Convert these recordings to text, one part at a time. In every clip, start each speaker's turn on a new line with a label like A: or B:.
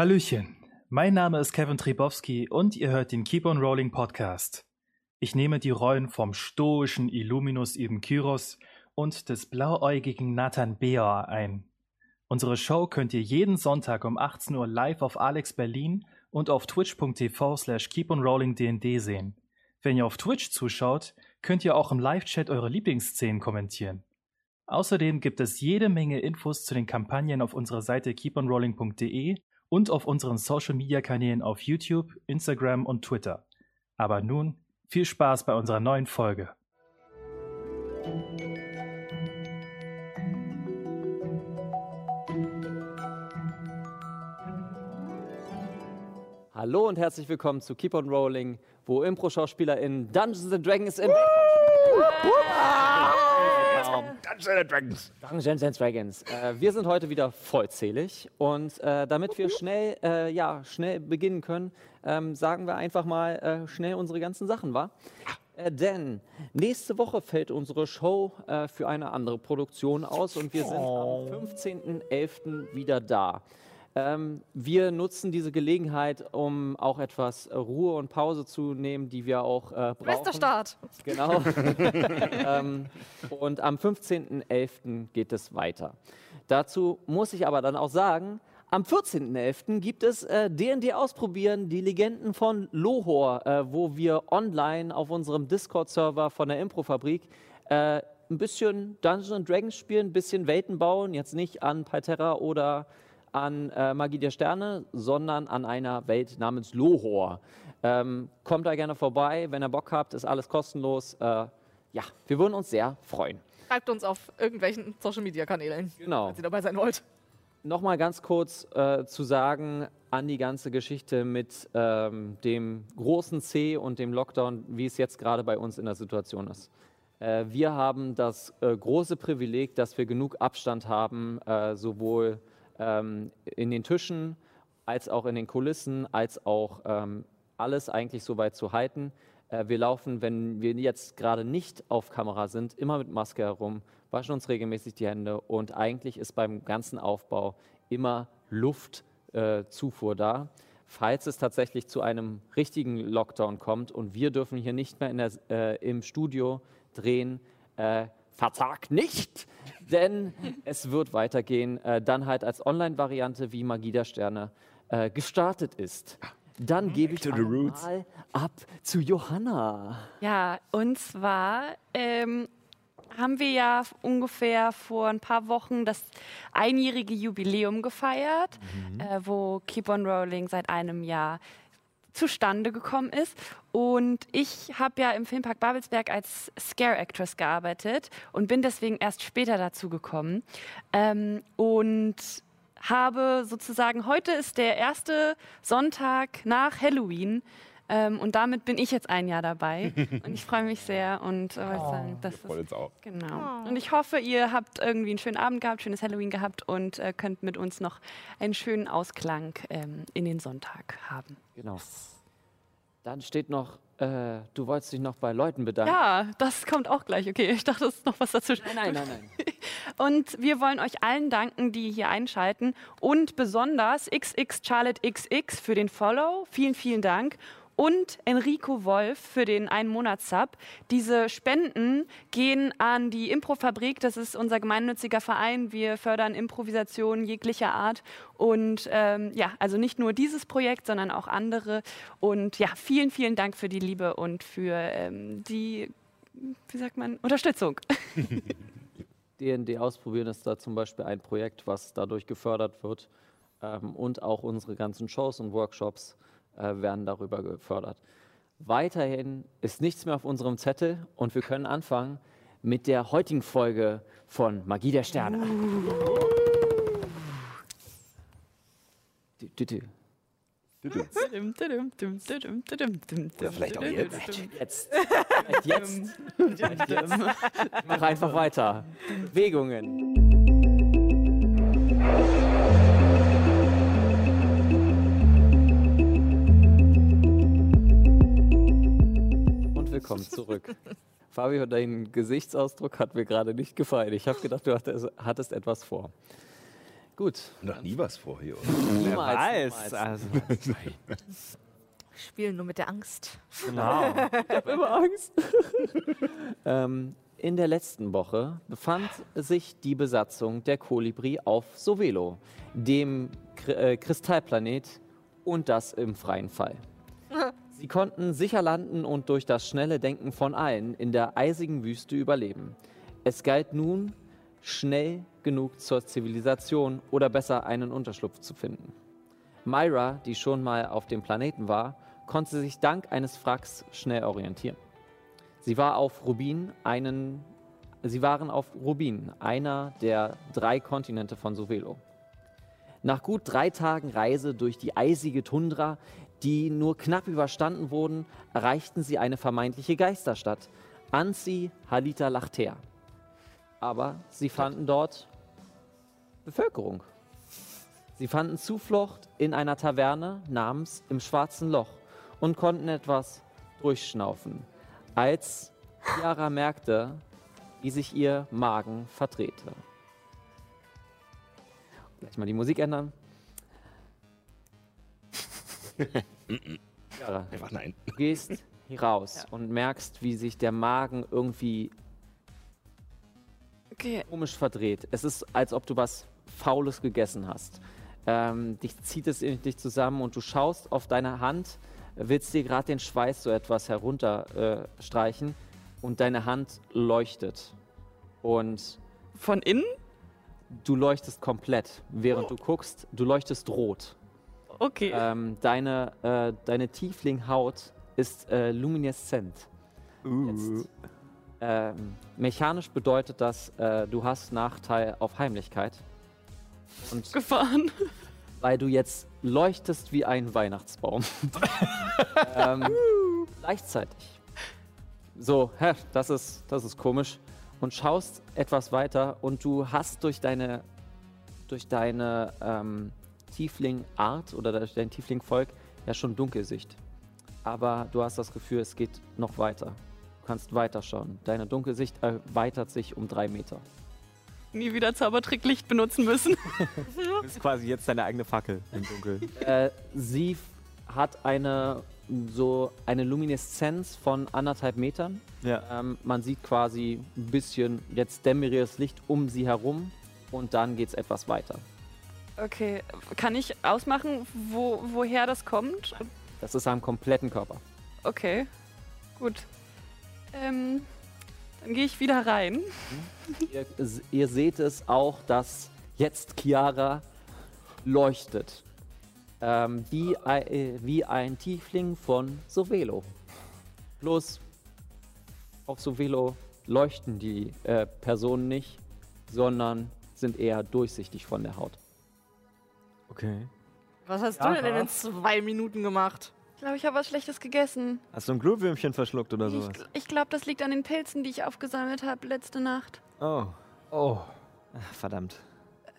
A: Hallöchen, mein Name ist Kevin Tribowski und ihr hört den Keep on Rolling Podcast. Ich nehme die Rollen vom stoischen Illuminus Ibn Kyros und des blauäugigen Nathan Beor ein. Unsere Show könnt ihr jeden Sonntag um 18 Uhr live auf Alex Berlin und auf twitch.tv slash keeponrollingdnd sehen. Wenn ihr auf Twitch zuschaut, könnt ihr auch im Live-Chat eure Lieblingsszenen kommentieren. Außerdem gibt es jede Menge Infos zu den Kampagnen auf unserer Seite keeponrolling.de und auf unseren Social-Media-Kanälen auf YouTube, Instagram und Twitter. Aber nun viel Spaß bei unserer neuen Folge.
B: Hallo und herzlich willkommen zu Keep on Rolling, wo Impro-Schauspieler in Dungeons and Dragons im
C: Dungeons and Dragons.
B: Dungeons and Dragons. Äh, wir sind heute wieder vollzählig und äh, damit wir schnell, äh, ja, schnell beginnen können, ähm, sagen wir einfach mal äh, schnell unsere ganzen Sachen, wa? Äh, denn nächste Woche fällt unsere Show äh, für eine andere Produktion aus und wir sind am 15.11. wieder da. Ähm, wir nutzen diese Gelegenheit, um auch etwas äh, Ruhe und Pause zu nehmen, die wir auch äh, brauchen.
D: Bester Start.
B: Genau. ähm, und am 15.11. geht es weiter. Dazu muss ich aber dann auch sagen, am 14.11. gibt es D&D ausprobieren, die Legenden von Lohor, äh, wo wir online auf unserem Discord-Server von der Improfabrik äh, ein bisschen Dungeons and Dragons spielen, ein bisschen Welten bauen, jetzt nicht an Palterra oder an äh, Magie der Sterne, sondern an einer Welt namens Lohor. Ähm, kommt da gerne vorbei, wenn ihr Bock habt, ist alles kostenlos. Äh, ja, wir würden uns sehr freuen.
D: Schreibt uns auf irgendwelchen Social Media Kanälen,
B: Genau.
D: wenn ihr dabei sein wollt.
B: Nochmal ganz kurz äh, zu sagen an die ganze Geschichte mit ähm, dem großen C und dem Lockdown, wie es jetzt gerade bei uns in der Situation ist. Äh, wir haben das äh, große Privileg, dass wir genug Abstand haben, äh, sowohl ähm, in den Tischen als auch in den Kulissen, als auch ähm, alles eigentlich so weit zu halten. Äh, wir laufen, wenn wir jetzt gerade nicht auf Kamera sind, immer mit Maske herum, waschen uns regelmäßig die Hände und eigentlich ist beim ganzen Aufbau immer Luftzufuhr äh, da. Falls es tatsächlich zu einem richtigen Lockdown kommt und wir dürfen hier nicht mehr der, äh, im Studio drehen, äh, verzagt nicht, denn es wird weitergehen, äh, dann halt als Online-Variante, wie Magie der Sterne äh, gestartet ist. Dann gebe ich
C: to the roots.
B: mal ab zu Johanna.
E: Ja, und zwar ähm, haben wir ja ungefähr vor ein paar Wochen das einjährige Jubiläum gefeiert, äh, wo Keep on Rolling seit einem Jahr zustande gekommen ist. Und ich habe ja im Filmpark Babelsberg als Scare Actress gearbeitet und bin deswegen erst später dazu gekommen. Ähm, und habe sozusagen, heute ist der erste Sonntag nach Halloween. Ähm, und damit bin ich jetzt ein Jahr dabei. und ich freue mich sehr und äh, wollte sagen, das
C: jetzt auch.
E: Genau. Und ich hoffe, ihr habt irgendwie einen schönen Abend gehabt, schönes Halloween gehabt und äh, könnt mit uns noch einen schönen Ausklang ähm, in den Sonntag haben.
B: Genau. Dann steht noch, äh, du wolltest dich noch bei Leuten bedanken.
E: Ja, das kommt auch gleich. Okay, ich dachte, es ist noch was dazwischen.
B: Nein, nein, nein, nein.
E: Und wir wollen euch allen danken, die hier einschalten und besonders XX Charlotte XX für den Follow. Vielen, vielen Dank. Und Enrico Wolf für den einen Monats-Sub. Diese Spenden gehen an die Improfabrik. Das ist unser gemeinnütziger Verein. Wir fördern Improvisation jeglicher Art. Und ähm, ja, also nicht nur dieses Projekt, sondern auch andere. Und ja, vielen, vielen Dank für die Liebe und für ähm, die, wie sagt man, Unterstützung.
B: D&D ausprobieren ist da zum Beispiel ein Projekt, was dadurch gefördert wird. Ähm, und auch unsere ganzen Shows und Workshops werden darüber gefördert. Weiterhin ist nichts mehr auf unserem Zettel und wir können anfangen mit der heutigen Folge von Magie der Sterne.
C: Vielleicht auch jetzt.
B: Jetzt. Jetzt. Jetzt. Mach einfach weiter. Bewegungen. Willkommen zurück. Fabio, dein Gesichtsausdruck hat mir gerade nicht gefallen. Ich habe gedacht, du hattest, hattest etwas vor. Gut.
F: Noch nie was vor hier, oder?
G: Wer
B: Niemals,
G: weiß. Also,
D: Spielen nur mit der Angst.
G: genau.
B: immer Angst. ähm, in der letzten Woche befand sich die Besatzung der Kolibri auf Sovelo, dem Kr äh, Kristallplanet, und das im freien Fall. Sie konnten sicher landen und durch das schnelle Denken von allen in der eisigen Wüste überleben. Es galt nun, schnell genug zur Zivilisation oder besser einen Unterschlupf zu finden. Myra, die schon mal auf dem Planeten war, konnte sich dank eines Wracks schnell orientieren. Sie war auf Rubin, einen, sie waren auf Rubin, einer der drei Kontinente von Sovelo. Nach gut drei Tagen Reise durch die eisige Tundra, die nur knapp überstanden wurden, erreichten sie eine vermeintliche Geisterstadt, Ansi Halita Lachter. Aber sie fanden dort Bevölkerung. Sie fanden Zuflucht in einer Taverne namens Im Schwarzen Loch und konnten etwas durchschnaufen, als Chiara merkte, wie sich ihr Magen verdrehte. Gleich mal die Musik ändern. Chiara,
F: Einfach nein.
B: du gehst hier raus und merkst, wie sich der Magen irgendwie
E: Okay.
B: komisch verdreht. Es ist, als ob du was Faules gegessen hast. Ähm, dich zieht es in dich zusammen und du schaust auf deine Hand, willst dir gerade den Schweiß so etwas herunterstreichen äh, streichen und deine Hand leuchtet. Und
E: Von innen?
B: du leuchtest komplett, während du guckst. Du leuchtest rot.
E: Okay.
B: Ähm, deine, äh, deine Tieflinghaut ist äh, lumineszent. Jetzt, ähm, mechanisch bedeutet das, äh, du hast Nachteil auf Heimlichkeit. Und
E: Gefahren.
B: weil du jetzt leuchtest wie ein Weihnachtsbaum. ähm, gleichzeitig. So, hä, das ist, das ist komisch. Und schaust etwas weiter und du hast durch deine, durch deine ähm, Tiefling-Art oder dein Tiefling-Volk ja schon Dunkelsicht. Aber du hast das Gefühl, es geht noch weiter. Du kannst weiterschauen. Deine Dunkelsicht erweitert sich um drei Meter.
E: Nie wieder Zaubertricklicht benutzen müssen.
G: Du bist quasi jetzt deine eigene Fackel im Dunkeln.
B: Äh, sie hat eine so eine Lumineszenz von anderthalb Metern.
G: Ja.
B: Ähm, man sieht quasi ein bisschen jetzt dämmeriges Licht um sie herum und dann geht es etwas weiter.
E: Okay. Kann ich ausmachen, wo, woher das kommt?
B: Das ist am kompletten Körper.
E: Okay. Gut. Ähm, dann gehe ich wieder rein.
B: ihr, ihr seht es auch, dass jetzt Chiara leuchtet. Ähm, wie, äh, wie ein Tiefling von Sovelo. Bloß auf Sovelo leuchten die äh, Personen nicht, sondern sind eher durchsichtig von der Haut.
G: Okay.
D: Was hast
A: Ja,
D: du denn in zwei Minuten gemacht?
E: Ich glaube, ich habe was Schlechtes gegessen.
G: Hast du ein Glühwürmchen verschluckt oder
E: Ich,
G: sowas?
E: gl- ich glaube, das liegt an den Pilzen, die ich aufgesammelt habe letzte Nacht.
G: Oh.
A: Oh.
G: Ach, verdammt.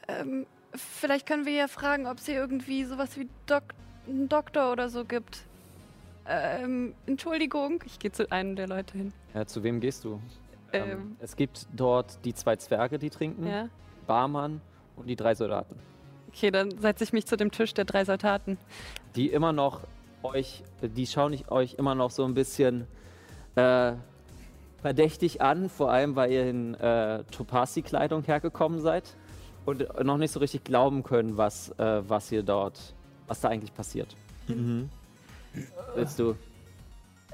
E: Ähm, vielleicht können wir ja fragen, ob es hier irgendwie sowas wie Dok einen Doktor oder so gibt. Ähm, Entschuldigung, ich gehe zu einem der Leute hin.
B: Ja, zu wem gehst du? Ähm,
E: Ähm,
B: es gibt dort die zwei Zwerge, die trinken,
E: ja.
B: Barmann und die drei Soldaten,
E: Okay, dann setze ich mich zu dem Tisch der drei Soldaten.
B: die immer noch euch, die schauen ich euch immer noch so ein bisschen äh, verdächtig an, vor allem weil ihr in äh, Topasi-Kleidung hergekommen seid und noch nicht so richtig glauben können, was, äh, was hier dort, was da eigentlich passiert.
G: Mhm.
B: Willst du?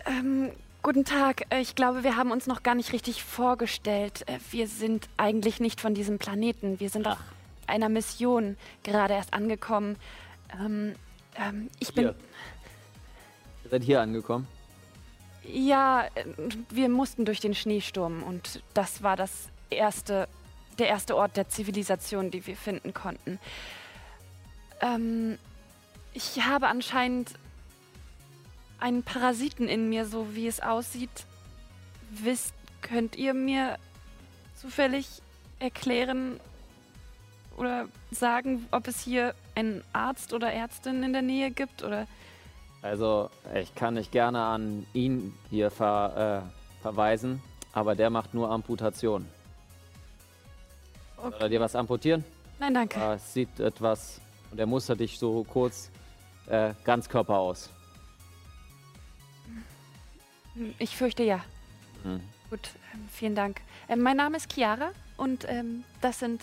E: Ähm, guten Tag. Äh, Ich glaube, wir haben uns noch gar nicht richtig vorgestellt. Äh, Wir sind eigentlich nicht von diesem Planeten. Wir sind auf einer Mission gerade erst angekommen. Ähm, ähm, ich bin.
B: Hier. Ihr seid hier angekommen.
E: Ja, äh, wir mussten durch den Schneesturm und das war das erste, der erste Ort der Zivilisation, die wir finden konnten. Ähm, ich habe anscheinend einen Parasiten in mir, so wie es aussieht. Wisst, könnt ihr mir zufällig erklären oder sagen, ob es hier einen Arzt oder Ärztin in der Nähe gibt oder
B: Also, ich kann dich gerne an ihn hier ver, äh, verweisen, aber der macht nur Amputation. Soll er dir was amputieren?
E: Nein, danke.
B: Ah, es sieht etwas, und er mustert dich so kurz, äh, ganz Körper aus.
E: Ich fürchte ja.
B: Mhm.
E: Gut, ähm, vielen Dank. Ähm, mein Name ist Chiara und ähm, das sind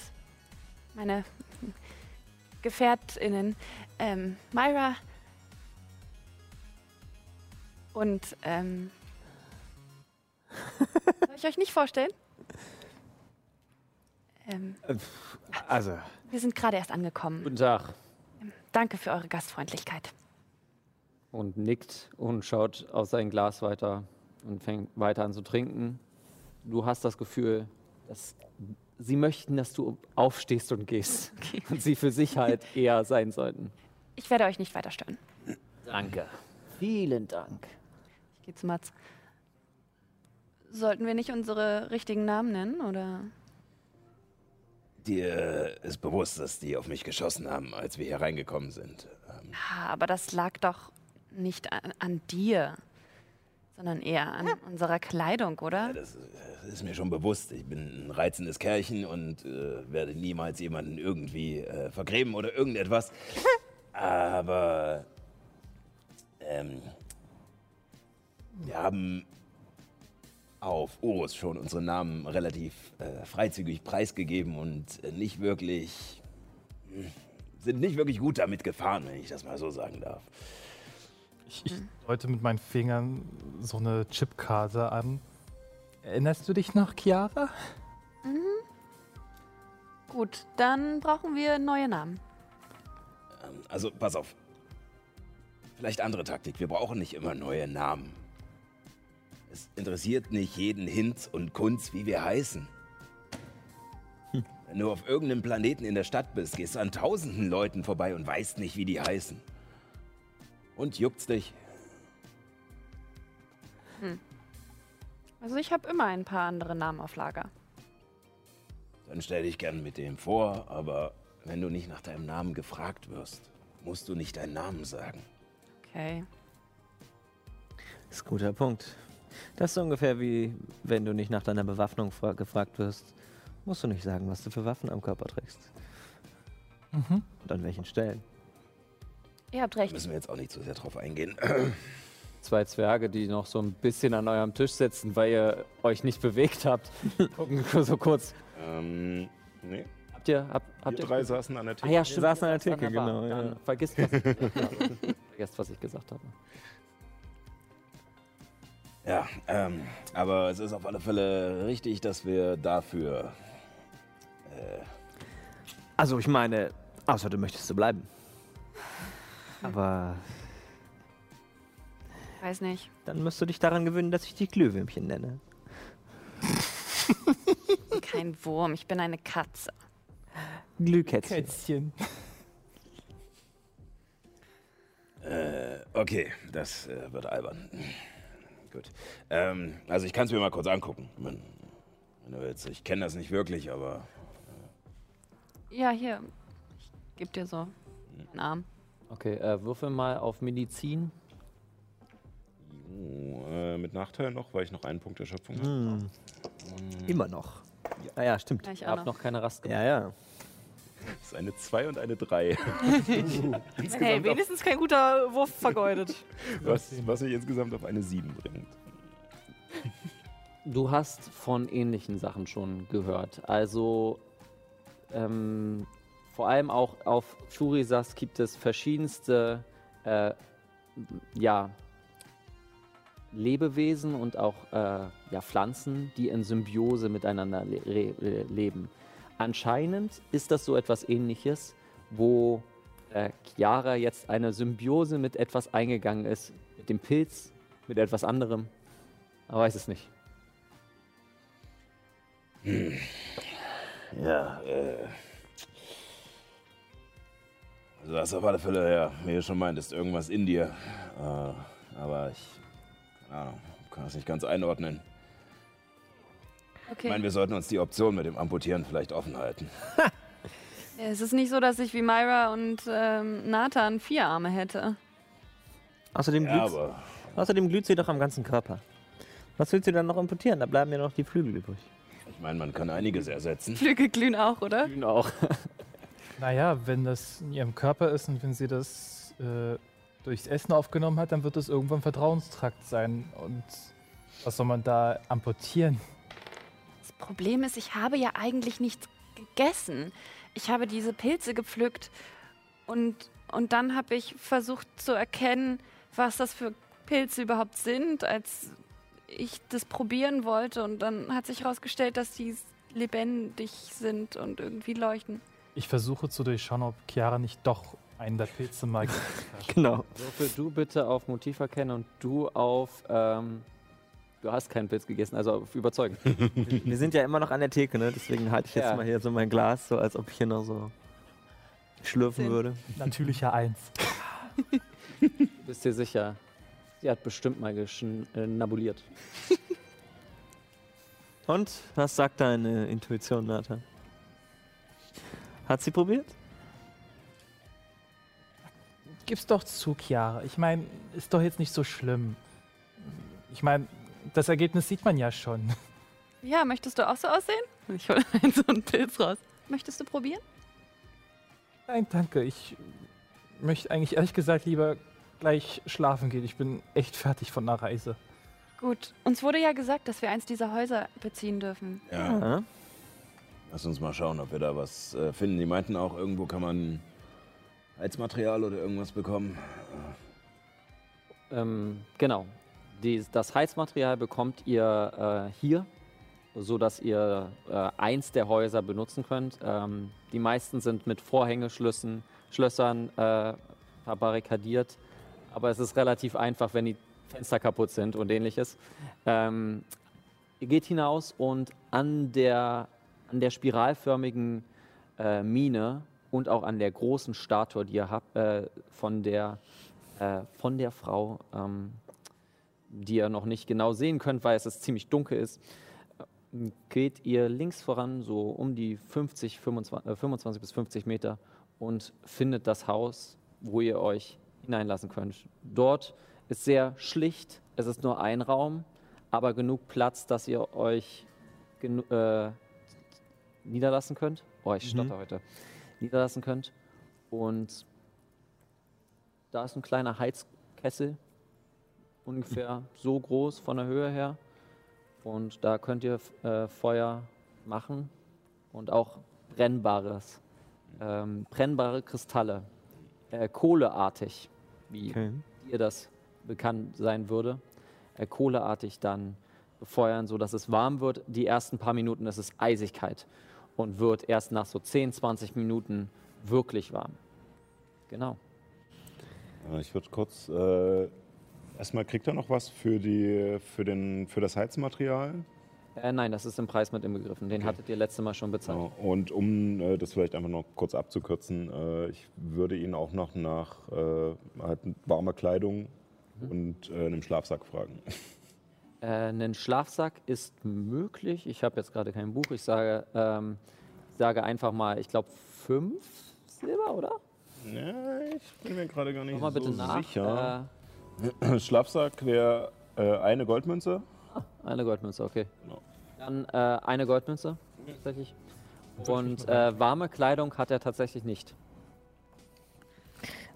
E: meine GefährtInnen ähm, Myra und ähm, soll ich euch nicht vorstellen? Ähm,
G: Also,
E: wir sind gerade erst angekommen.
B: Guten Tag.
E: Danke für eure Gastfreundlichkeit.
B: Und nickt und schaut auf sein Glas weiter und fängt weiter an zu trinken. Du hast das Gefühl, dass sie möchten, dass du aufstehst und gehst. Und sie für sich halt eher sein sollten.
E: Ich werde euch nicht weiter stören.
B: Danke. Vielen Dank.
E: Ich gehe zu Mats. Sollten wir nicht unsere richtigen Namen nennen, oder?
F: Dir ist bewusst, dass die auf mich geschossen haben, als wir hier reingekommen sind. Ähm,
E: Ja, aber das lag doch nicht an, an dir, sondern eher an unserer Kleidung, oder?
F: das, das ist mir schon bewusst. Ich bin ein reizendes Kerlchen und äh, werde niemals jemanden irgendwie äh, vergräben oder irgendetwas. Aber ähm, wir haben auf Urus schon unsere Namen relativ äh, freizügig preisgegeben und äh, nicht wirklich hm, sind nicht wirklich gut damit gefahren, wenn ich das mal so sagen darf.
A: Ich, ich deute mit meinen Fingern so eine Chipkarte an. Erinnerst du dich noch, Chiara?
E: Gut, dann brauchen wir neue Namen.
F: Ähm, Also, pass auf. Vielleicht andere Taktik. Wir brauchen nicht immer neue Namen. Es interessiert nicht jeden Hinz und Kunz, wie wir heißen. Wenn du auf irgendeinem Planeten in der Stadt bist, gehst du an tausenden Leuten vorbei und weißt nicht, wie die heißen. Und juckt's dich?
E: Also ich habe immer ein paar andere Namen auf Lager.
F: Dann stell dich gern mit dem vor, aber wenn du nicht nach deinem Namen gefragt wirst, musst du nicht deinen Namen sagen.
E: Okay.
G: das ist ein guter Punkt. Das ist so ungefähr wie, wenn du nicht nach deiner Bewaffnung fra- gefragt wirst, musst du nicht sagen, was du für Waffen am Körper trägst. Und an welchen Stellen.
E: Ihr habt
F: Da
E: recht.
F: müssen wir jetzt auch nicht zu sehr drauf eingehen.
B: Zwei Zwerge, die noch so ein bisschen an eurem Tisch sitzen, weil ihr euch nicht bewegt habt, gucken so kurz.
F: ähm, nee.
B: Habt ihr, habt, habt
F: Wir
B: ihr
F: drei saßen an der
B: Ah
F: Theke.
B: ja,
G: Wir saßen an der Theke, genau, ja.
B: Vergisst, was ich gesagt habe. vergesst, was ich gesagt habe.
F: Ja, ähm, aber es ist auf alle Fälle richtig, dass wir dafür.
G: Also ich meine, außer du möchtest so bleiben. Aber
E: Weiß nicht.
G: dann musst du dich daran gewöhnen, dass ich dich Glühwürmchen nenne.
E: Kein Wurm, ich bin eine Katze.
G: Glühkätzchen.
A: Kätzchen.
F: Äh, okay, das äh, wird albern. Gut. Ähm, also ich kann es mir mal kurz angucken. Man, wenn du willst. Ich kenne das nicht wirklich, aber.
E: Ja, hier. Ich geb dir so einen Arm.
B: Okay, äh, würfel mal auf Medizin.
F: Oh, äh, mit Nachteil noch, weil ich noch einen Punkt Erschöpfung habe.
G: Hm. Immer noch. Ah ja, stimmt.
E: Ja,
B: Ich habe
E: noch.
B: noch keine Rast gemacht.
G: Ja, ja.
F: Das ist eine 2 und eine 3.
D: Hey, wenigstens kein guter Wurf vergeudet.
F: was, was mich insgesamt auf eine 7 bringt.
B: Du hast von ähnlichen Sachen schon gehört. Also ähm, vor allem auch auf Furisas gibt es verschiedenste äh, ja, Lebewesen und auch äh, ja, Pflanzen, die in Symbiose miteinander le re leben. Anscheinend ist das so etwas ähnliches, wo äh, Chiara jetzt eine Symbiose mit etwas eingegangen ist, mit dem Pilz, mit etwas anderem. Man weiß es nicht.
F: Ja, äh. Also das ist auf alle Fälle, ja, wie du schon meintest, irgendwas in dir. Äh, aber ich, keine Ahnung, kann das nicht ganz einordnen. Ich
E: Okay.
F: meine, wir sollten uns die Option mit dem Amputieren vielleicht offen halten.
E: es ist nicht so, dass ich wie Myra und ähm, Nathan vier Arme hätte.
G: Außerdem,
F: Ja,
G: glüht,
F: aber
G: außerdem glüht sie doch am ganzen Körper. Was willst du dann noch amputieren? Da bleiben ja noch die Flügel übrig.
F: ich meine, man kann einiges ersetzen.
E: Flügel glühen auch, oder?
B: Grün auch.
A: Naja, wenn das in ihrem Körper ist und wenn sie das äh, durchs Essen aufgenommen hat, dann wird es irgendwann Vertrauenstrakt sein. Und was soll man da amputieren?
E: Das Problem ist, ich habe ja eigentlich nichts gegessen. Ich habe diese Pilze gepflückt und, und dann habe ich versucht zu erkennen, was das für Pilze überhaupt sind, als ich das probieren wollte. Und dann hat sich herausgestellt, dass die lebendig sind und irgendwie leuchten.
A: Ich versuche zu durchschauen, ob Chiara nicht doch einen der Pilze mal hat.
B: Genau. Würfel du bitte auf Motiv erkennen und du auf. Ähm, du hast keinen Pilz gegessen, also auf Überzeugen.
G: Wir sind ja immer noch an der Theke, ne? Deswegen halte ich jetzt
B: Ja.
G: mal hier so mein Glas, so als ob ich hier noch so schlürfen würde.
A: Natürlicher Eins.
B: Bist dir sicher? Sie hat bestimmt mal geschn- äh, nabuliert.
G: Und was sagt deine Intuition, Nathan? Hat sie probiert?
A: Gib's doch zu, Chiara. Ich meine, ist doch jetzt nicht so schlimm. Ich meine, das Ergebnis sieht man ja schon.
E: Ja, möchtest du auch so aussehen? Ich hole so einen Pilz raus. Möchtest du probieren?
A: Nein, danke. Ich möchte eigentlich ehrlich gesagt lieber gleich schlafen gehen. Ich bin echt fertig von der Reise.
E: Gut. Uns wurde ja gesagt, dass wir eins dieser Häuser beziehen dürfen.
F: Ja. Lass uns mal schauen, ob wir da was äh, finden. Die meinten auch, irgendwo kann man Heizmaterial oder irgendwas bekommen.
B: Ähm, genau. Die, das Heizmaterial bekommt ihr äh, hier, sodass ihr äh, eins der Häuser benutzen könnt. Ähm, die meisten sind mit Vorhängeschlössern Schlössern, äh, verbarrikadiert, aber es ist relativ einfach, wenn die Fenster kaputt sind und ähnliches. Ähm, ihr geht hinaus und an der, an der spiralförmigen äh, Mine und auch an der großen Statue, die ihr habt, äh, von, der, äh, von der Frau, ähm, die ihr noch nicht genau sehen könnt, weil es ziemlich dunkel ist, geht ihr links voran, so um die 50, 25, äh, 25 bis 50 Meter und findet das Haus, wo ihr euch hineinlassen könnt. Dort ist sehr schlicht, es ist nur ein Raum, aber genug Platz, dass ihr euch äh, niederlassen könnt. Oh, ich stotter heute. Niederlassen könnt. Und da ist ein kleiner Heizkessel, ungefähr so groß von der Höhe her. Und da könnt ihr äh, Feuer machen und auch brennbares, ähm, brennbare Kristalle, äh, kohleartig, wie
G: Okay.
B: ihr das bekannt sein würde, äh, kohleartig dann befeuern, sodass es warm wird. Die ersten paar Minuten ist es eisig kalt und wird erst nach so 10, 20 Minuten wirklich warm. Genau.
H: Äh, Ich würde kurz. Äh, erstmal kriegt er noch was für, die, für, den, für das Heizmaterial.
B: Äh, nein, das ist im Preis mit inbegriffen. Den hattet ihr letztes Mal schon bezahlt.
H: Ja, und um äh, das vielleicht einfach noch kurz abzukürzen, äh, ich würde ihn auch noch nach äh, halt warmer Kleidung und äh, einem Schlafsack fragen.
B: Äh, ein Schlafsack ist möglich. Ich habe jetzt gerade kein Buch. Ich sage, ähm, ich sage einfach mal, ich glaube fünf Silber, oder?
H: ja, ich bin mir gerade gar nicht
B: Nochmal bitte
H: so
B: nach.
H: sicher.
B: Äh,
H: Schlafsack wäre äh, eine Goldmünze.
B: eine Goldmünze, okay.
H: Genau.
B: Dann äh, eine Goldmünze, tatsächlich. Und äh, warme Kleidung hat er tatsächlich nicht.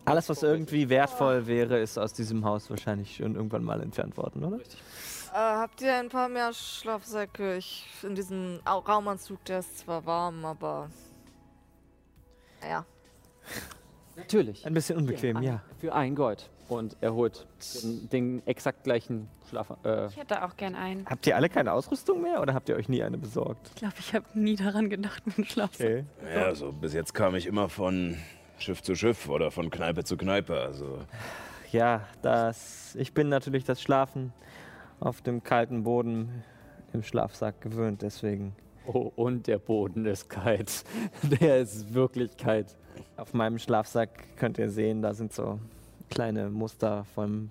G: Alles, was irgendwie wertvoll wäre, ist aus diesem Haus wahrscheinlich schon irgendwann mal entfernt worden, oder?
D: Äh, habt ihr ein paar mehr Schlafsäcke? Ich in diesem Au- Raumanzug, der ist zwar warm, aber. Naja.
B: Natürlich.
G: Ein bisschen unbequem, ja.
B: Für ein Gold. Und er holt den, den exakt gleichen Schlaf. Äh,
E: Ich hätte auch gern einen.
G: Habt ihr alle keine Ausrüstung mehr oder habt ihr euch nie eine besorgt?
E: Ich glaube, ich habe nie daran gedacht, mit dem Schlafsack.
F: Ja, so bis jetzt kam ich immer von Schiff zu Schiff oder von Kneipe zu Kneipe. Also
G: Ja, das. Ich bin natürlich das Schlafen auf dem kalten Boden im Schlafsack gewöhnt, deswegen.
B: oh, und der Boden ist kalt. Der ist wirklich kalt.
G: Auf meinem Schlafsack könnt ihr sehen, da sind so kleine Muster vom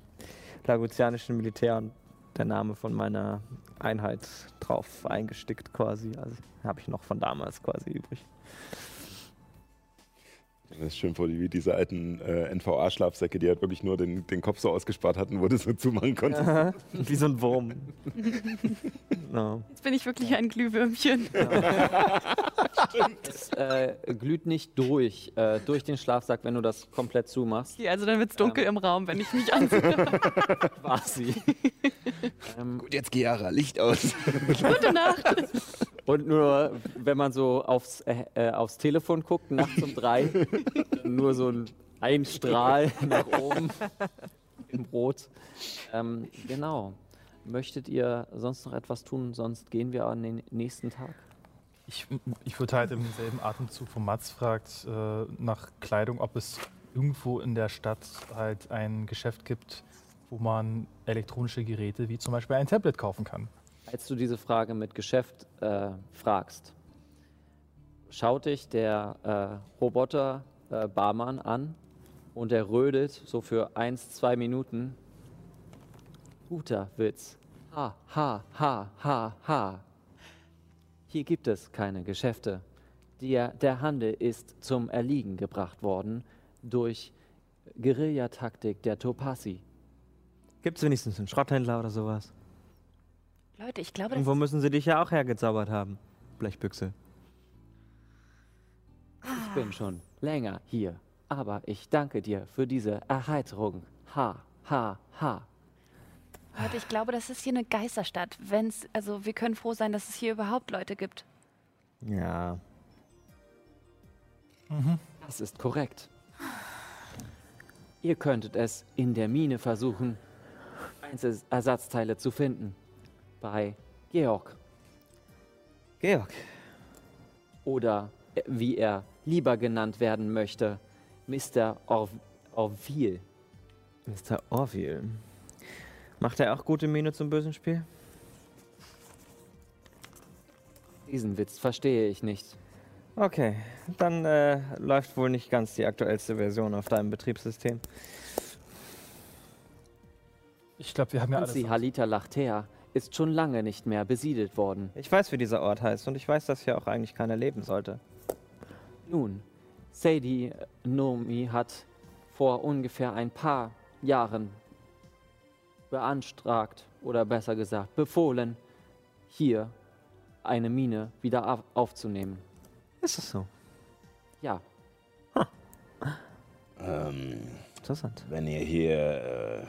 G: lagotianischen Militär und der Name von meiner Einheit drauf eingestickt quasi. Also habe ich noch von damals quasi übrig.
H: Das ist schön vor, wie diese alten äh, NVA-Schlafsäcke, die halt wirklich nur den, den Kopf so ausgespart hatten, wo du so zumachen konntest.
G: Aha, Wie so ein Wurm. no.
E: Jetzt bin ich wirklich ein Glühwürmchen.
B: Es äh, glüht nicht durch, äh, durch den Schlafsack, wenn du das komplett zumachst.
E: Okay, also dann wird es dunkel im Raum, wenn ich mich anziehe.
B: Quasi. ähm,
F: Gut, jetzt Chiara, Licht aus.
E: Gute Nacht.
B: Und nur, wenn man so aufs, äh, äh, aufs Telefon guckt, nachts um drei, nur so ein, ein Strahl nach oben im Rot. Ähm, genau. Möchtet ihr sonst noch etwas tun? Sonst gehen wir an den nächsten Tag.
A: Ich, ich würde halt im selben Atemzug von Mats fragt äh, nach Kleidung, ob es irgendwo in der Stadt halt ein Geschäft gibt, wo man elektronische Geräte wie zum Beispiel ein Tablet kaufen kann.
B: Als du diese Frage mit Geschäft äh, fragst, schaut dich der äh, Roboter äh, Barmann an und er rödet so für eins, zwei Minuten. Guter Witz. Ha, ha, ha, ha, ha. Hier gibt es keine Geschäfte. Der, der Handel ist zum Erliegen gebracht worden durch Guerillataktik der Topasi.
G: Gibt es wenigstens einen Schrotthändler oder sowas?
E: Leute, ich glaube, das
G: Irgendwo müssen sie dich ja auch hergezaubert haben. Blechbüchse.
B: Ich bin schon länger hier, aber ich danke dir für diese Erheiterung. Ha, ha, ha.
E: Leute, ich glaube, das ist hier eine Geisterstadt. Wenn's, also wir können froh sein, dass es hier überhaupt Leute gibt.
G: Ja.
B: Das ist korrekt. Ihr könntet es in der Mine versuchen, Einzelersatzteile zu finden. Bei Georg.
G: Georg.
B: Oder äh, wie er lieber genannt werden möchte, Mr. Or Orville.
G: Mr. Orville. Macht er auch gute Miene zum bösen Spiel?
B: Diesen Witz verstehe ich nicht.
G: Okay, dann äh, läuft wohl nicht ganz die aktuellste Version auf deinem Betriebssystem.
A: Ich glaube, wir haben ja alles.
B: Nancy Halita Lachtea ist schon lange nicht mehr besiedelt worden.
G: Ich weiß, wie dieser Ort heißt und ich weiß, dass hier auch eigentlich keiner leben sollte.
B: Nun, Sadie Nomi hat vor ungefähr ein paar Jahren beantragt oder besser gesagt befohlen, hier eine Mine wieder auf aufzunehmen.
G: Ist das so?
B: Ja,
F: ähm,
G: Interessant.
F: wenn ihr hier äh,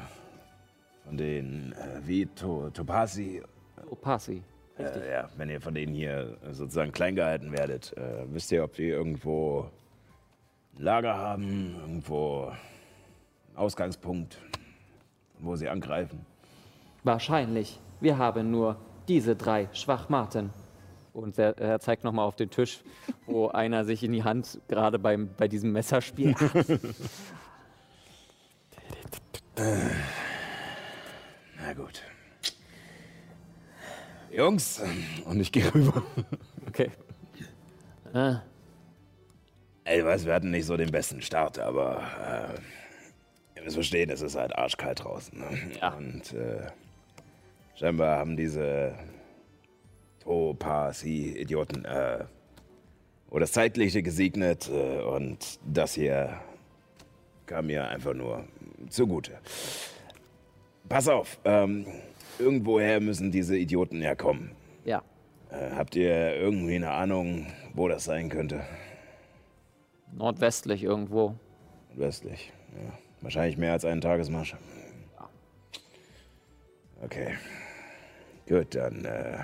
F: von den äh, wie to Topasi,
B: Opasi. Richtig.
F: äh, ja, wenn ihr von denen hier sozusagen klein gehalten werdet, äh, wisst ihr, ob die irgendwo ein Lager haben, irgendwo einen Ausgangspunkt, wo sie angreifen?
B: Wahrscheinlich. Wir haben nur diese drei Schwachmaten. Und er, er zeigt nochmal auf den Tisch, wo einer sich in die Hand gerade beim, bei diesem Messer spielt.
F: Na gut. Jungs, und ich gehe rüber.
B: Okay. Äh,
F: Ey, weiß, wir hatten nicht so den besten Start, aber äh, ihr müsst verstehen, es ist halt arschkalt draußen. Ne?
B: Ja.
F: Und äh, scheinbar haben diese Topasi-Idioten äh, oder das Zeitliche gesegnet äh, und das hier kam mir einfach nur zugute. Pass auf, ähm, irgendwoher müssen diese Idioten herkommen.
B: ja.
F: Äh, habt ihr irgendwie eine Ahnung, wo das sein könnte?
B: Nordwestlich irgendwo.
F: Westlich. Ja. Wahrscheinlich mehr als einen Tagesmarsch. Okay. Gut, dann. Äh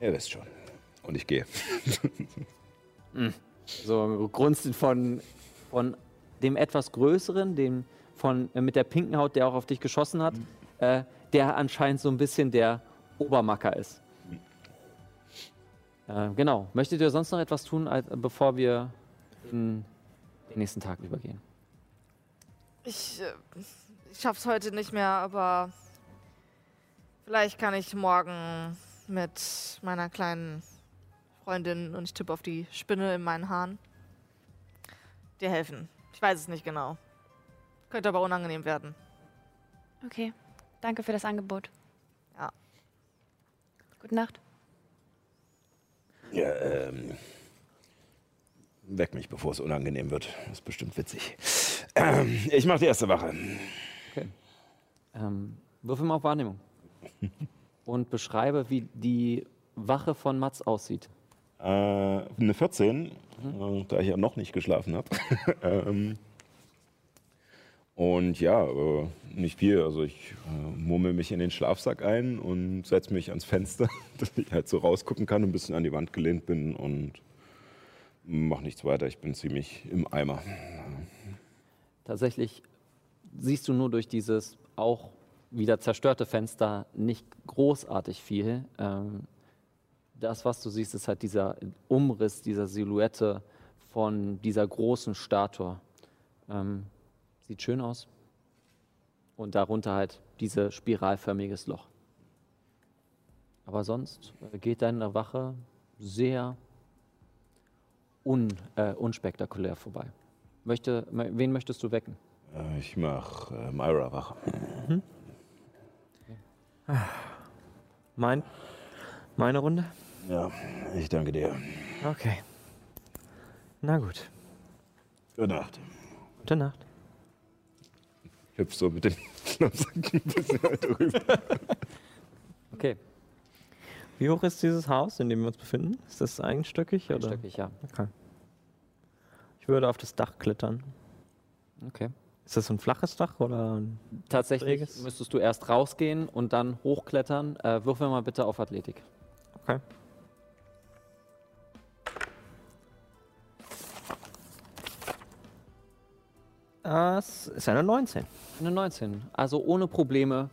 F: ihr wisst schon. Und ich gehe.
B: So grunzend von, von dem etwas größeren, dem von, äh, mit der pinken Haut, der auch auf dich geschossen hat, äh, der anscheinend so ein bisschen der Obermacker ist. Äh, genau. Möchtet ihr sonst noch etwas tun, als, bevor wir in den nächsten Tag übergehen?
D: Ich, äh, ich schaff's heute nicht mehr, aber vielleicht kann ich morgen mit meiner kleinen Freundin und ich tippe auf die Spinne in meinen Haaren dir helfen. Ich weiß es nicht genau. Könnte aber unangenehm werden.
E: Okay, danke für das Angebot.
D: Ja.
E: Gute Nacht.
F: Ja, ähm. weck mich, bevor es unangenehm wird. Das ist bestimmt witzig. Ähm, ich mache die erste Wache.
B: Ähm, würfel mal auf Wahrnehmung. Und beschreibe, wie die Wache von Mats aussieht.
H: Äh, eine 14, äh, da ich ja noch nicht geschlafen habe. ähm, und ja, äh, nicht viel. Also ich äh, murmel mich in den Schlafsack ein und setze mich ans Fenster, dass ich halt so rausgucken kann und ein bisschen an die Wand gelehnt bin und mache nichts weiter. Ich bin ziemlich im Eimer.
B: Tatsächlich siehst du nur durch dieses auch wieder zerstörte Fenster nicht großartig viel. Ähm, das, was du siehst, ist halt dieser Umriss dieser Silhouette von dieser großen Statue. Ähm, sieht schön aus. Und darunter halt dieses spiralförmiges Loch. Aber sonst äh, geht deine Wache sehr un, äh, unspektakulär vorbei. Möchte, wen möchtest du wecken?
H: Äh, ich mache äh, Myra wach.
G: Mein, meine Runde?
F: Ja, ich danke dir.
G: Okay. Na gut.
F: Gute Nacht.
G: Gute Nacht.
H: Ich hüpf so mit dem Schlafsack ein bisschen drüber.
B: Okay,
G: Wie hoch ist dieses Haus, in dem wir uns befinden? Ist das einstöckig? Oder?
B: stöckig, ja.
G: Okay. Ich würde auf das Dach klettern.
B: Okay.
G: Ist das ein flaches Dach oder ein
B: Tatsächlich
G: Schräges?
B: müsstest du erst rausgehen und dann hochklettern. Äh, würfel mal bitte auf Athletik.
G: Okay. Das ist eine 19.
B: Eine 19. Also ohne Probleme.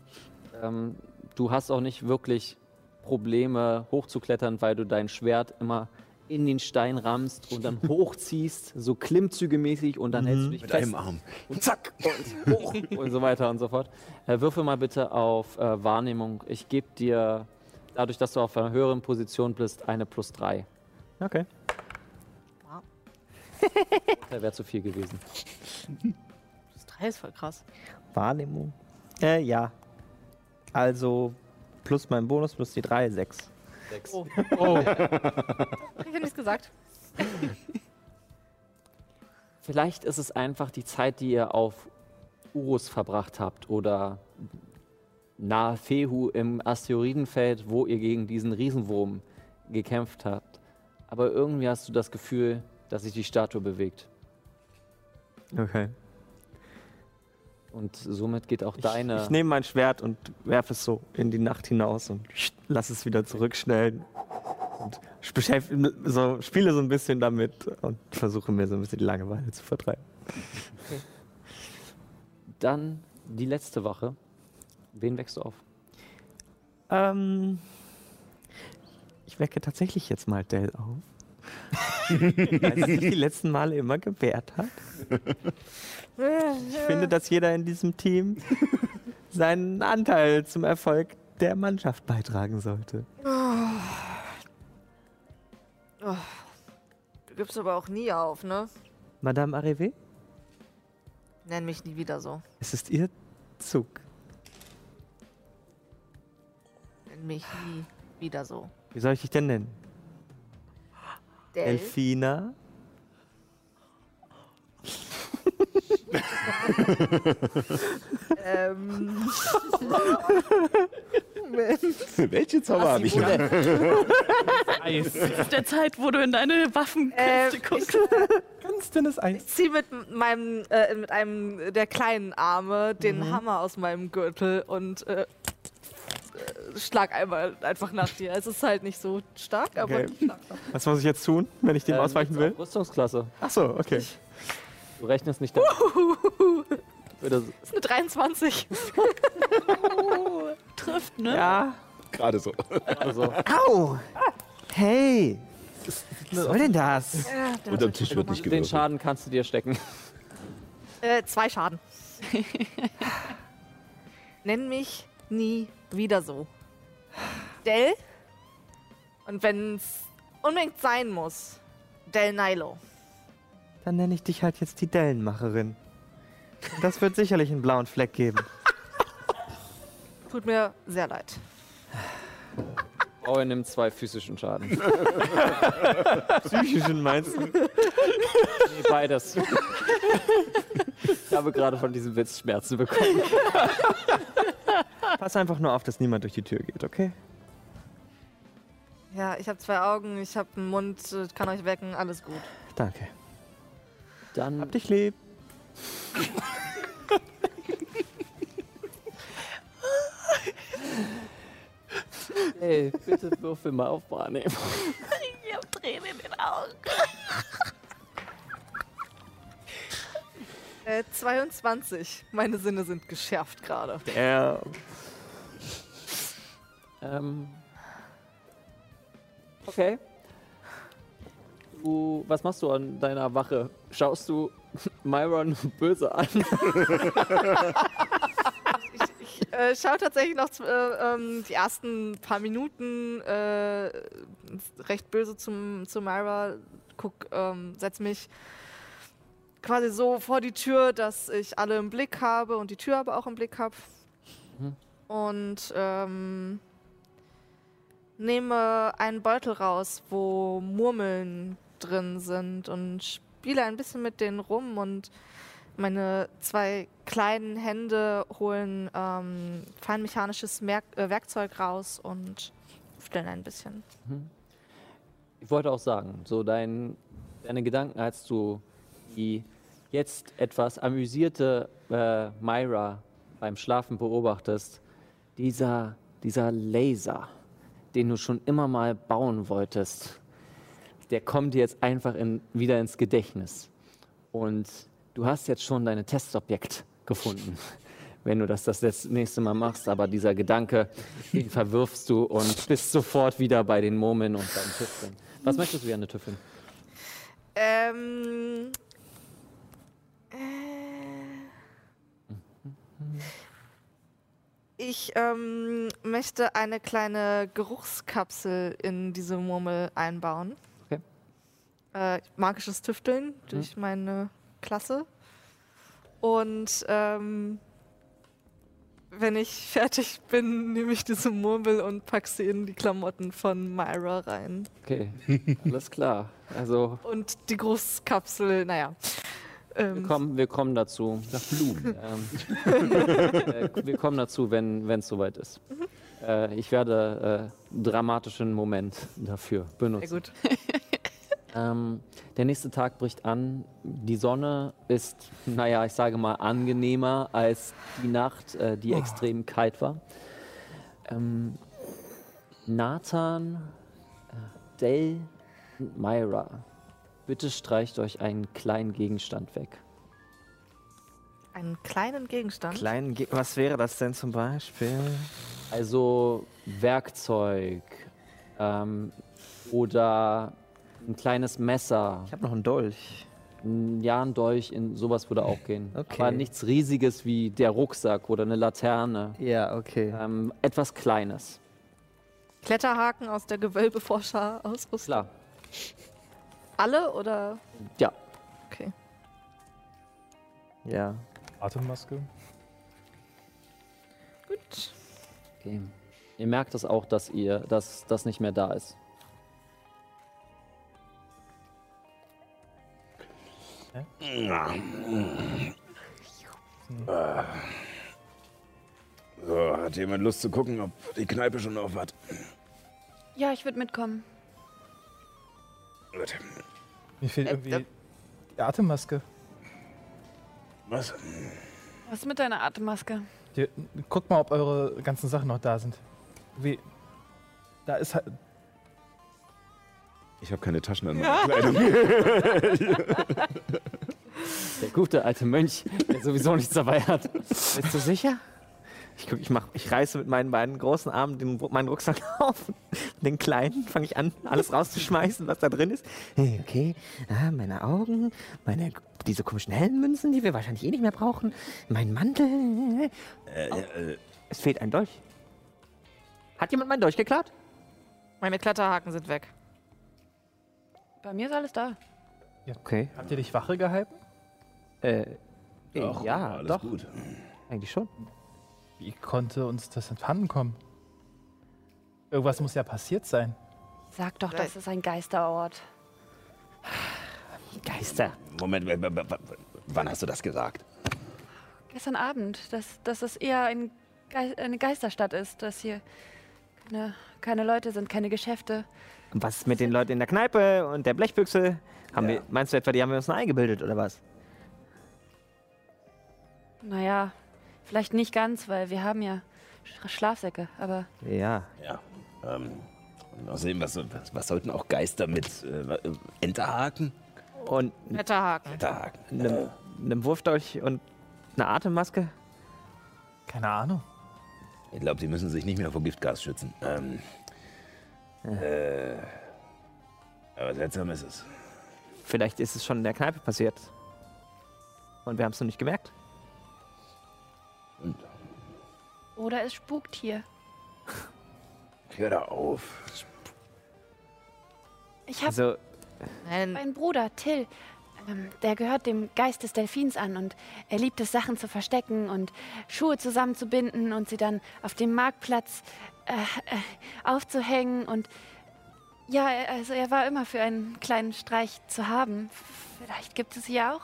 B: Ähm, du hast auch nicht wirklich Probleme hochzuklettern, weil du dein Schwert immer in den Stein rammst und dann hochziehst, so klimmzügemäßig und dann hältst du dich
F: Mit
B: fest
F: einem Arm.
B: und zack und hoch und so weiter und so fort. Äh, würfel mal bitte auf äh, Wahrnehmung. Ich gebe dir, dadurch, dass du auf einer höheren Position bist, eine plus drei.
G: Okay.
B: Der wäre zu viel gewesen.
D: Das 3 ist voll krass.
G: Wahrnehmung. Äh, ja. Also plus mein Bonus plus die 3, 6.
B: Sechs.
D: Oh. Hab ich ja nichts gesagt.
B: Vielleicht ist es einfach die Zeit, die ihr auf Urus verbracht habt oder nahe Fehu im Asteroidenfeld, wo ihr gegen diesen Riesenwurm gekämpft habt. Aber irgendwie hast du das Gefühl, dass sich die Statue bewegt.
G: Okay.
B: Und somit geht auch
G: Ich,
B: deine.
G: ich nehme mein Schwert und werfe es so in die Nacht hinaus und lass es wieder zurückschnellen. Und so, spiele so ein bisschen damit und versuche mir so ein bisschen die Langeweile zu vertreiben.
B: Dann die letzte Wache. Wen wächst du auf?
G: Ähm, ich wecke tatsächlich jetzt mal Dell auf. Weil sie sich die letzten Male immer gewehrt hat. Ich finde, dass jeder in diesem Team seinen Anteil zum Erfolg der Mannschaft beitragen sollte.
D: Du gibst aber auch nie auf, ne?
G: Madame Arrivé,
D: Nenn mich nie wieder so.
G: es ist Ihr Zug.
D: Nenn mich nie wieder so.
G: Wie soll ich dich denn nennen?
D: Del?
G: Elfina?
D: ähm.
H: Welche Zauber habe ich noch?
E: Das ist der Zeit, wo du in deine Waffenkräfte
D: Ähm,
E: guckst.
G: Ganz dünnes Eis.
D: Ich ziehe mit meinem, äh, mit einem der kleinen Arme den Hammer aus meinem Gürtel und äh, schlag einmal einfach nach dir. Es ist halt nicht so stark, aber
G: Okay.
D: stark.
G: Was muss ich jetzt tun, wenn ich dem
B: Ähm,
G: ausweichen will?
B: Rüstungsklasse.
G: Achso, okay.
B: Du rechnest nicht damit.
D: Das ist eine 23.
E: Trifft, ne?
G: Ja.
H: Gerade so.
B: Also,
G: Au! Hey! Was soll denn das?
H: Unterm Tisch wird nicht
B: den
H: gewürfelt.
B: Schaden kannst du dir stecken.
D: Äh, zwei Schaden. Nenn mich nie wieder so. Del. Und wenn es unbedingt sein muss, Del Nilo.
G: Dann nenne ich dich halt jetzt die Dellenmacherin. Das wird sicherlich einen blauen Fleck geben.
D: Tut mir sehr leid.
B: Oh, er nimmt zwei physischen Schaden.
G: Psychischen meinst du?
B: Nee, beides. ich habe gerade von diesem Witz Schmerzen bekommen.
G: Pass einfach nur auf, dass niemand durch die Tür geht, okay?
D: Ja, ich habe zwei Augen, ich habe einen Mund, äh, kann euch wecken, alles gut.
G: Danke.
B: Dann
G: Hab dich lieb.
B: Ey, bitte würfel mal auf Wahrnehmung.
E: Ich hab Tränen in den Augen.
D: Äh, 22. Meine Sinne sind geschärft gerade.
G: Ja.
B: Ähm. Okay. Du, was machst du an deiner Wache? Schaust du Myron böse an?
D: Ich äh, schaue tatsächlich noch äh, ähm, die ersten paar Minuten äh, recht böse zum, zu Myra. Guck, ähm, setz mich quasi so vor die Tür, dass ich alle im Blick habe und die Tür aber auch im Blick habe.
B: Mhm.
D: Und ähm, nehme einen Beutel raus, wo Murmeln drin sind und spiele ein bisschen mit denen rum und meine zwei kleinen Hände holen ähm, feinmechanisches Merk äh, Werkzeug raus und stellen ein bisschen.
B: Ich wollte auch sagen, so dein, deine Gedanken, als du die jetzt etwas amüsierte äh, Myra beim Schlafen beobachtest, dieser, dieser Laser, den du schon immer mal bauen wolltest, der kommt dir jetzt einfach in, wieder ins Gedächtnis. Und du hast jetzt schon dein Testobjekt gefunden, wenn du das das nächste Mal machst. Aber dieser Gedanke, den verwirfst du und bist sofort wieder bei den Murmeln und beim Tüfteln. Was möchtest du gerne tüffeln?
D: Ähm. Äh, ich ähm, möchte eine kleine Geruchskapsel in diese Murmel einbauen.
B: Okay.
D: Äh, magisches Tüfteln durch meine Klasse. Und ähm, wenn ich fertig bin, nehme ich diese Murmel und packe sie in die Klamotten von Myra rein.
B: Okay, alles klar. Also
D: Und die Großkapsel, naja.
B: Wir
D: Ähm,
B: kommen, wir kommen dazu. Nach Blumen. Ähm, äh, wir kommen dazu, wenn es soweit ist. Äh, ich werde äh, einen dramatischen Moment dafür
D: sehr
B: benutzen.
D: gut.
B: Ähm, der nächste Tag bricht an. Die Sonne ist, naja, ich sage mal, angenehmer als die Nacht, äh, die extrem kalt war. Ähm, Nathan, äh, Dell und Myra, bitte streicht euch einen kleinen Gegenstand weg.
D: Einen kleinen Gegenstand.
G: Kleinen Ge Was wäre das denn zum Beispiel?
B: Also Werkzeug ähm, oder ein kleines Messer.
G: Ich habe noch einen Dolch.
B: Ein Ja, ein Dolch, in sowas würde auch gehen.
G: Okay.
B: Aber nichts Riesiges wie der Rucksack oder eine Laterne.
G: Ja, okay.
B: Ähm, etwas Kleines.
D: Kletterhaken aus der Gewölbeforscher-Ausrüstung.
B: Klar.
D: Alle oder?
B: Ja.
D: Okay.
G: Ja.
A: Atemmaske.
D: Gut.
B: Okay. Ihr merkt es auch, dass ihr, dass das nicht mehr da ist.
F: So, hat jemand Lust zu gucken, ob die Kneipe schon auf hat?
E: Ja, ich würde mitkommen.
F: Gut.
A: Mir fehlt
D: Äh,
A: irgendwie
D: äh.
A: die Atemmaske.
F: Was?
E: Was ist mit deiner Atemmaske?
A: Die, guckt mal, ob eure ganzen Sachen noch da sind. Wie. Da ist halt.
H: Ich habe keine Taschen an meiner Kleidung.
B: Der gute alte Mönch, der sowieso nichts dabei hat.
G: Bist du sicher? Ich, guck, ich, mach, ich reiße mit meinen beiden großen Armen den, meinen Rucksack auf. Den kleinen fange ich an, alles rauszuschmeißen, was da drin ist. Hey, Okay, ah, meine Augen, meine, diese komischen hellen Münzen, die wir wahrscheinlich eh nicht mehr brauchen. Mein Mantel.
F: Äh, äh,
G: Es fehlt ein Dolch. Hat jemand meinen Dolch geklaut?
D: Meine Kletterhaken sind weg.
E: Bei mir ist alles da.
G: Okay.
A: Habt ihr dich Wache gehalten?
G: Äh,
F: ach,
G: ja,
F: alles
G: doch.
F: gut.
G: Eigentlich schon.
A: Wie konnte uns das entfanden kommen? Irgendwas muss ja passiert sein.
E: Sag doch, das ist ein Geisterort.
G: Geister.
F: Moment, wann hast du das gesagt?
E: Gestern Abend, dass, dass es eher ein Gei eine Geisterstadt ist, dass hier keine, keine Leute sind, keine Geschäfte.
G: Und was ist mit den Leuten in der Kneipe und der Blechbüchse? Haben
F: Ja.
G: wir, meinst du etwa, die haben wir uns nur eingebildet oder was?
E: Naja, vielleicht nicht ganz, weil wir haben ja Sch- Schlafsäcke, aber
G: Ja.
F: Ja. Ähm, und außerdem, was, was, was sollten auch Geister mit äh, Enterhaken?
G: Und
D: Wetterhaken.
F: Enterhaken.
G: einem, einem Wurfdolch und einer Atemmaske?
A: Keine Ahnung.
F: Ich glaube, die müssen sich nicht mehr vor Giftgas schützen. Ähm, äh, aber seltsam ist es.
G: Vielleicht ist es schon in der Kneipe passiert. Und wir haben es noch nicht gemerkt.
E: Oder es spukt hier.
F: hör da auf.
E: Ich habe
G: Also,
E: meinen Bruder Till. Ähm, der gehört dem Geist des Delfins an und er liebt es, Sachen zu verstecken und Schuhe zusammenzubinden und sie dann auf dem Marktplatz äh, äh, aufzuhängen. Und ja, er- also er war immer für einen kleinen Streich zu haben. Vielleicht gibt es hier auch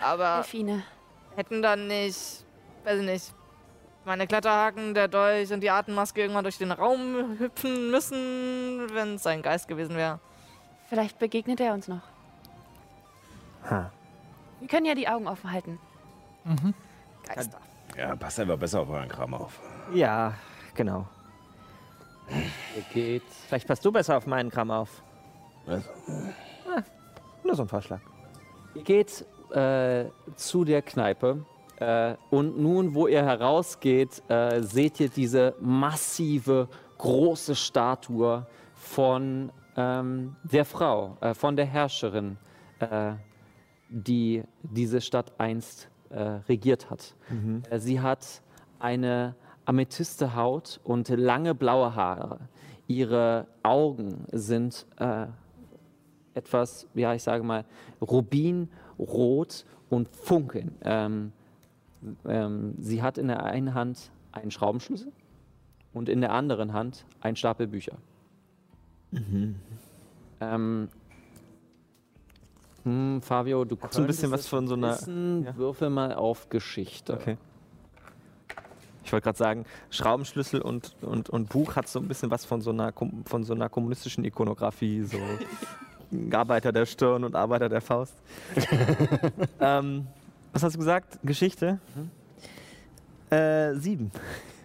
D: aber
E: Delfine.
D: hätten dann nicht, weiß ich nicht, meine Kletterhaken, der Dolch und die Atemmaske irgendwann durch den Raum hüpfen müssen, wenn es ein Geist gewesen wäre.
E: Vielleicht begegnet er uns noch.
G: ha.
E: Wir können ja die Augen offen halten.
D: Geister.
F: Ja, passt einfach besser auf euren Kram auf.
G: ja, genau.
B: Ihr geht
G: Vielleicht passt du besser auf meinen Kram auf.
F: Was?
G: Nur so ein Vorschlag.
B: Ihr geht äh, zu der Kneipe äh, und nun, wo ihr herausgeht, äh, seht ihr diese massive, große Statue von ähm, der Frau, äh, von der Herrscherin, äh, die diese Stadt einst äh, regiert hat. Äh, sie hat eine amethyste Haut und lange blaue Haare. Ihre Augen sind etwas, ja, ich sage mal, rubinrot und funkeln. Ähm, ähm, sie hat in der einen Hand einen Schraubenschlüssel und in der anderen Hand einen Stapel Bücher. Ähm, hm, Fabio, du
G: so ein bisschen was von so einer-
B: wissen.
G: ja.
B: Würfel mal auf Geschichte.
G: Okay. Ich wollte gerade sagen, Schraubenschlüssel und, und, und Buch hat so ein bisschen was von so einer, von so einer kommunistischen Ikonografie, so Arbeiter der Stirn und Arbeiter der Faust. ähm, was hast du gesagt? Geschichte? Äh, sieben.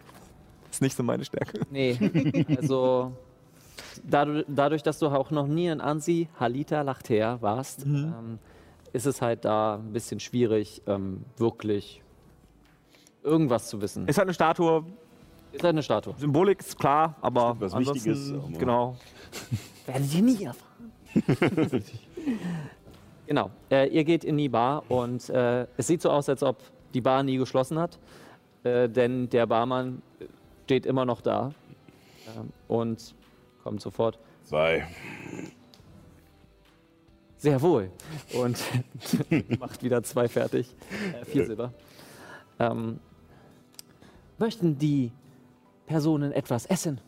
G: Ist nicht so meine Stärke.
B: Nee, also dadurch, dadurch, dass du auch noch nie in Ansi Halita Lachter warst, ähm, ist es halt da ein bisschen schwierig, ähm, wirklich irgendwas zu wissen.
G: Ist halt eine Statue,
B: Ist halt eine Statue.
G: Symbolik ist klar, aber
H: was
G: ansonsten,
H: Wichtiges, aber-
G: genau.
B: Werdet ihr nie erfahren. genau. Äh, ihr geht in die Bar und äh, es sieht so aus, als ob die Bar nie geschlossen hat, äh, denn der Barmann steht immer noch da ähm, und kommt sofort.
F: Zwei.
B: Sehr wohl. Und macht wieder zwei fertig. Äh, vier Silber. Ähm, möchten die Personen etwas essen?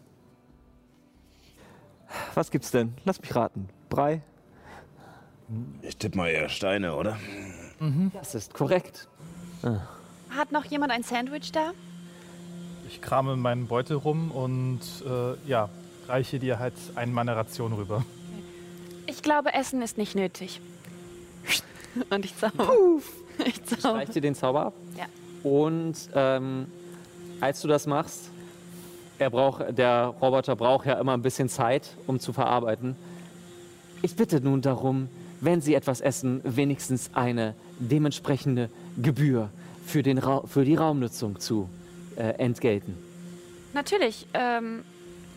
G: Was gibt's denn? Lass mich raten. Brei?
F: Ich tippe mal eher Steine, oder?
B: Das ist korrekt.
E: Hat noch jemand ein Sandwich da?
A: Ich krame in meinen Beutel rum und äh, ja, reiche dir halt einen meiner Ration rüber.
E: Ich glaube, Essen ist nicht nötig. Und ich zauber. Ich zauber.
B: Streicht dir den Zauber ab.
E: Ja.
B: Und ähm, als du das machst, er braucht, der Roboter braucht ja immer ein bisschen Zeit, um zu verarbeiten. Ich bitte nun darum, wenn Sie etwas essen, wenigstens eine dementsprechende Gebühr für, den Ra für die Raumnutzung zu äh, entgelten.
E: Natürlich. Ähm,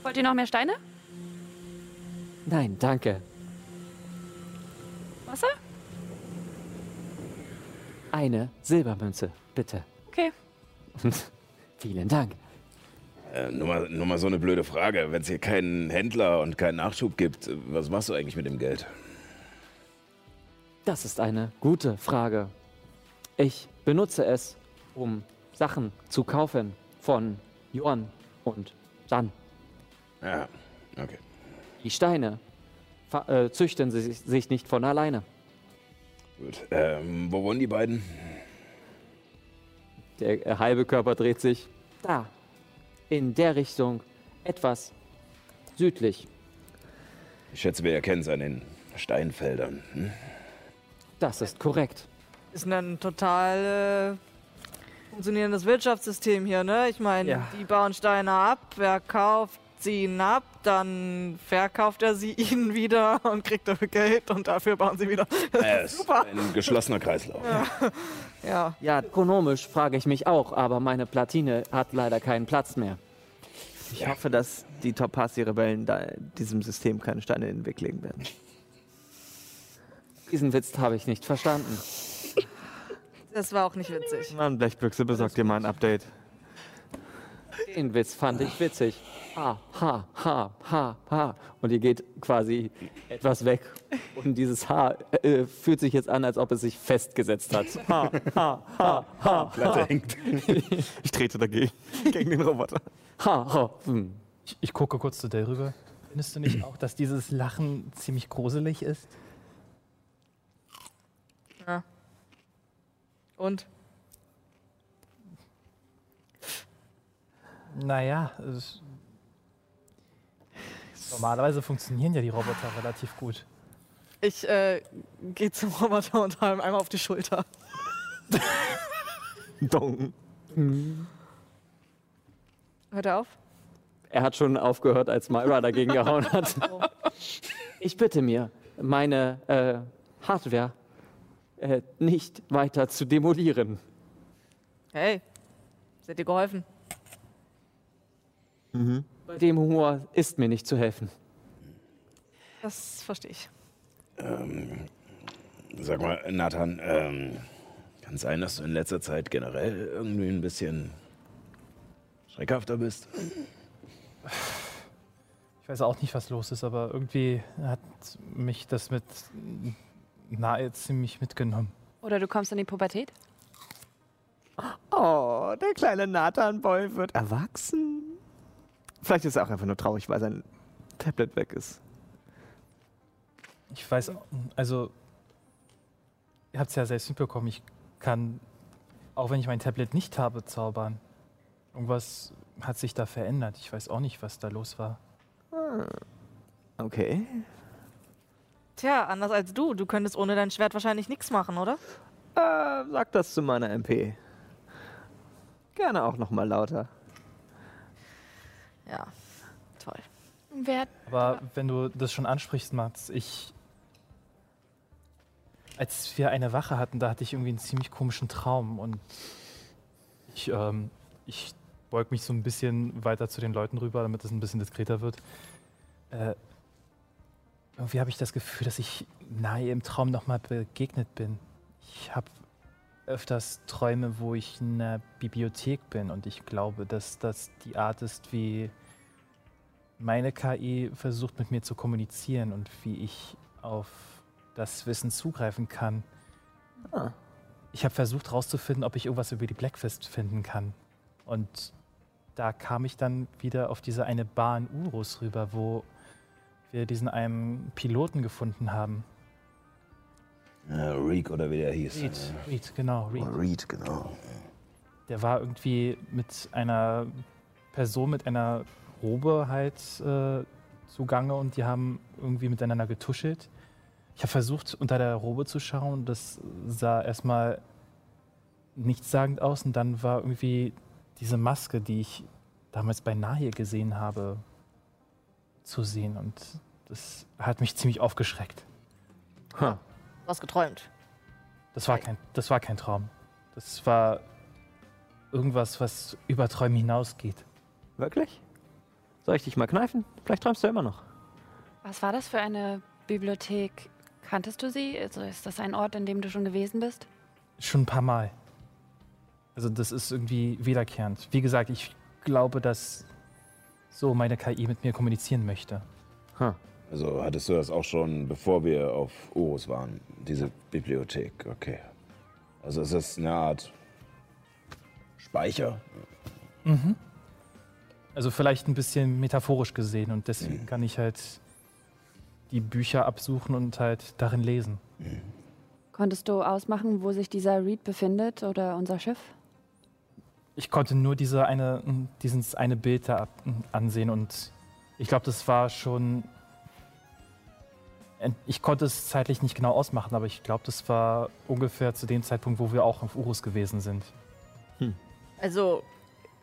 E: wollt ihr noch mehr Steine?
B: Nein, danke.
E: Wasser?
B: Eine Silbermünze, bitte.
E: Okay.
B: Vielen Dank.
F: Äh, nur, mal, nur mal so eine blöde Frage. Wenn es hier keinen Händler und keinen Nachschub gibt, was machst du eigentlich mit dem Geld?
B: Das ist eine gute Frage. Ich benutze es, um Sachen zu kaufen von Yuan und Jan.
F: Ja, okay.
B: Die Steine äh, züchten sie sich nicht von alleine.
F: Gut. Ähm, wo wohnen die beiden?
B: Der äh, halbe Körper dreht sich. Da. In der Richtung. Etwas südlich.
F: Ich schätze, wir erkennen es an den Steinfeldern. Hm?
B: Das ist korrekt.
D: Ist ein total äh, funktionierendes Wirtschaftssystem hier, ne? Ich meine,
G: Ja.
D: die bauen Steine ab, wer kauft sie ihn ab, dann verkauft er sie ihnen wieder und kriegt dafür Geld und dafür bauen sie wieder.
F: Äh, es ist ein geschlossener Kreislauf.
D: Ja,
B: Ja, ökonomisch frage ich mich auch, aber meine Platine hat leider keinen Platz mehr.
G: Ich hoffe, dass die Topasi-Rebellen da diesem System keine Steine in den Weg legen werden.
B: Diesen Witz habe ich nicht verstanden.
D: das war auch nicht witzig.
G: Mann, Blechbüchse, besorgt dir mal ein Update.
B: Den Witz fand ich witzig. Ha, ha, ha, ha, ha. Und ihr geht quasi etwas weg. Und dieses H äh, fühlt sich jetzt an, als ob es sich festgesetzt hat. Ha, ha, ha, ha,
H: Platte hängt.
G: Ich trete dagegen. Gegen den Roboter.
B: ha, ha. Hm.
A: Ich, ich gucke kurz zu Dale rüber. Findest du nicht auch, dass dieses Lachen ziemlich gruselig ist?
D: Und?
A: Naja, es, normalerweise funktionieren ja die Roboter relativ gut.
D: Ich äh, gehe zum Roboter und hau ihm einmal auf die Schulter.
G: Dong.
D: Hört er auf?
B: Er hat schon aufgehört, als Myra dagegen gehauen hat. Ich bitte mir, meine äh, Hardware äh, nicht weiter zu demolieren.
D: Hey, seid ihr geholfen?
B: Bei dem Humor ist mir nicht zu helfen.
D: Das verstehe ich.
F: Sag mal, Nathan, ähm, kann es sein, dass du in letzter Zeit generell irgendwie ein bisschen schreckhafter bist?
A: Ich weiß auch nicht, was los ist, aber irgendwie hat mich das mit nahe ziemlich mitgenommen.
E: Oder du kommst in die Pubertät?
G: Oh, der kleine Nathan-Boy wird erwachsen. Vielleicht ist er auch einfach nur traurig, weil sein Tablet weg ist.
A: Ich weiß, also, ihr habt es ja selbst mitbekommen, ich kann, auch wenn ich mein Tablet nicht habe, zaubern. Irgendwas hat sich da verändert. Ich weiß auch nicht, was da los war.
G: Okay.
D: Tja, anders als du. Du könntest ohne dein Schwert wahrscheinlich nichts machen, oder?
G: Äh, sag das zu meiner MP. Gerne auch noch mal lauter.
D: Ja, toll.
E: Wer
A: Aber wenn du das schon ansprichst, Mats, ich. Als wir eine Wache hatten, da hatte ich irgendwie einen ziemlich komischen Traum und ich, ähm, ich beug mich so ein bisschen weiter zu den Leuten rüber, damit es ein bisschen diskreter wird. Äh, irgendwie habe ich das Gefühl, dass ich nahe im Traum nochmal begegnet bin. Ich habe öfters Träume, wo ich in einer Bibliothek bin und ich glaube, dass das die Art ist, wie meine KI versucht mit mir zu kommunizieren und wie ich auf das Wissen zugreifen kann.
G: Ah.
A: Ich habe versucht herauszufinden, ob ich irgendwas über die Blackfist finden kann. Und da kam ich dann wieder auf diese eine Bar in Urus rüber, wo wir diesen einen Piloten gefunden haben.
F: Ja, Reek oder wie der hieß.
A: Reed, Reed, genau, Reed.
F: Oh, Reed, genau.
A: Der war irgendwie mit einer Person mit einer Robe halt äh, zugange und die haben irgendwie miteinander getuschelt. Ich habe versucht, unter der Robe zu schauen. Das sah erstmal nichtssagend aus und dann war irgendwie diese Maske, die ich damals bei Nahe gesehen habe, zu sehen und das hat mich ziemlich aufgeschreckt.
G: Ha.
D: Du hast geträumt.
A: Das war kein, das war kein Traum. Das war irgendwas, was über Träume hinausgeht.
G: Wirklich? Soll ich dich mal kneifen? Vielleicht träumst du immer noch.
E: Was war das für eine Bibliothek? Kanntest du sie? Also ist das ein Ort, in dem du schon gewesen bist?
A: Schon ein paar Mal. Also das ist irgendwie wiederkehrend. Wie gesagt, ich glaube, dass so meine KI mit mir kommunizieren möchte.
G: Ha.
F: Also hattest du das auch schon, bevor wir auf Urus waren, diese Bibliothek? Okay. Also ist das eine Art Speicher?
A: Mhm. Also vielleicht ein bisschen metaphorisch gesehen und deswegen kann ich halt die Bücher absuchen und halt darin lesen.
E: Konntest du ausmachen, wo sich dieser Reed befindet oder unser Schiff?
A: Ich konnte nur diese eine, dieses eine Bild da ab- ansehen und ich glaube, das war schon. Ich konnte es zeitlich nicht genau ausmachen, aber ich glaube, das war ungefähr zu dem Zeitpunkt, wo wir auch auf Urus gewesen sind.
D: Also,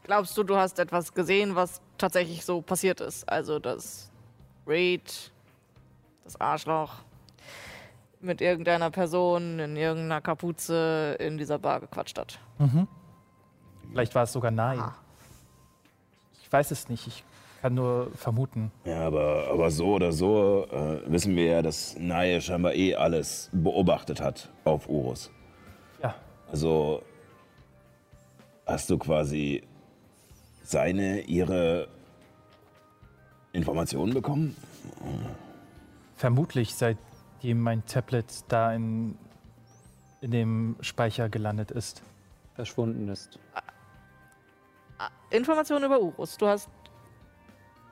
D: glaubst du, du hast etwas gesehen, was tatsächlich so passiert ist? Also, dass Reed, das Arschloch, mit irgendeiner Person in irgendeiner Kapuze in dieser Bar gequatscht hat.
A: Vielleicht war es sogar Nai.
D: Ah.
A: Ich weiß es nicht. Ich kann nur vermuten.
F: Ja, aber, aber so oder so äh, wissen wir ja, dass Naye scheinbar eh alles beobachtet hat auf Urus.
A: Ja,
F: Also hast du quasi seine, ihre Informationen bekommen?
A: vermutlich seitdem mein Tablet da in, in dem Speicher gelandet ist.
B: Verschwunden ist.
D: Informationen über Urus. Du hast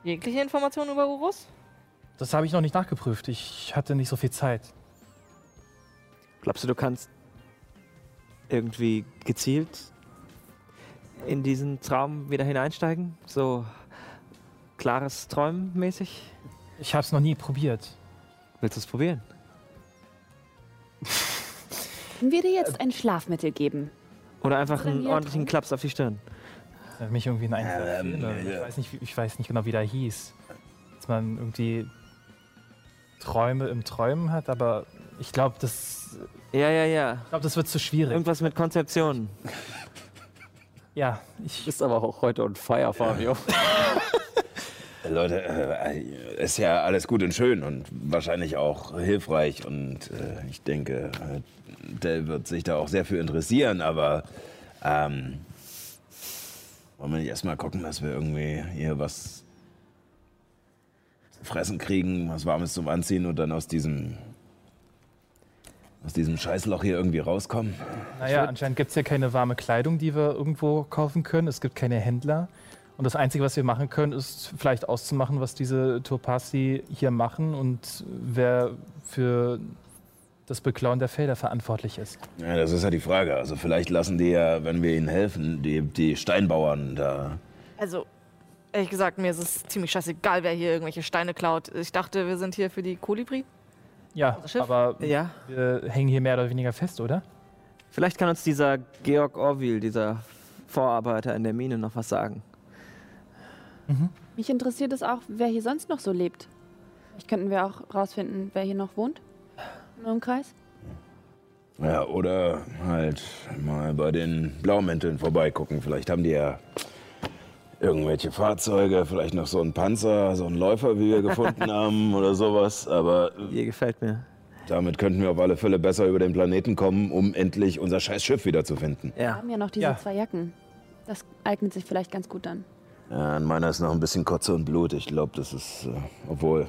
D: jegliche Informationen über Urus?
A: Das habe ich noch nicht nachgeprüft. Ich hatte nicht so viel Zeit.
G: Glaubst du, du kannst irgendwie gezielt in diesen Traum wieder hineinsteigen? So klares Träumen mäßig?
A: Ich habe es noch nie probiert.
G: Willst du es probieren?
E: Können wir dir jetzt ein Schlafmittel geben?
G: Oder einfach
E: Oder
G: einen ordentlichen? Klaps auf die Stirn?
A: Mich irgendwie in einen
F: Ähm,
A: ich,
F: ja.
A: weiß nicht, wie- ich weiß nicht genau, wie der hieß. Dass man irgendwie Träume im Träumen hat, aber ich glaube, das,
G: Ja, ja, ja.
A: ich glaub, das wird zu schwierig.
G: Irgendwas mit Konzeption.
A: Ja, ich,
B: Ist aber auch heute on fire, Fabio.
F: Äh, Leute, äh, ist ja alles gut und schön und wahrscheinlich auch hilfreich und äh, ich denke, äh, der wird sich da auch sehr für interessieren, aber ähm, wollen wir nicht erstmal gucken, dass wir irgendwie hier was zu fressen kriegen, was Warmes zum Anziehen und dann aus diesem aus diesem Scheißloch hier irgendwie rauskommen?
A: naja, anscheinend gibt es ja keine warme Kleidung, die wir irgendwo kaufen können. Es gibt keine Händler. Und das Einzige, was wir machen können, ist vielleicht auszumachen, was diese Turpasi hier machen und wer für das Beklauen der Felder verantwortlich ist.
F: Ja, das ist ja die Frage. Also vielleicht lassen die ja, wenn wir ihnen helfen, die, die Steinbauern da
D: Also, ehrlich gesagt, mir ist es ziemlich scheißegal, wer hier irgendwelche Steine klaut. Ich dachte, wir sind hier für die Kolibri.
A: Ja,
D: Unser Schiff?
A: aber
G: Ja.
A: wir hängen hier mehr oder weniger fest, oder?
G: Vielleicht kann uns dieser Georg Orwil, dieser Vorarbeiter in der Mine, noch was sagen.
E: Mich interessiert es auch, wer hier sonst noch so lebt. Vielleicht könnten wir auch rausfinden, wer hier noch wohnt. Im Umkreis.
F: Ja, oder halt mal bei den Blaumänteln vorbeigucken. Vielleicht haben die ja irgendwelche Fahrzeuge, vielleicht noch so einen Panzer, so einen Läufer, wie wir gefunden haben oder sowas. Aber
G: Ihr gefällt mir.
F: damit könnten wir auf alle Fälle besser über den Planeten kommen, um endlich unser scheiß Schiff wiederzufinden.
E: Wir
G: Ja.
E: haben ja noch diese
A: Ja.
E: zwei Jacken. Das eignet sich vielleicht ganz gut an.
F: Ja, an meiner ist noch ein bisschen Kotze und Blut. Ich glaube, das ist, äh, obwohl...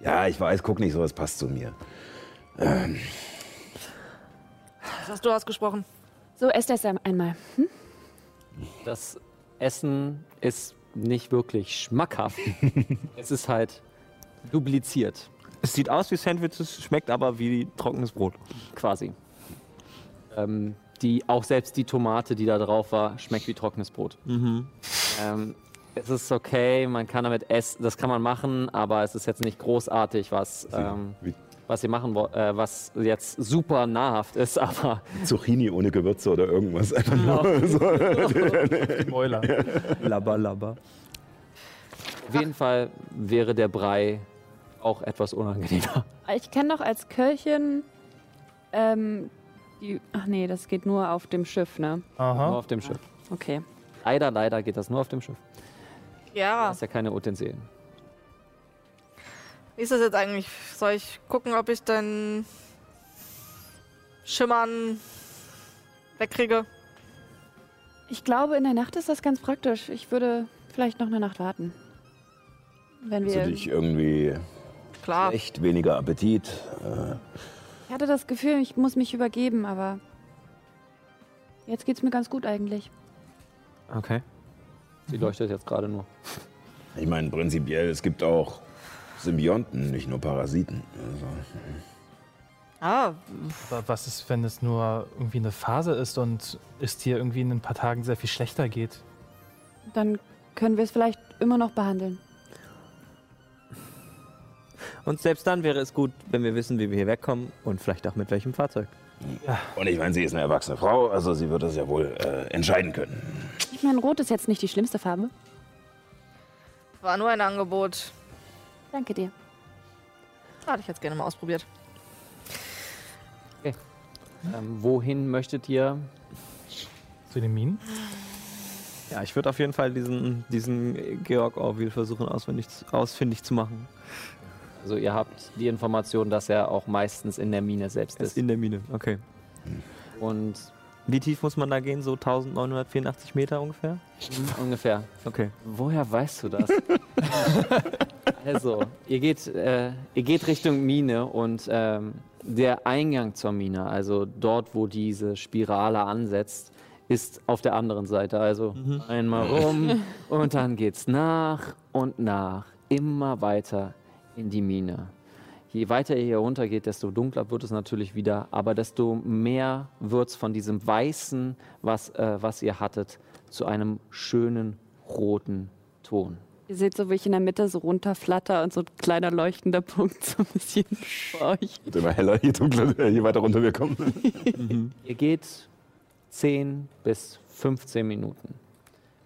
F: Ja, ich weiß, guck nicht so, es passt zu mir.
D: Was hast du ausgesprochen?
E: So, esst es einmal. Hm?
B: Das Essen ist nicht wirklich schmackhaft. es ist halt dupliziert,
G: Es sieht aus wie Sandwiches, schmeckt aber wie trockenes Brot.
B: quasi. Ähm, die, auch selbst die Tomate, die da drauf war, schmeckt wie trockenes Brot. Ähm, es ist okay, man kann damit essen, das kann man machen, aber es ist jetzt nicht großartig, was, ähm, was sie machen, äh, was jetzt super nahrhaft ist, aber
H: Zucchini ohne Gewürze oder irgendwas. Einfach nur so.
A: Mäuler.
G: Labba, labba.
B: auf jeden Fall wäre der Brei auch etwas unangenehmer.
E: Ich kenne noch als Köchin. Ähm, die, ach nee, das geht nur auf dem Schiff, ne?
B: Nur
A: Aha.
B: auf dem Schiff.
E: Okay.
B: Leider, leider geht das nur auf dem Schiff.
D: Ja.
B: Das ist ja keine Utensilien.
D: Wie ist das jetzt eigentlich? Soll ich gucken, ob ich dein Schimmern wegkriege?
E: Ich glaube, in der Nacht ist das ganz praktisch. Ich würde vielleicht noch eine Nacht warten. Wenn
F: Hast du
E: wir.
F: dich irgendwie
D: Klar.
F: echt weniger Appetit? Äh,
E: Ich hatte das Gefühl, ich muss mich übergeben, aber jetzt geht's mir ganz gut eigentlich.
G: Okay.
B: Sie leuchtet jetzt gerade nur.
F: Ich meine, prinzipiell, es gibt auch Symbionten, nicht nur Parasiten. Also,
D: Ah,
A: Aber was ist, wenn es nur irgendwie eine Phase ist und es dir irgendwie in ein paar Tagen sehr viel schlechter geht?
E: Dann können wir es vielleicht immer noch behandeln.
G: Und selbst dann wäre es gut, wenn wir wissen, wie wir hier wegkommen und vielleicht auch mit welchem Fahrzeug.
F: und ich meine, sie ist eine erwachsene Frau, also sie wird das ja wohl äh, entscheiden können.
E: Ich meine, Rot ist jetzt nicht die schlimmste Farbe.
D: war nur ein Angebot.
E: Danke dir.
D: Hatte ich jetzt gerne mal ausprobiert.
B: Ähm, wohin möchtet ihr?
A: Zu den Minen?
G: Ja, ich würde auf jeden Fall diesen, diesen Georg Orwell versuchen auswendig, ausfindig zu machen.
B: Also ihr habt die Information, dass er auch meistens in der Mine selbst
G: ist
B: ist.
G: in der Mine, okay.
B: Und
G: Wie tief muss man da gehen? So 1984 Meter ungefähr?
B: ungefähr.
G: Okay.
B: Woher weißt du das? also, ihr geht, äh, ihr geht Richtung Mine und ähm, der Eingang zur Mine, also dort, wo diese Spirale ansetzt, ist auf der anderen Seite. Also einmal rum und dann geht's nach und nach, immer weiter in die Mine. Je weiter ihr hier runter geht, desto dunkler wird es natürlich wieder, aber desto mehr wird es von diesem Weißen, was, äh, was ihr hattet, zu einem schönen roten Ton.
E: Ihr seht so, wie ich in der Mitte so runterflatter und so ein kleiner leuchtender Punkt so ein bisschen vor euch.
H: Wird immer heller, je dunkler, je weiter runter wir kommen.
B: Ihr geht 10 bis 15 Minuten,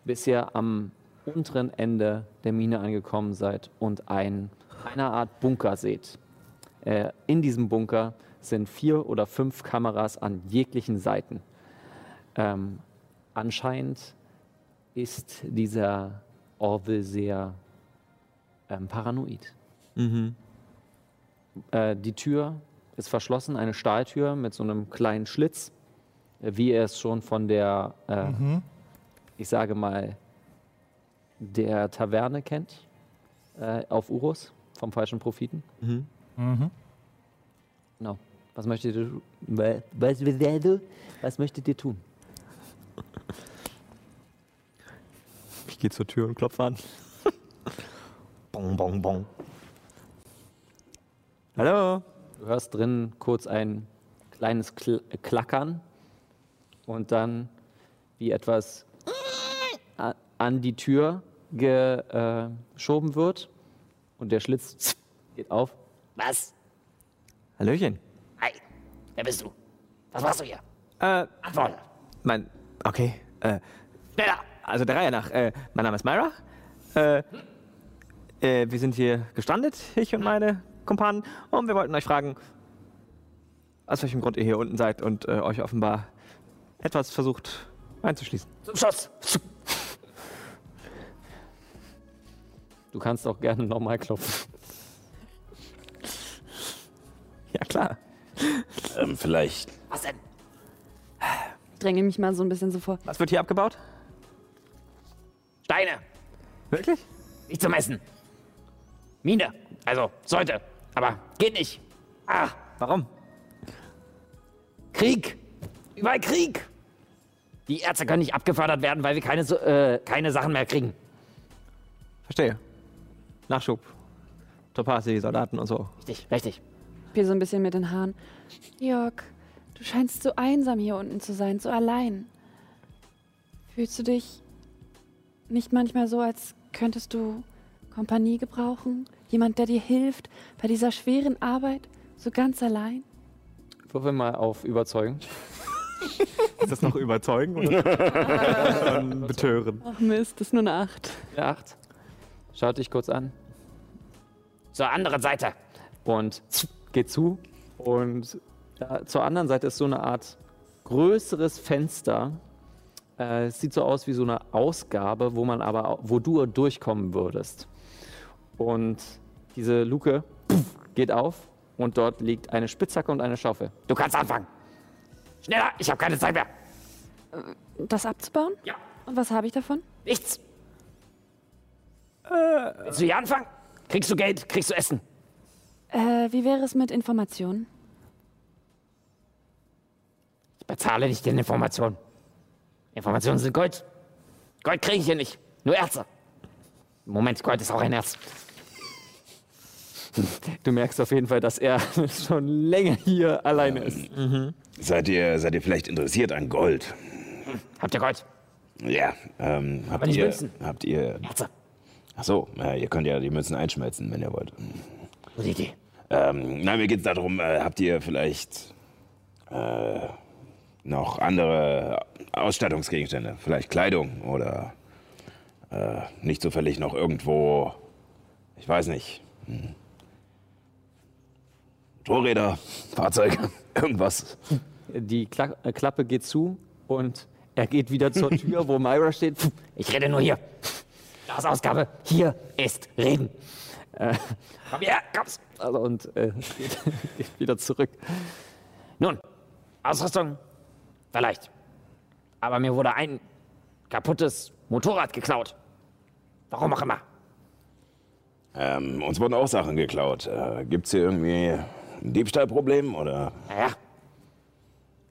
B: bis ihr am unteren Ende der Mine angekommen seid und ein, eine Art Bunker seht. Äh, in diesem Bunker sind vier oder fünf Kameras an jeglichen Seiten. Ähm, anscheinend ist dieser Orville sehr ähm, paranoid.
G: Mhm.
B: Äh, die Tür ist verschlossen, eine Stahltür mit so einem kleinen Schlitz, äh, wie ihr es schon von der, äh, ich sage mal, der Taverne kennt, äh, auf Urus, vom falschen Propheten.
G: Mhm.
A: Mhm.
B: Genau. Was möchtet ihr, was, was, möchtet ihr tun?
G: Ich gehe zur Tür und klopfe an. bong, bong, bong. Hallo?
B: Du hörst drin kurz ein kleines Kl Klackern und dann wie etwas an die Tür ge- äh, geschoben wird und der Schlitz geht auf.
I: Was?
G: Hallöchen.
I: Hi. Wer bist du? Was machst du hier?
G: Äh,
I: Antworte.
G: mein, okay, äh,
I: Schneller.
G: also der Reihe nach. Äh, mein Name ist Myra. Äh, äh, wir sind hier gestrandet, ich und meine Kumpanen, und wir wollten euch fragen, aus welchem Grund ihr hier unten seid und äh, euch offenbar etwas versucht einzuschließen.
I: Zum Schuss.
B: Du kannst auch gerne nochmal klopfen.
G: Ja, klar.
F: Ähm, vielleicht.
I: Was denn?
E: Ich dränge mich mal so ein bisschen so vor.
G: Was wird hier abgebaut?
I: Steine.
G: Wirklich?
I: Nicht zum Essen. Mine. Also, sollte. Aber geht nicht. Ah,
G: Warum?
I: Krieg. Überall Krieg. Die Ärzte können nicht abgefördert werden, weil wir keine, so- äh, keine Sachen mehr kriegen.
G: Verstehe. Nachschub. Topasi, Soldaten und so.
I: Richtig, richtig.
E: Spiel so ein bisschen mit den Haaren. Jörg, du scheinst so einsam hier unten zu sein, so allein. Fühlst du dich nicht manchmal so, als könntest du Kompanie gebrauchen? Jemand, der dir hilft bei dieser schweren Arbeit, so ganz allein?
B: Würfel mal auf Überzeugen.
G: Ist das noch überzeugen oder betören?
E: Ach Mist, das ist nur eine Acht.
B: Ja, acht. Schaut dich kurz an
I: Zur anderen Seite.
B: und geht zu. Und da, zur anderen Seite ist so eine Art größeres Fenster. Äh, es sieht so aus wie so eine Ausgabe, wo man aber, wo du durchkommen würdest. Und diese Luke geht auf und dort liegt eine Spitzhacke und eine Schaufel.
I: Du kannst anfangen. Schneller, ich habe keine Zeit mehr.
E: Das abzubauen?
I: Ja.
E: Und was habe ich davon?
I: Nichts. Willst du hier anfangen? Kriegst du Geld, kriegst du Essen.
E: Äh, wie wäre es mit Informationen?
I: Ich bezahle nicht den Informationen. Informationen sind Gold. Gold kriege ich hier nicht. Nur Ärzte. Moment, Gold ist auch ein Erz.
B: Du merkst auf jeden Fall, dass er schon länger hier alleine ist.
F: Seid ihr, seid ihr vielleicht interessiert an Gold?
I: Habt ihr Gold?
F: Ja. Ähm, habt, ihr,
I: Münzen.
F: habt ihr.
I: Ärzte.
F: Ach so, äh, ihr könnt ja die Münzen einschmelzen, wenn ihr wollt.
I: Gute Idee.
F: Ähm, nein, mir geht es darum, äh, habt ihr vielleicht äh, noch andere Ausstattungsgegenstände? Vielleicht Kleidung oder äh, nicht zufällig noch irgendwo, ich weiß nicht, hm. Motorräder, Fahrzeuge, irgendwas.
B: Die Kla äh, Klappe geht zu und er geht wieder zur Tür, wo Myra steht.
I: Ich rede nur hier. Das Ausgabe hier ist Reden.
B: Äh,
I: Komm her, komm's.
B: Und äh, geht, wieder zurück.
I: Nun, Ausrüstung vielleicht. Aber mir wurde ein kaputtes Motorrad geklaut. Warum auch immer.
F: Ähm, uns wurden auch Sachen geklaut. Äh, gibt's hier irgendwie ein Diebstahlproblem oder?
I: Naja,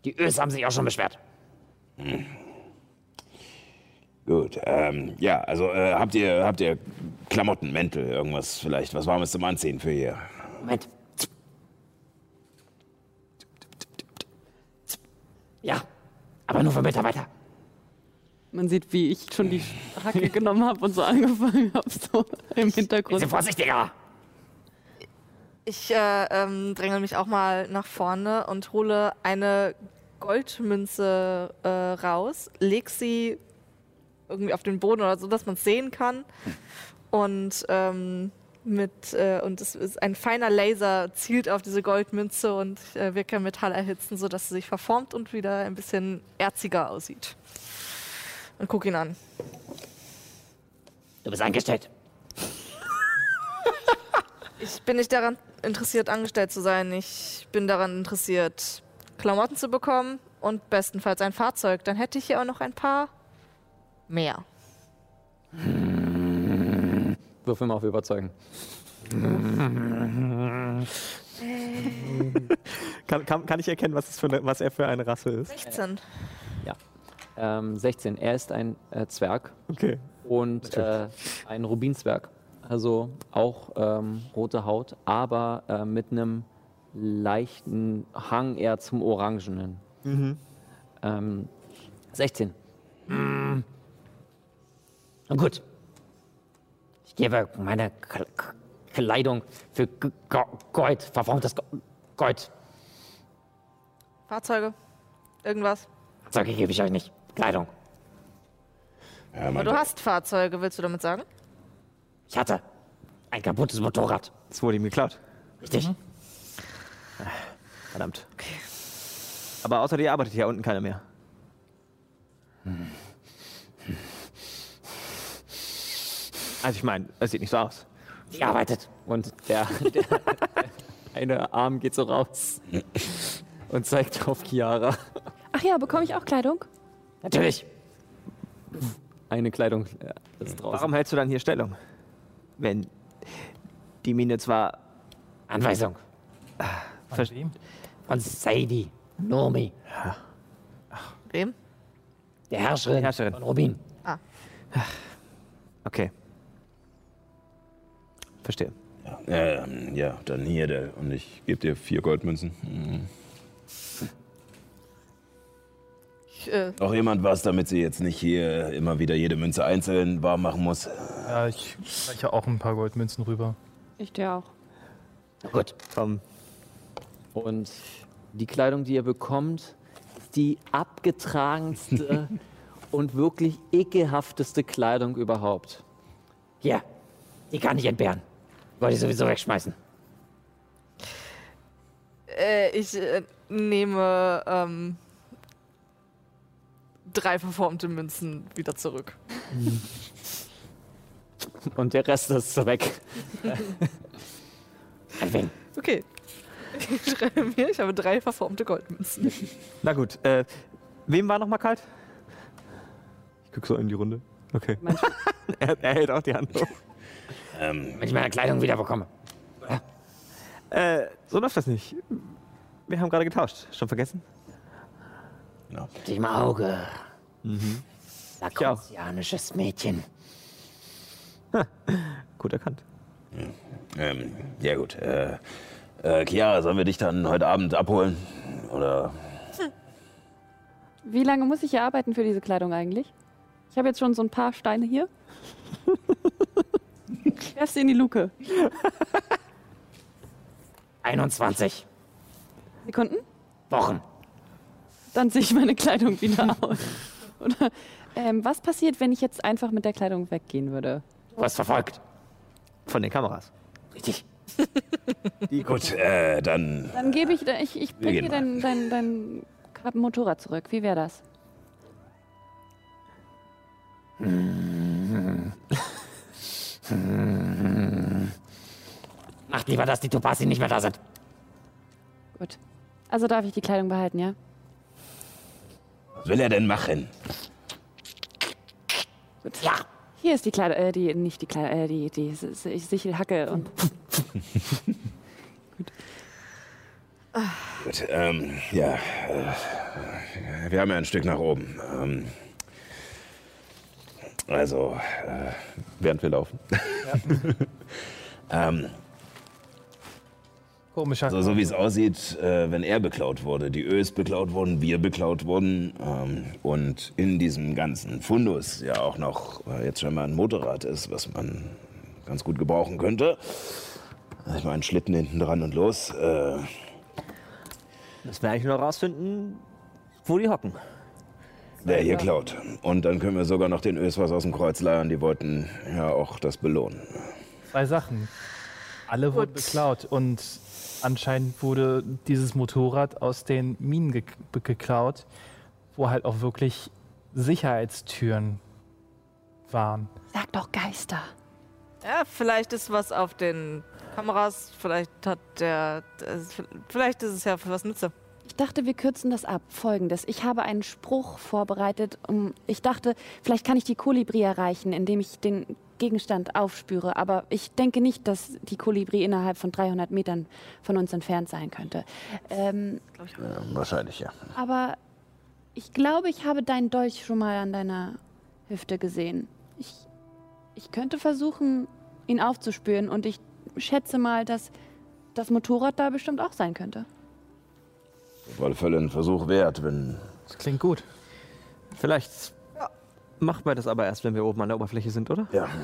I: die Ös haben sich auch schon beschwert.
F: Gut, ähm, ja, also äh, habt ihr habt ihr Klamotten, Mäntel, irgendwas vielleicht, was Warmes zum Anziehen für hier?
I: Moment. Ja, aber nur für Mitarbeiter.
E: Man sieht, wie ich schon die Hacke genommen habe und so angefangen habe, so im Hintergrund.
I: Bisschen vorsichtiger.
D: Ich äh, ähm, dränge mich auch mal nach vorne und hole eine Goldmünze äh, raus, leg sie irgendwie auf den Boden oder so, dass man es sehen kann. Und ähm, mit äh, und es ist ein feiner Laser zielt auf diese Goldmünze und äh, wir können Metall erhitzen, sodass sie sich verformt und wieder ein bisschen erziger aussieht. Und guck ihn an.
I: Du bist angestellt.
D: Ich bin nicht daran interessiert, angestellt zu sein. Ich bin daran interessiert, Klamotten zu bekommen und bestenfalls ein Fahrzeug. Dann hätte ich hier auch noch ein paar mehr.
B: Würfel mal auf Überzeugen.
G: Kann, kann, kann ich erkennen, was, für eine, was er für eine Rasse ist?
D: 16.
B: Ähm, 16. Er ist ein äh, Zwerg
G: Okay.
B: und äh, ein Rubinzwerg. Also auch ähm, rote Haut, aber äh, mit einem leichten Hang eher zum Orangenen. Ähm, 16.
I: Nun gut. Ich gebe meine Kleidung für Gold, verformtes Go Gold.
D: Fahrzeuge? Irgendwas?
I: Fahrzeuge gebe ich euch nicht. Kleidung.
F: Ja,
D: Aber du hast Fahrzeuge, willst du damit sagen?
I: Ich hatte ein kaputtes Motorrad.
G: Es wurde ihm geklaut.
I: Richtig?
G: Verdammt. Aber außer dir arbeitet hier unten keiner mehr. Also ich meine, es sieht nicht so aus.
I: Die arbeitet.
B: Und der, der eine Arm geht so raus und zeigt auf Chiara.
E: Ach ja, bekomme ich auch Kleidung?
I: Natürlich.
B: Eine Kleidung äh, ist draußen.
G: Warum hältst du dann hier Stellung? Wenn die Mine zwar
I: Anweisung
A: Von wem?
I: von Sadie Nomi,
D: Wem?
I: der Herrscherin,
G: Herrscherin.
I: von Rubin.
G: Okay. Verstehe.
F: Ähm, ja, dann hier, der, und ich gebe dir vier Goldmünzen. Mhm.
D: Ich, äh,
F: Noch jemand was, damit sie jetzt nicht hier immer wieder jede Münze einzeln warm machen muss?
A: Ja, ich reiche auch ein paar Goldmünzen rüber.
E: Ich dir auch.
I: Gut.
G: Komm.
B: Und die Kleidung, die ihr bekommt, ist die abgetragenste und wirklich ekelhafteste Kleidung überhaupt.
I: Hier, die kann ich entbehren. Wollte ich sowieso wegschmeißen.
D: äh, ich äh, nehme ähm, drei verformte Münzen wieder zurück.
B: Und der Rest ist so weg.
I: An wen?
D: Okay. Ich schreibe mir, ich habe drei verformte Goldmünzen.
G: Na gut. Äh, wem war noch mal kalt? Ich guck so in die Runde. Okay. er, er hält auch die Hand hoch.
F: Ähm,
I: Wenn ich meine Kleidung wieder bekomme.
G: Äh, so läuft das nicht. Wir haben gerade getauscht. Schon vergessen?
F: genau.
I: Die im Auge.
G: Mhm.
I: Lakotianisches Mädchen.
G: Gut erkannt.
F: Ähm, ja gut. Äh, äh, Chiara, sollen wir dich dann heute Abend abholen? Oder
E: Wie lange muss ich hier arbeiten für diese Kleidung eigentlich? Ich habe jetzt schon so ein paar Steine hier. Werf sie in die Luke.
I: 21
E: Sekunden?
I: Wochen.
E: Dann sehe ich meine Kleidung wieder aus. Oder ähm, was passiert, wenn ich jetzt einfach mit der Kleidung weggehen würde?
I: Du wirst verfolgt.
G: Von den Kameras.
I: Richtig.
F: gut, äh, dann
E: Dann gebe ich, ich, ich bringe dir dein, dein, dein Motorrad zurück. Wie wäre das?
I: Macht lieber, dass die Topasi nicht mehr da sind.
E: Gut. Also darf ich die Kleidung behalten, ja?
F: was will er denn machen?
E: Gut.
I: Ja.
E: Hier ist die Kleidung, äh, die, nicht die Kleidung, äh, die, die S- Sichelhacke und
F: Gut, ähm, ja, äh, wir haben ja ein Stück nach oben. Ähm, also, äh,
H: Während wir laufen.
F: ähm,
A: Komischer.
F: also so wie es aussieht, äh, wenn er beklaut wurde, die Ös beklaut wurden, wir beklaut wurden ähm, und in diesem ganzen Fundus ja auch noch äh, jetzt schon mal ein Motorrad ist, was man ganz gut gebrauchen könnte. Ich meine, Schlitten hinten dran und los. Äh,
G: Müssen wir eigentlich nur rausfinden, wo die hocken.
F: Wer hier klaut. Und dann können wir sogar noch den Ös was aus dem Kreuz leiern. Die wollten ja auch das belohnen.
A: Zwei Sachen. Alle wurden
D: Gut.
A: beklaut und anscheinend wurde dieses Motorrad aus den Minen ge geklaut, wo halt auch wirklich Sicherheitstüren waren.
E: sag doch Geister.
D: Ja, vielleicht ist was auf den Kameras, vielleicht hat der, das- vielleicht ist es ja für was Nütze.
E: Ich dachte, wir kürzen das ab. Folgendes. Ich habe einen Spruch vorbereitet. Um, ich dachte, vielleicht kann ich die Kolibri erreichen, indem ich den Gegenstand aufspüre. Aber ich denke nicht, dass die Kolibri innerhalb von 300 Metern von uns entfernt sein könnte. Ähm,
F: Ja, wahrscheinlich, ja.
E: aber ich glaube, ich habe deinen Dolch schon mal an deiner Hüfte gesehen. Ich, ich könnte versuchen, ihn aufzuspüren. Und ich schätze mal, dass das Motorrad da bestimmt auch sein könnte.
F: Auf alle Fälle ein Versuch wert, wenn.
A: Das klingt gut.
G: Vielleicht macht man das aber erst, wenn wir oben an der Oberfläche sind, oder?
F: Ja.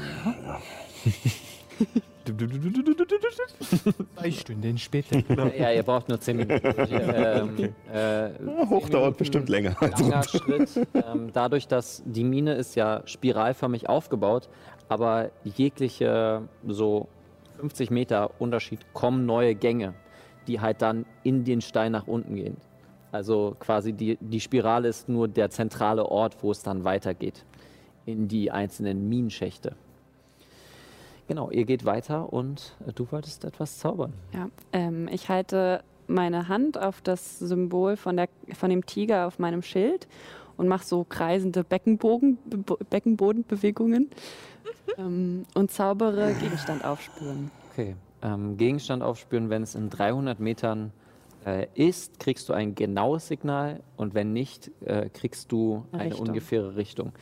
A: Zwei Stunden später.
B: Ja, ihr braucht nur 10 Minuten. ähm, äh,
H: Hoch
B: zehn
H: dauert
B: Minuten
H: bestimmt länger. als
B: Langer. Schritt. Ähm, dadurch, dass die Mine ist ja spiralförmig aufgebaut, aber jegliche so 50 Meter Unterschied kommen neue Gänge, die halt dann in den Stein nach unten gehen. Also quasi die, die Spirale ist nur der zentrale Ort, wo es dann weitergeht in die einzelnen Minenschächte. Genau, ihr geht weiter und äh, du wolltest etwas zaubern.
E: Ja, ähm, ich halte meine Hand auf das Symbol von, der, von dem Tiger auf meinem Schild und mache so kreisende Beckenbogen, Be Beckenbodenbewegungen ähm, und zaubere Gegenstand aufspüren.
B: Okay. Ähm, Gegenstand aufspüren, wenn es in 300 Metern äh, ist, kriegst du ein genaues Signal und wenn nicht, äh, kriegst du
E: Eine Richtung.
B: ungefähre Richtung.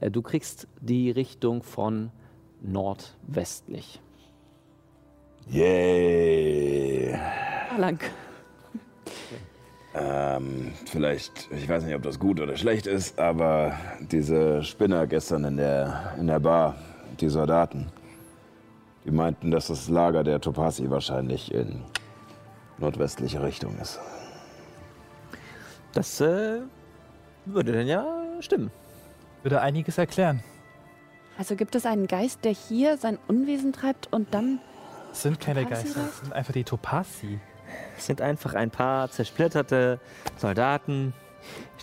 B: Äh, du kriegst die Richtung von nordwestlich.
F: Yay.
E: Ah, lang.
F: Ähm, vielleicht, ich weiß nicht, ob das gut oder schlecht ist, aber diese Spinner gestern in der, in der Bar, die Soldaten, die meinten, dass das Lager der Topasi wahrscheinlich in nordwestliche Richtung ist.
G: Das äh, würde dann ja stimmen.
A: Würde einiges erklären.
E: Also gibt es einen Geist, der hier sein Unwesen treibt und dann.
A: Es sind keine
E: Topasi
A: Geister, es sind einfach die Topasi.
G: Es sind einfach ein paar zersplitterte Soldaten,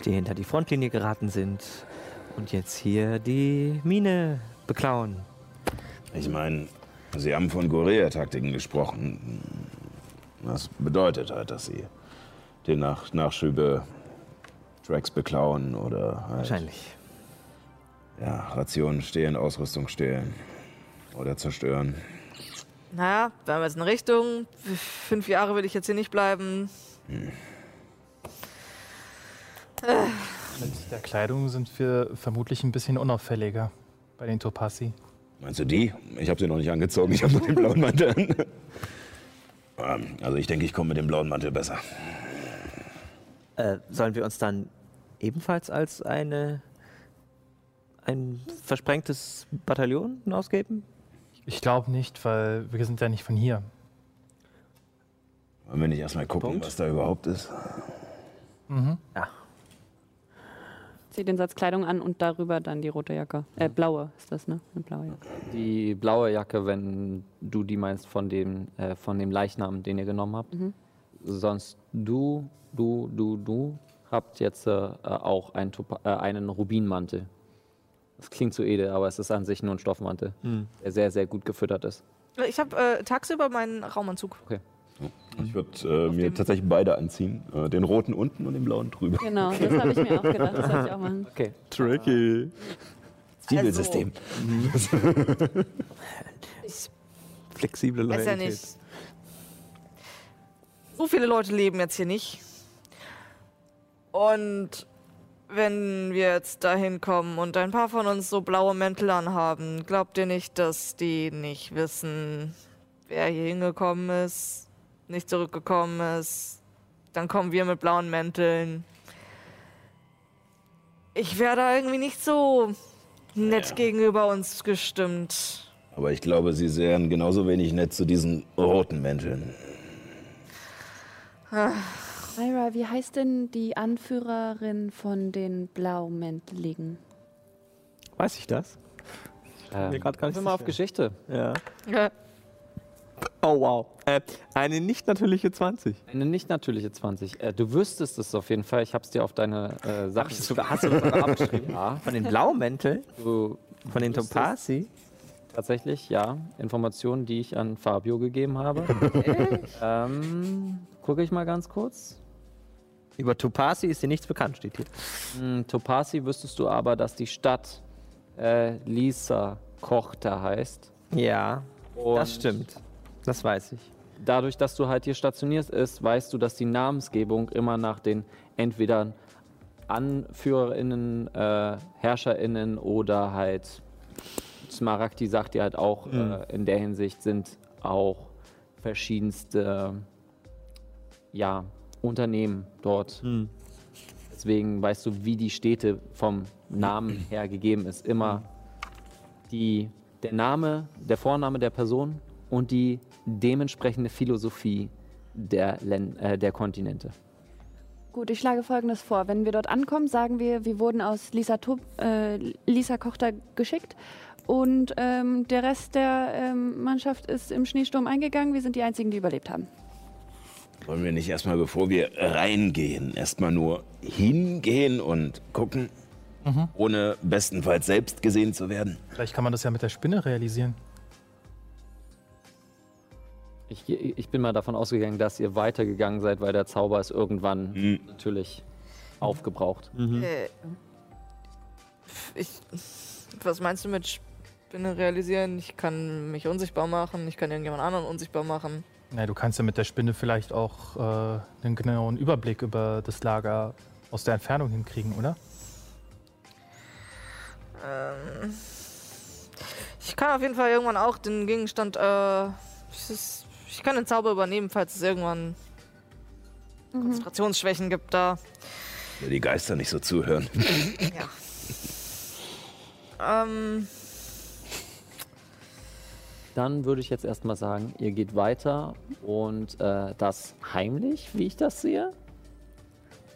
G: die hinter die Frontlinie geraten sind und jetzt hier die Mine beklauen.
F: Ich meine, Sie haben von Guerilla-Taktiken gesprochen. Das bedeutet halt, dass Sie die Nach Nachschübe Tracks beklauen oder halt,
G: Wahrscheinlich.
F: ja, Rationen stehlen, Ausrüstung stehlen oder zerstören.
D: Naja, wir haben jetzt eine Richtung. Fünf Jahre will ich jetzt hier nicht bleiben.
A: Mit der Kleidung sind wir vermutlich ein bisschen unauffälliger bei den Topasi.
F: Meinst du die? Ich habe sie noch nicht angezogen, ich habe nur den blauen Mantel an. Ähm, Also ich denke, ich komme mit dem blauen Mantel besser.
G: Äh, sollen wir uns dann ebenfalls als eine ein versprengtes Bataillon ausgeben?
A: Ich glaube nicht, weil wir sind ja nicht von hier.
F: Wollen wir nicht erstmal gucken,
G: Punkt.
F: was da überhaupt ist?
G: Ja.
E: Zieh den Satz Kleidung an und darüber dann die rote Jacke. Äh, blaue ist das, ne? Eine blaue Jacke.
B: Die blaue Jacke, wenn du die meinst von dem, äh, von dem Leichnam, den ihr genommen habt. Sonst du, du, du, du habt jetzt äh, auch einen, äh, einen Rubinmantel. Das klingt so edel, aber es ist an sich nur ein Stoffmantel, der sehr, sehr gut gefüttert ist.
D: Ich habe äh, tagsüber meinen Raumanzug.
H: Ich würde äh, mir tatsächlich beide anziehen. Äh, den roten unten und den blauen drüber.
E: Genau, das habe ich mir auch gedacht. Das sollte ich auch machen.
B: Okay.
H: Tricky.
F: Zwiebelsystem.
G: Flexible
D: Weiß ja nicht. So viele Leute leben jetzt hier nicht. Und wenn wir jetzt dahin kommen und ein paar von uns so blaue Mäntel anhaben, glaubt ihr nicht, dass die nicht wissen, wer hier hingekommen ist, nicht zurückgekommen ist? Dann kommen wir mit blauen Mänteln. Ich wäre da irgendwie nicht so nett gegenüber uns gestimmt.
F: Aber ich glaube, sie wären genauso wenig nett zu diesen roten Mänteln.
E: Myra, wie heißt denn die Anführerin von den Blaumänteligen?
G: Weiß ich das?
B: Ähm,
G: mir grad gar nicht
B: wir mal auf. Geschichte.
G: Ja.
D: Ja.
G: Oh wow. Äh, eine nicht natürliche 20.
B: Eine nicht natürliche 20. Äh, du wüsstest es auf jeden Fall. Ich habe es dir auf deine äh,
G: das sogar- hast du das sogar abgeschrieben?
B: Ja,
G: Von den Blaumänteln?
B: du,
G: Von den Topasi?
B: Tatsächlich, ja. Informationen, die ich an Fabio gegeben habe. ähm, gucke ich mal ganz kurz.
G: Über Topasi ist dir nichts bekannt, steht hier.
B: Hm, Topasi wüsstest du aber, dass die Stadt äh, Lisa Kochter heißt.
G: Ja,
B: Und
G: das stimmt. Das weiß ich.
B: Dadurch, dass du halt hier stationiert ist, weißt du, dass die Namensgebung immer nach den entweder AnführerInnen, äh, HerrscherInnen oder halt Smaragdi sagt dir halt auch, äh, in der Hinsicht sind auch verschiedenste ja, Unternehmen dort. Deswegen weißt du, wie die Städte vom Namen her gegeben ist. Immer die, der Name, der Vorname der Person und die dementsprechende Philosophie der, Län äh, der Kontinente.
E: Gut, ich schlage Folgendes vor. Wenn wir dort ankommen, sagen wir, wir wurden aus Lisa, äh, Lisa Kochter geschickt und ähm, der Rest der ähm, Mannschaft ist im Schneesturm eingegangen. Wir sind die Einzigen, die überlebt haben.
F: Wollen wir nicht erstmal, bevor wir reingehen, erstmal nur hingehen und gucken, ohne bestenfalls selbst gesehen zu werden?
A: Vielleicht kann man das ja mit der Spinne realisieren.
B: Ich, ich bin mal davon ausgegangen, dass ihr weitergegangen seid, weil der Zauber ist irgendwann
F: Hm.
B: natürlich aufgebraucht.
D: Äh, ich, was meinst du mit Spinne realisieren? Ich kann mich unsichtbar machen, ich kann irgendjemand anderen unsichtbar machen.
A: Na, du kannst ja mit der Spinne vielleicht auch äh, einen genauen Überblick über das Lager aus der Entfernung hinkriegen, oder?
D: Ähm, ich kann auf jeden Fall irgendwann auch den Gegenstand, äh, ich kann den Zauber übernehmen, falls es irgendwann Konzentrationsschwächen gibt da.
F: Will die Geister nicht so zuhören.
D: Ja. Ähm,
B: Dann würde ich jetzt erstmal sagen, ihr geht weiter und äh, das heimlich, wie ich das sehe.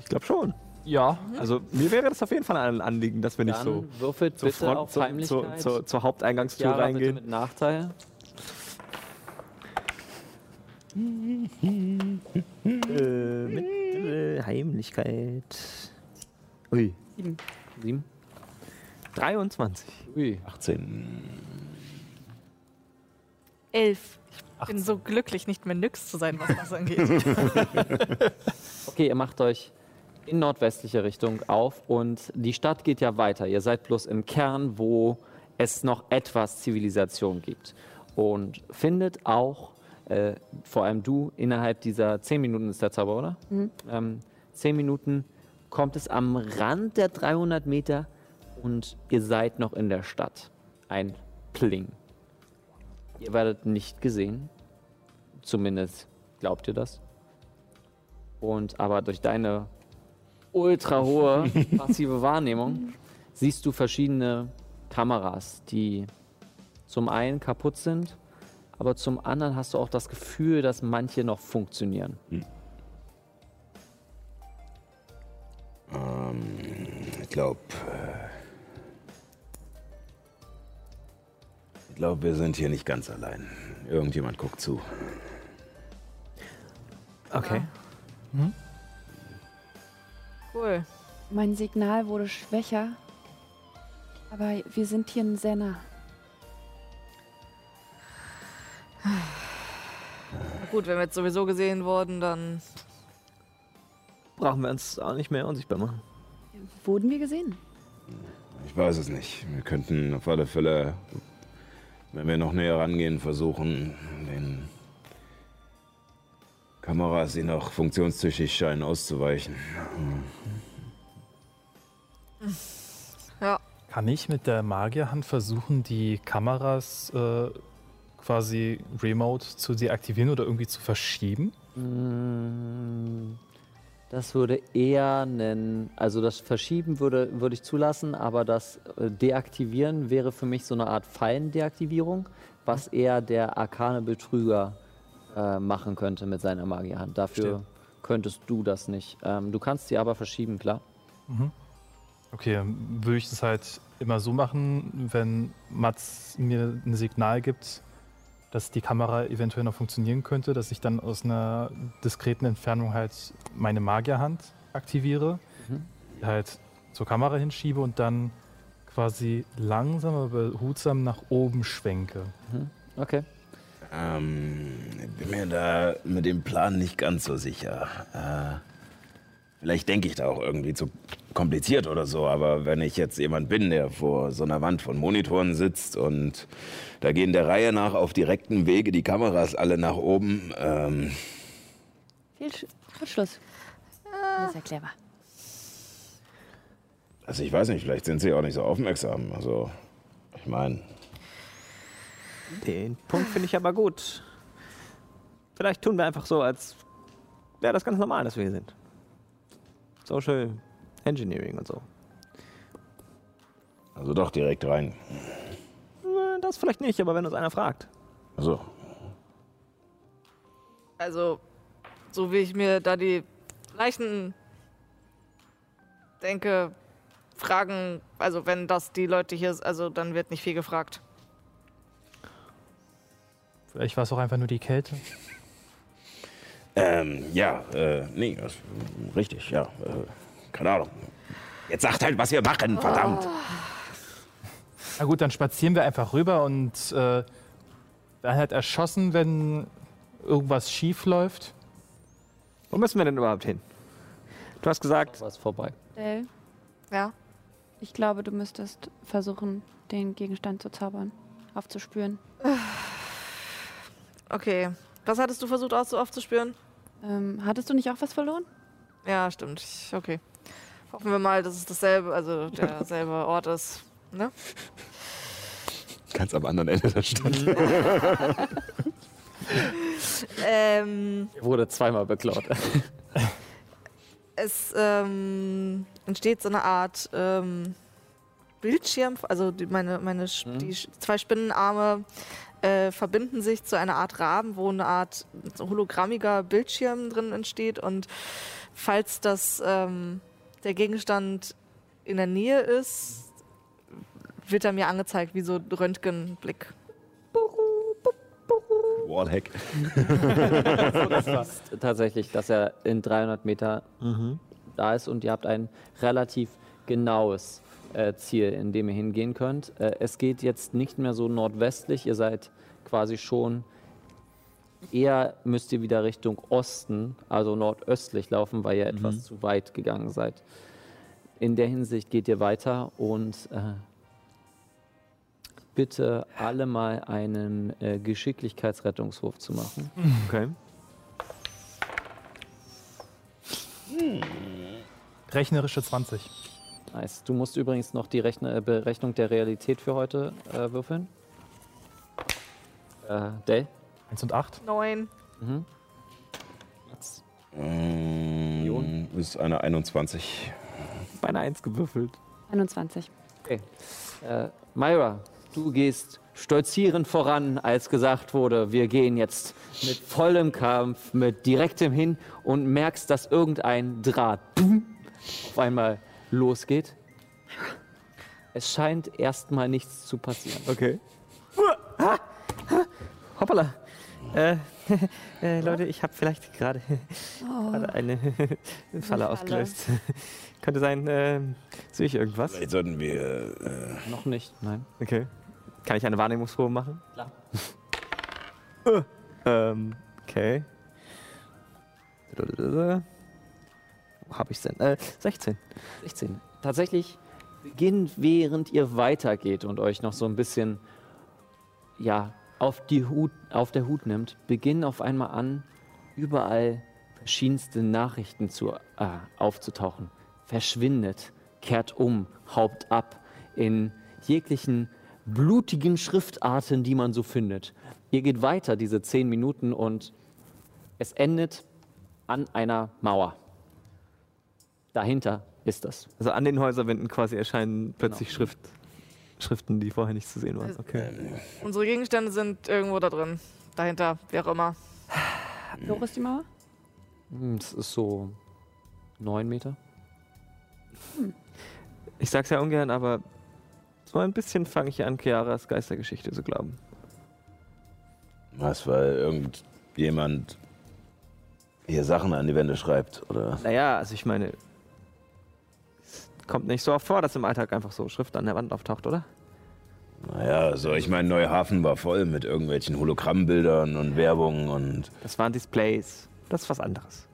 G: Ich glaube schon.
A: Ja.
G: Also mir wäre das auf jeden Fall ein Anliegen, dass wir nicht
B: Dann
G: so
B: würfelt
G: zur
B: bitte
G: Front,
B: auf
G: zur, zur, zur, zur Haupteingangstür
B: bitte
G: reingehen.
B: mit Nachteil.
G: Äh, mit äh, Heimlichkeit. Ui.
B: Sieben.
G: 23.
B: Ui.
F: 18.
D: elf. Ich bin so glücklich, nicht mehr nix zu sein, was das angeht.
B: Okay, ihr macht euch in nordwestliche Richtung auf und die Stadt geht ja weiter. Ihr seid bloß im Kern, wo es noch etwas Zivilisation gibt. Und findet auch, äh, vor allem du, innerhalb dieser zehn Minuten ist der Zauber, oder? Ähm, zehn Minuten kommt es am Rand der 300 Meter und ihr seid noch in der Stadt. Ein Pling. Ihr werdet nicht gesehen. Zumindest glaubt ihr das. Und aber durch deine ultra hohe passive Wahrnehmung siehst du verschiedene Kameras, die zum einen kaputt sind, aber zum anderen hast du auch das Gefühl, dass manche noch funktionieren.
F: Ähm, ich glaube. Ich glaube, wir sind hier nicht ganz allein. Irgendjemand guckt zu.
G: Okay.
D: Cool.
E: Mein Signal wurde schwächer, aber wir sind hier sehr nah.
D: Gut, wenn wir jetzt sowieso gesehen wurden, dann.
G: Brauchen wir uns auch nicht mehr unsichtbar machen.
E: Wurden wir gesehen?
F: Ich weiß es nicht. Wir könnten auf alle Fälle, wenn wir noch näher rangehen, versuchen, den Kameras, die noch funktionstüchtig scheinen, auszuweichen.
D: Ja.
A: Kann ich mit der Magierhand versuchen, die Kameras äh, quasi remote zu deaktivieren oder irgendwie zu verschieben?
B: Mm, Das würde eher einen, also das Verschieben würde, würde ich zulassen, aber das äh, Deaktivieren wäre für mich so eine Art Fallendeaktivierung, was eher der arkane Betrüger äh, machen könnte mit seiner Magierhand. Dafür
A: Verstehe.
B: könntest du das nicht. Ähm, du kannst sie aber verschieben, klar.
A: Okay, dann würde ich das halt immer so machen, wenn Mats mir ein Signal gibt, dass die Kamera eventuell noch funktionieren könnte, dass ich dann aus einer diskreten Entfernung halt meine Magierhand aktiviere,
B: Mhm.
A: halt zur Kamera hinschiebe und dann quasi langsam, aber behutsam nach oben schwenke.
B: Okay.
F: Ähm, ich bin mir da mit dem Plan nicht ganz so sicher. Äh, vielleicht denke ich da auch irgendwie zu kompliziert oder so, aber wenn ich jetzt jemand bin, der vor so einer Wand von Monitoren sitzt und da gehen der Reihe nach auf direktem Wege die Kameras alle nach oben, ähm,
E: Fehlsch Kurzschluss. Sehr clever.
F: also ich weiß nicht, vielleicht sind sie auch nicht so aufmerksam. Also, ich meine,
G: Den Punkt finde ich aber gut. Vielleicht tun wir einfach so, als wäre das ganz normal, dass wir hier sind. Social Engineering und so.
F: also doch direkt rein.
G: Das vielleicht nicht, aber wenn uns einer fragt.
F: Also,
D: Also, so wie ich mir da die Leichen denke, fragen, also wenn das die Leute hier, also dann wird nicht viel gefragt.
A: Vielleicht war es auch einfach nur die Kälte.
F: Ähm, ja, äh, nee, das, richtig, ja. Äh, keine Ahnung. Jetzt sagt halt, was wir machen, verdammt.
A: Na gut, dann spazieren wir einfach rüber und äh, werden halt erschossen, wenn irgendwas schief läuft.
G: Wo müssen wir denn überhaupt hin? Du hast gesagt,
B: Was vorbei.
E: Dell,
D: Ja?
E: ich glaube, du müsstest versuchen, den Gegenstand zu zaubern, aufzuspüren.
D: Okay. Was hattest du versucht auszu- aufzuspüren?
E: Ähm, hattest du nicht auch was verloren?
D: Ja, stimmt. Ich- Okay. Hoffen wir mal, dass es dasselbe, also derselbe Ort ist. Ne?
H: Ganz am anderen Ende der Stadt.
D: Ähm,
B: Wurde zweimal beklaut.
D: es ähm, entsteht so eine Art ähm, Bildschirm, also die, meine, meine
B: Mhm.
D: die zwei Spinnenarme äh, verbinden sich zu einer Art Rahmen, wo eine Art hologrammiger Bildschirm drin entsteht und falls das ähm, der Gegenstand in der Nähe ist, wird er mir angezeigt wie so ein Röntgenblick.
H: Wallhack.
B: Tatsächlich, dass er in 300 Meter da ist und ihr habt ein relativ genaues äh, Ziel, in dem ihr hingehen könnt. Äh, es geht jetzt nicht mehr so nordwestlich, ihr seid quasi schon eher müsst ihr wieder Richtung Osten, also nordöstlich laufen, weil ihr etwas zu weit gegangen seid. In der Hinsicht geht ihr weiter und äh, bitte alle mal einen äh, Geschicklichkeitsrettungswurf zu machen.
G: okay.
A: Rechnerische 20.
B: Nice. Du musst übrigens noch die Rechne äh, Berechnung der Realität für heute äh, würfeln. Äh, Dell?
A: 1 und 8.
D: Neun.
B: Mats?
H: Ähm, ist eine 21.
G: Bei einer Eins gewürfelt.
E: 21.
B: Okay. Äh, Myra, du gehst stolzierend voran, als gesagt wurde, wir gehen jetzt mit vollem Kampf, mit direktem Hin und merkst, dass irgendein Draht boom, auf einmal losgeht. Es scheint erstmal nichts zu passieren.
G: Okay. Hoppala. Äh, äh, Leute, ich habe vielleicht gerade gerade eine Falle
E: Falle.
G: ausgelöst. Könnte sein, äh, sehe ich irgendwas?
F: Vielleicht sollten wir. Äh,
B: Noch nicht, nein.
G: Okay. Kann ich eine Wahrnehmungsprobe machen?
B: Klar.
G: Äh, ähm, okay. Habe ich denn? Äh, 16.
B: 16. Tatsächlich beginnt, während ihr weitergeht und euch noch so ein bisschen ja, auf, die Hut, auf der Hut nimmt, beginnen auf einmal an, überall verschiedenste Nachrichten zu, äh, aufzutauchen. Verschwindet, kehrt um, haupt ab in jeglichen blutigen Schriftarten, die man so findet. Ihr geht weiter, diese zehn Minuten, und es endet an einer Mauer. Dahinter ist das.
G: Also an den Häuserwänden quasi erscheinen plötzlich Schrift, Schriften, die vorher nicht zu sehen waren. Okay.
D: Unsere Gegenstände sind irgendwo da drin. Dahinter, wie auch immer.
E: Wie hoch ist die Mauer?
B: Hm, Das ist so neun Meter.
G: Ich sag's ja ungern, aber so ein bisschen fange ich an, Chiaras Geistergeschichte zu glauben.
F: was, weil irgendjemand hier Sachen an die Wände schreibt, oder?
G: Naja, also ich meine, kommt nicht so oft vor, dass im Alltag einfach so Schrift an der Wand auftaucht, oder?
F: Naja, so, ich meine, Neuhafen war voll mit irgendwelchen Hologrammbildern und Werbung und.
G: Das waren Displays. Das ist was anderes.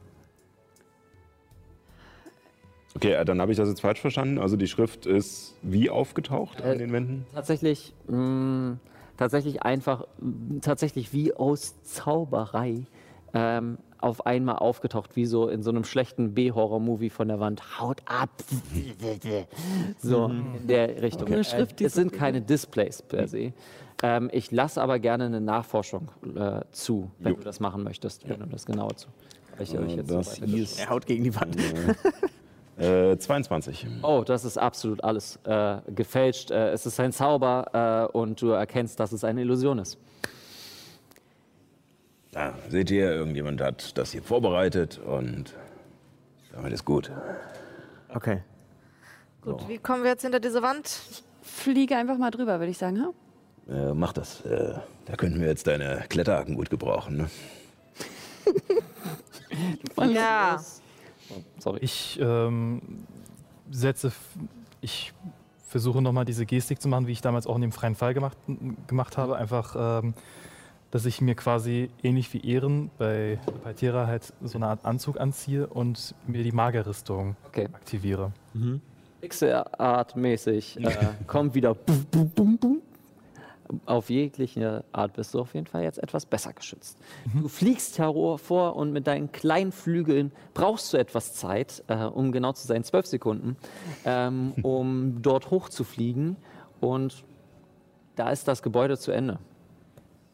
H: Okay, äh, dann habe ich das jetzt falsch verstanden. Also die Schrift ist wie aufgetaucht
B: Äh,
H: an den Wänden?
B: Tatsächlich, mh, tatsächlich einfach, mh, tatsächlich wie aus Zauberei ähm, auf einmal aufgetaucht, wie so in so einem schlechten B-Horror-Movie von der Wand. Haut ab! so, in der Richtung.
E: Schrift, die
B: es sind keine Displays per se. Ähm, ich lasse aber gerne eine Nachforschung äh, zu, wenn
H: Jo.
B: du das machen möchtest, wenn du das genauer zu. Ich
F: Äh,
B: jetzt
F: das
B: so
F: hieß.
G: Er haut gegen die Wand.
H: Äh, 22.
B: Oh, das ist absolut alles äh, gefälscht. Äh, es ist ein Zauber äh, und du erkennst, dass es eine Illusion ist.
F: Ja, seht ihr, irgendjemand hat das hier vorbereitet und damit ist gut.
G: Okay.
D: Gut, wie kommen wir jetzt hinter diese Wand?
E: Fliege einfach mal drüber, würde ich sagen. Ha?
F: Äh, mach das. Äh, da könnten wir jetzt deine Kletterhaken gut gebrauchen. Ne?
D: Ja.
B: Sorry.
A: Ich ähm, setze, ich versuche nochmal diese Gestik zu machen, wie ich damals auch in dem freien Fall gemacht, gemacht habe. Einfach, ähm, dass ich mir quasi ähnlich wie Ehren bei, bei Tera halt so eine Art Anzug anziehe und mir die Magerrüstung
B: Okay.
A: aktiviere.
B: Pixel-Art-mäßig äh, kommt wieder. Bum, bum, bum, bum. Auf jegliche Art bist du auf jeden Fall jetzt etwas besser geschützt. Du fliegst hervor und mit deinen kleinen Flügeln brauchst du etwas Zeit, äh, um genau zu sein, zwölf Sekunden, ähm, um dort hochzufliegen. Und da ist das Gebäude zu Ende.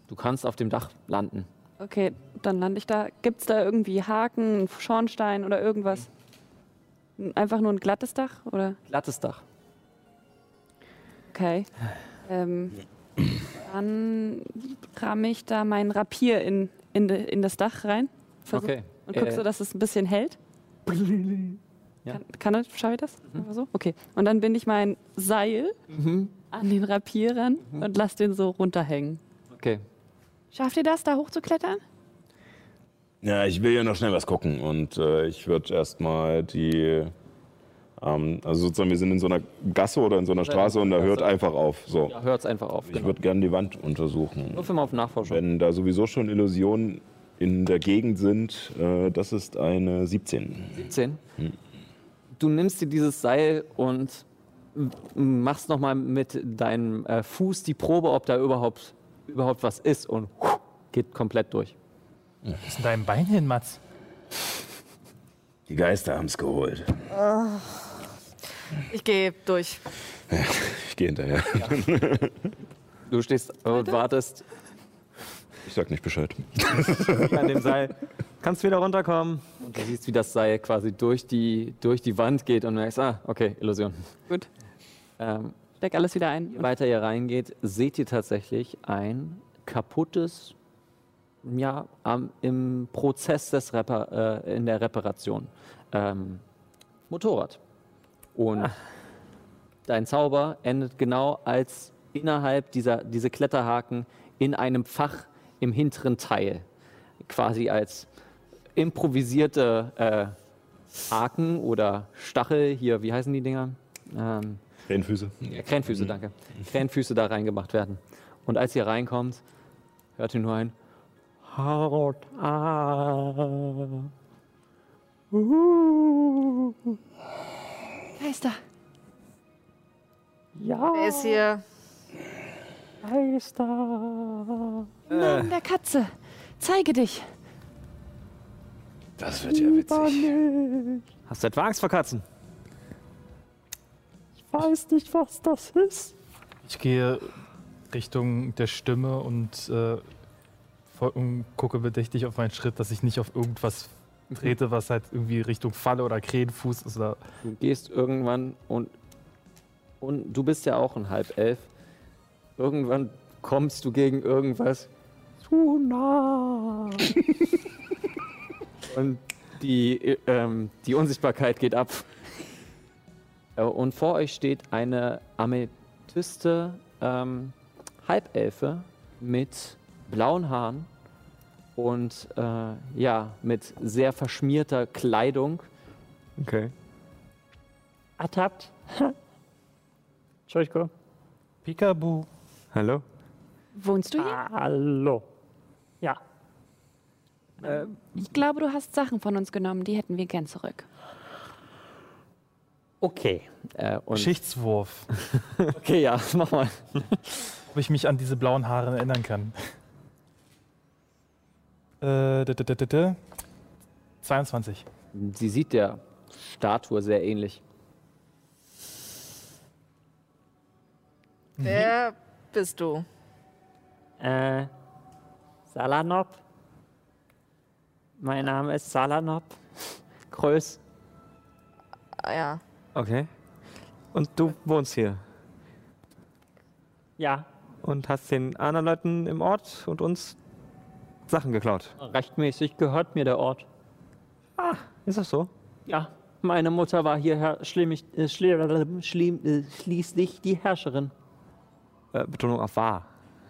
B: Du kannst auf dem Dach landen.
E: Okay, dann lande ich da. Gibt es da irgendwie Haken, einen Schornstein oder irgendwas? Einfach nur ein glattes Dach? Oder?
B: Glattes Dach.
E: Okay. Ähm, dann ramme ich da mein Rapier in, in, in das Dach rein. Versuch-
B: Okay.
E: Und guck
B: Äh,
E: so, dass es ein bisschen hält.
B: Ja.
E: Kann, kann das, schaffe ich das? Einfach so? Okay. Und dann binde ich mein Seil an den Rapier ran und lass den so runterhängen.
B: Okay.
E: Schafft ihr das, da hochzuklettern?
F: Ja, ich will ja noch schnell was gucken.
H: Und äh, ich würde erstmal die. Ähm, also sozusagen, wir sind in so einer Gasse oder in so einer Straße und da hört einfach auf. So.
B: Ja, hört's einfach auf.
H: Ich
B: Genau.
H: würde gerne die Wand untersuchen.
B: Nur für mal auf Nachforschung.
H: Wenn da sowieso schon Illusionen in der Gegend sind, äh, das ist eine 17.
B: 17. Du nimmst dir dieses Seil und machst nochmal mit deinem äh, Fuß die Probe, ob da überhaupt, überhaupt was ist und geht komplett durch.
A: Was ist in deinem Bein hin, Mats?
F: Die Geister haben es geholt.
D: Ich gehe durch.
H: Ich gehe hinterher.
B: Du stehst und wartest.
H: Ich sag nicht Bescheid.
G: An dem Seil. Kannst wieder runterkommen.
B: Und du siehst, wie das Seil quasi durch die, durch die Wand geht und merkst, ah, okay, Illusion.
E: Gut.
B: Ähm,
E: Steck alles wieder ein.
B: je weiter ihr reingeht, seht ihr tatsächlich ein kaputtes, ja, am, im Prozess des Repar äh, in der Reparation ähm, Motorrad. Und dein Zauber endet genau als innerhalb dieser diese Kletterhaken in einem Fach im hinteren Teil, quasi als improvisierte äh, Haken oder Stachel hier, wie heißen die Dinger? Ähm,
H: Krähenfüße.
B: ja, Krähenfüße, danke. Krähenfüße da reingemacht werden. Und als ihr reinkommt, hört ihr nur ein Haut ah. Uh.
E: Meister.
I: Ja,
D: Wer ist hier?
I: Meister.
E: Namen der Katze. Zeige dich.
F: Das wird ja witzig.
G: Hast du etwa Angst vor Katzen?
I: Ich weiß nicht, was das ist.
A: Ich gehe Richtung der Stimme und, äh, und gucke bedächtig auf meinen Schritt, dass ich nicht auf irgendwas trete, was halt irgendwie Richtung Falle oder Krähenfuß ist. Oder
B: Du gehst irgendwann und, und du bist ja auch ein Halbelf. Irgendwann kommst du gegen irgendwas
I: Zu nah.
B: und die, äh, ähm, die Unsichtbarkeit geht ab. Äh, Und vor euch steht eine Amethyste ähm, Halbelfe mit blauen Haaren und äh, ja, mit sehr verschmierter Kleidung.
G: Okay.
I: Ertappt. Entschuldigung.
A: Peekaboo.
G: Hallo?
E: Wohnst du hier?
I: Hallo. Ja.
E: Ich glaube, du hast Sachen von uns genommen, die hätten wir gern zurück.
I: Okay.
B: Äh, und
A: Geschichtswurf.
B: okay, ja, mach mal.
A: Ob ich mich an diese blauen Haare erinnern kann. Äh, d- d- d- d- d- 22.
B: Sie sieht der Statue sehr ähnlich.
D: Wer bist du?
I: Äh, Salanop. Mein Name ist Salanop. Größ.
D: Ah, ja.
G: Okay. Und du wohnst hier
I: Ja,
G: und hast den anderen Leuten im Ort und uns Sachen geklaut.
I: rechtmäßig gehört mir der Ort.
G: Ist das so?
I: Ja, meine Mutter war hierher schlimmig, äh, schli schlimm, äh, schließlich die Herrscherin.
G: Äh, Betonung auf wahr.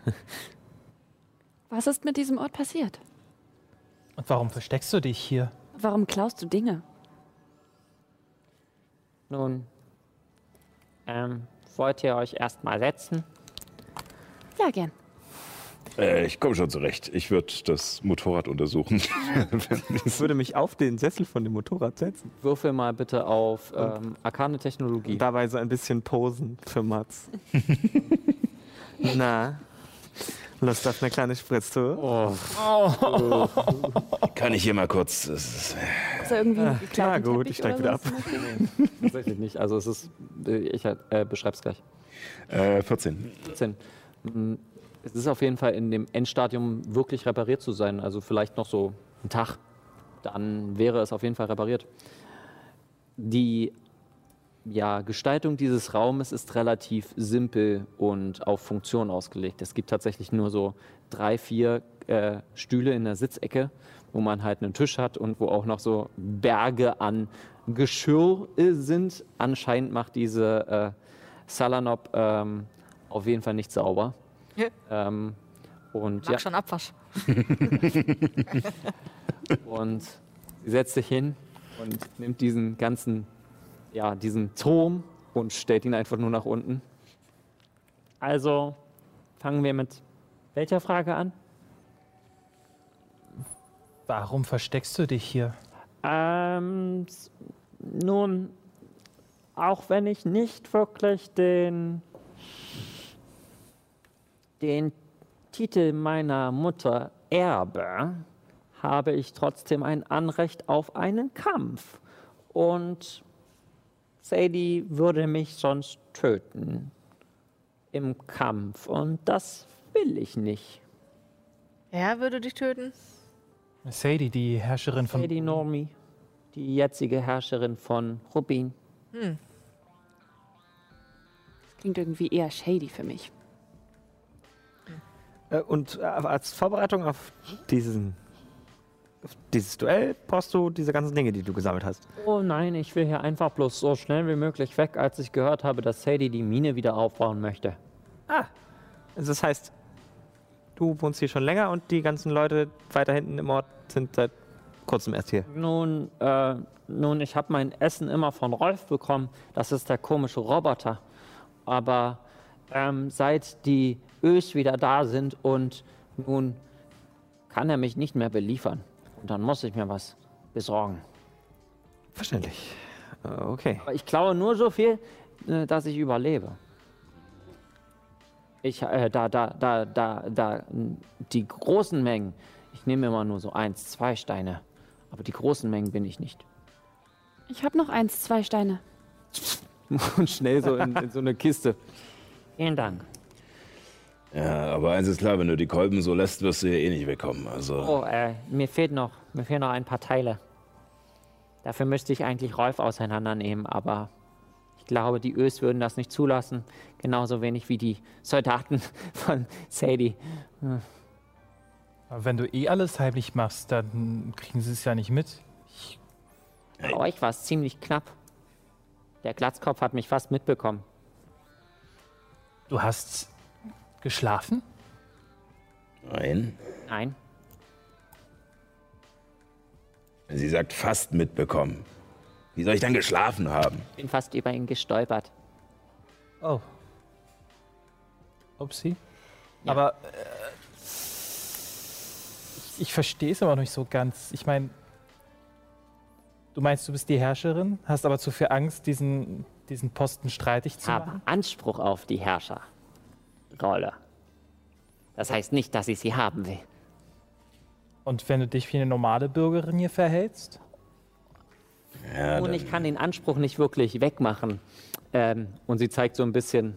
E: Was ist mit diesem Ort passiert?
A: Und warum versteckst du dich hier?
E: Warum klaust du Dinge?
I: Nun, ähm, wollt ihr euch erstmal setzen?
E: Ja, gern.
H: Äh, ich komme schon zurecht. Ich würde das Motorrad untersuchen.
G: Ich würde mich auf den Sessel von dem Motorrad setzen.
B: Würfel mal bitte auf ähm, arkane Technologie.
G: Und dabei so ein bisschen posen für Mats. Na, Lust auf eine kleine Spritztour?
F: Kann ich hier mal kurz. Ist,
E: da irgendwie ein
G: na
E: geklauten
G: gut, ich steig
E: oder
G: wieder
E: was?
B: Tatsächlich nicht. Also es ist, äh, ich äh, beschreib's gleich.
H: äh, 14.
B: 14. Mm, Es ist auf jeden Fall in dem Endstadium wirklich repariert zu sein. Also vielleicht noch so ein Tag. Dann wäre es auf jeden Fall repariert. Die ja, Gestaltung dieses Raumes ist relativ simpel und auf Funktion ausgelegt. Es gibt tatsächlich nur so drei, vier äh, Stühle in der Sitzecke, wo man halt einen Tisch hat und wo auch noch so Berge an Geschirr äh, sind. Anscheinend macht diese äh, Salanop ähm, auf jeden Fall nicht sauber.
D: Ja.
B: Ähm, und
D: Mag
B: ja,
D: schon Abwasch.
B: und sie setzt sich hin und nimmt diesen ganzen, ja, diesen Turm und stellt ihn einfach nur nach unten.
I: Also, fangen wir mit welcher Frage an?
A: Warum versteckst du dich hier?
I: Ähm, nun, auch wenn ich nicht wirklich den, den Titel meiner Mutter erbe, habe ich trotzdem ein Anrecht auf einen Kampf. Und Sadie würde mich sonst töten im Kampf. Und das will ich nicht.
D: Er würde dich töten?
A: Sadie, die Herrscherin von.
B: Lady Normi, die jetzige Herrscherin von Rubin.
D: Hm.
E: Klingt irgendwie eher shady für mich.
G: Äh, Und äh, als Vorbereitung auf diesen dieses Duell brauchst du diese ganzen Dinge, die du gesammelt hast.
B: Oh nein, ich will hier einfach bloß so schnell wie möglich weg, als ich gehört habe, dass Sadie die Mine wieder aufbauen möchte.
G: Also das heißt, du wohnst hier schon länger und die ganzen Leute weiter hinten im Ort sind seit kurzem erst hier.
B: Nun, äh, nun, ich habe mein Essen immer von Rolf bekommen. Das ist der komische Roboter. Aber ähm, seit die Ös wieder da sind und nun kann er mich nicht mehr beliefern. Und dann muss ich mir was besorgen.
G: Verständlich. Äh, Okay.
B: Aber ich klaue nur so viel, äh, dass ich überlebe. Ich, äh, da, da, da, da, da, die großen Mengen, ich nehme immer nur so eins, zwei Steine. Aber die großen Mengen bin ich nicht.
E: Ich habe noch eins, zwei Steine.
B: Und schnell so in, in so eine Kiste. Vielen Dank.
F: Ja, aber eins ist klar, wenn du die Kolben so lässt, wirst du hier eh nicht wegkommen. Also,
B: Oh, äh, mir fehlt noch, mir fehlen noch ein paar Teile. Dafür müsste ich eigentlich Rolf auseinandernehmen, aber ich glaube, die Ös würden das nicht zulassen. Genauso wenig wie die Soldaten von Sadie.
A: Aber wenn du eh alles heimlich machst, dann kriegen sie es ja nicht mit.
B: Bei euch war es ziemlich knapp. Der Glatzkopf hat mich fast mitbekommen.
A: Du hast geschlafen?
F: nein.
B: Nein,
F: Sie sagt fast mitbekommen. Wie soll ich dann geschlafen haben?
B: bin fast über ihn gestolpert.
A: Oh. Upsi. Aber äh, ich, ich verstehe es aber noch nicht so ganz. Ich meine, du meinst, du bist die Herrscherin, hast aber zu viel Angst, diesen, diesen Posten streitig zu
B: Habe
A: machen?
B: Anspruch auf die Herrscherrolle. Das heißt nicht, dass ich sie haben will.
A: Und wenn du dich wie eine normale Bürgerin hier verhältst?
F: Ja,
B: Und ich kann den Anspruch nicht wirklich wegmachen. Ähm, und sie zeigt so ein bisschen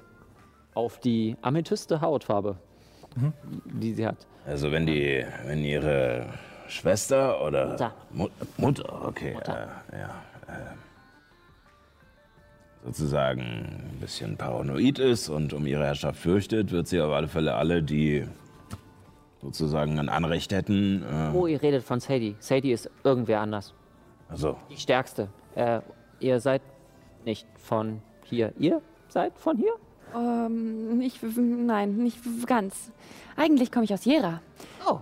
B: auf die amethyste Hautfarbe, die sie hat.
F: also wenn die, wenn ihre Schwester oder
B: Mutter.
F: Mu- Mutter, okay,
B: Mutter.
F: Äh, ja, äh, sozusagen ein bisschen paranoid ist und um ihre Herrschaft fürchtet, wird sie auf alle Fälle alle, die sozusagen ein Anrecht hätten, äh,
B: Oh, ihr redet von Sadie. Sadie ist irgendwer anders.
F: also
B: Die stärkste. Äh, ihr seid nicht von hier. Ihr seid von hier?
E: Ähm, nicht, nein, nicht ganz. Eigentlich komme ich aus Jera.
B: Oh.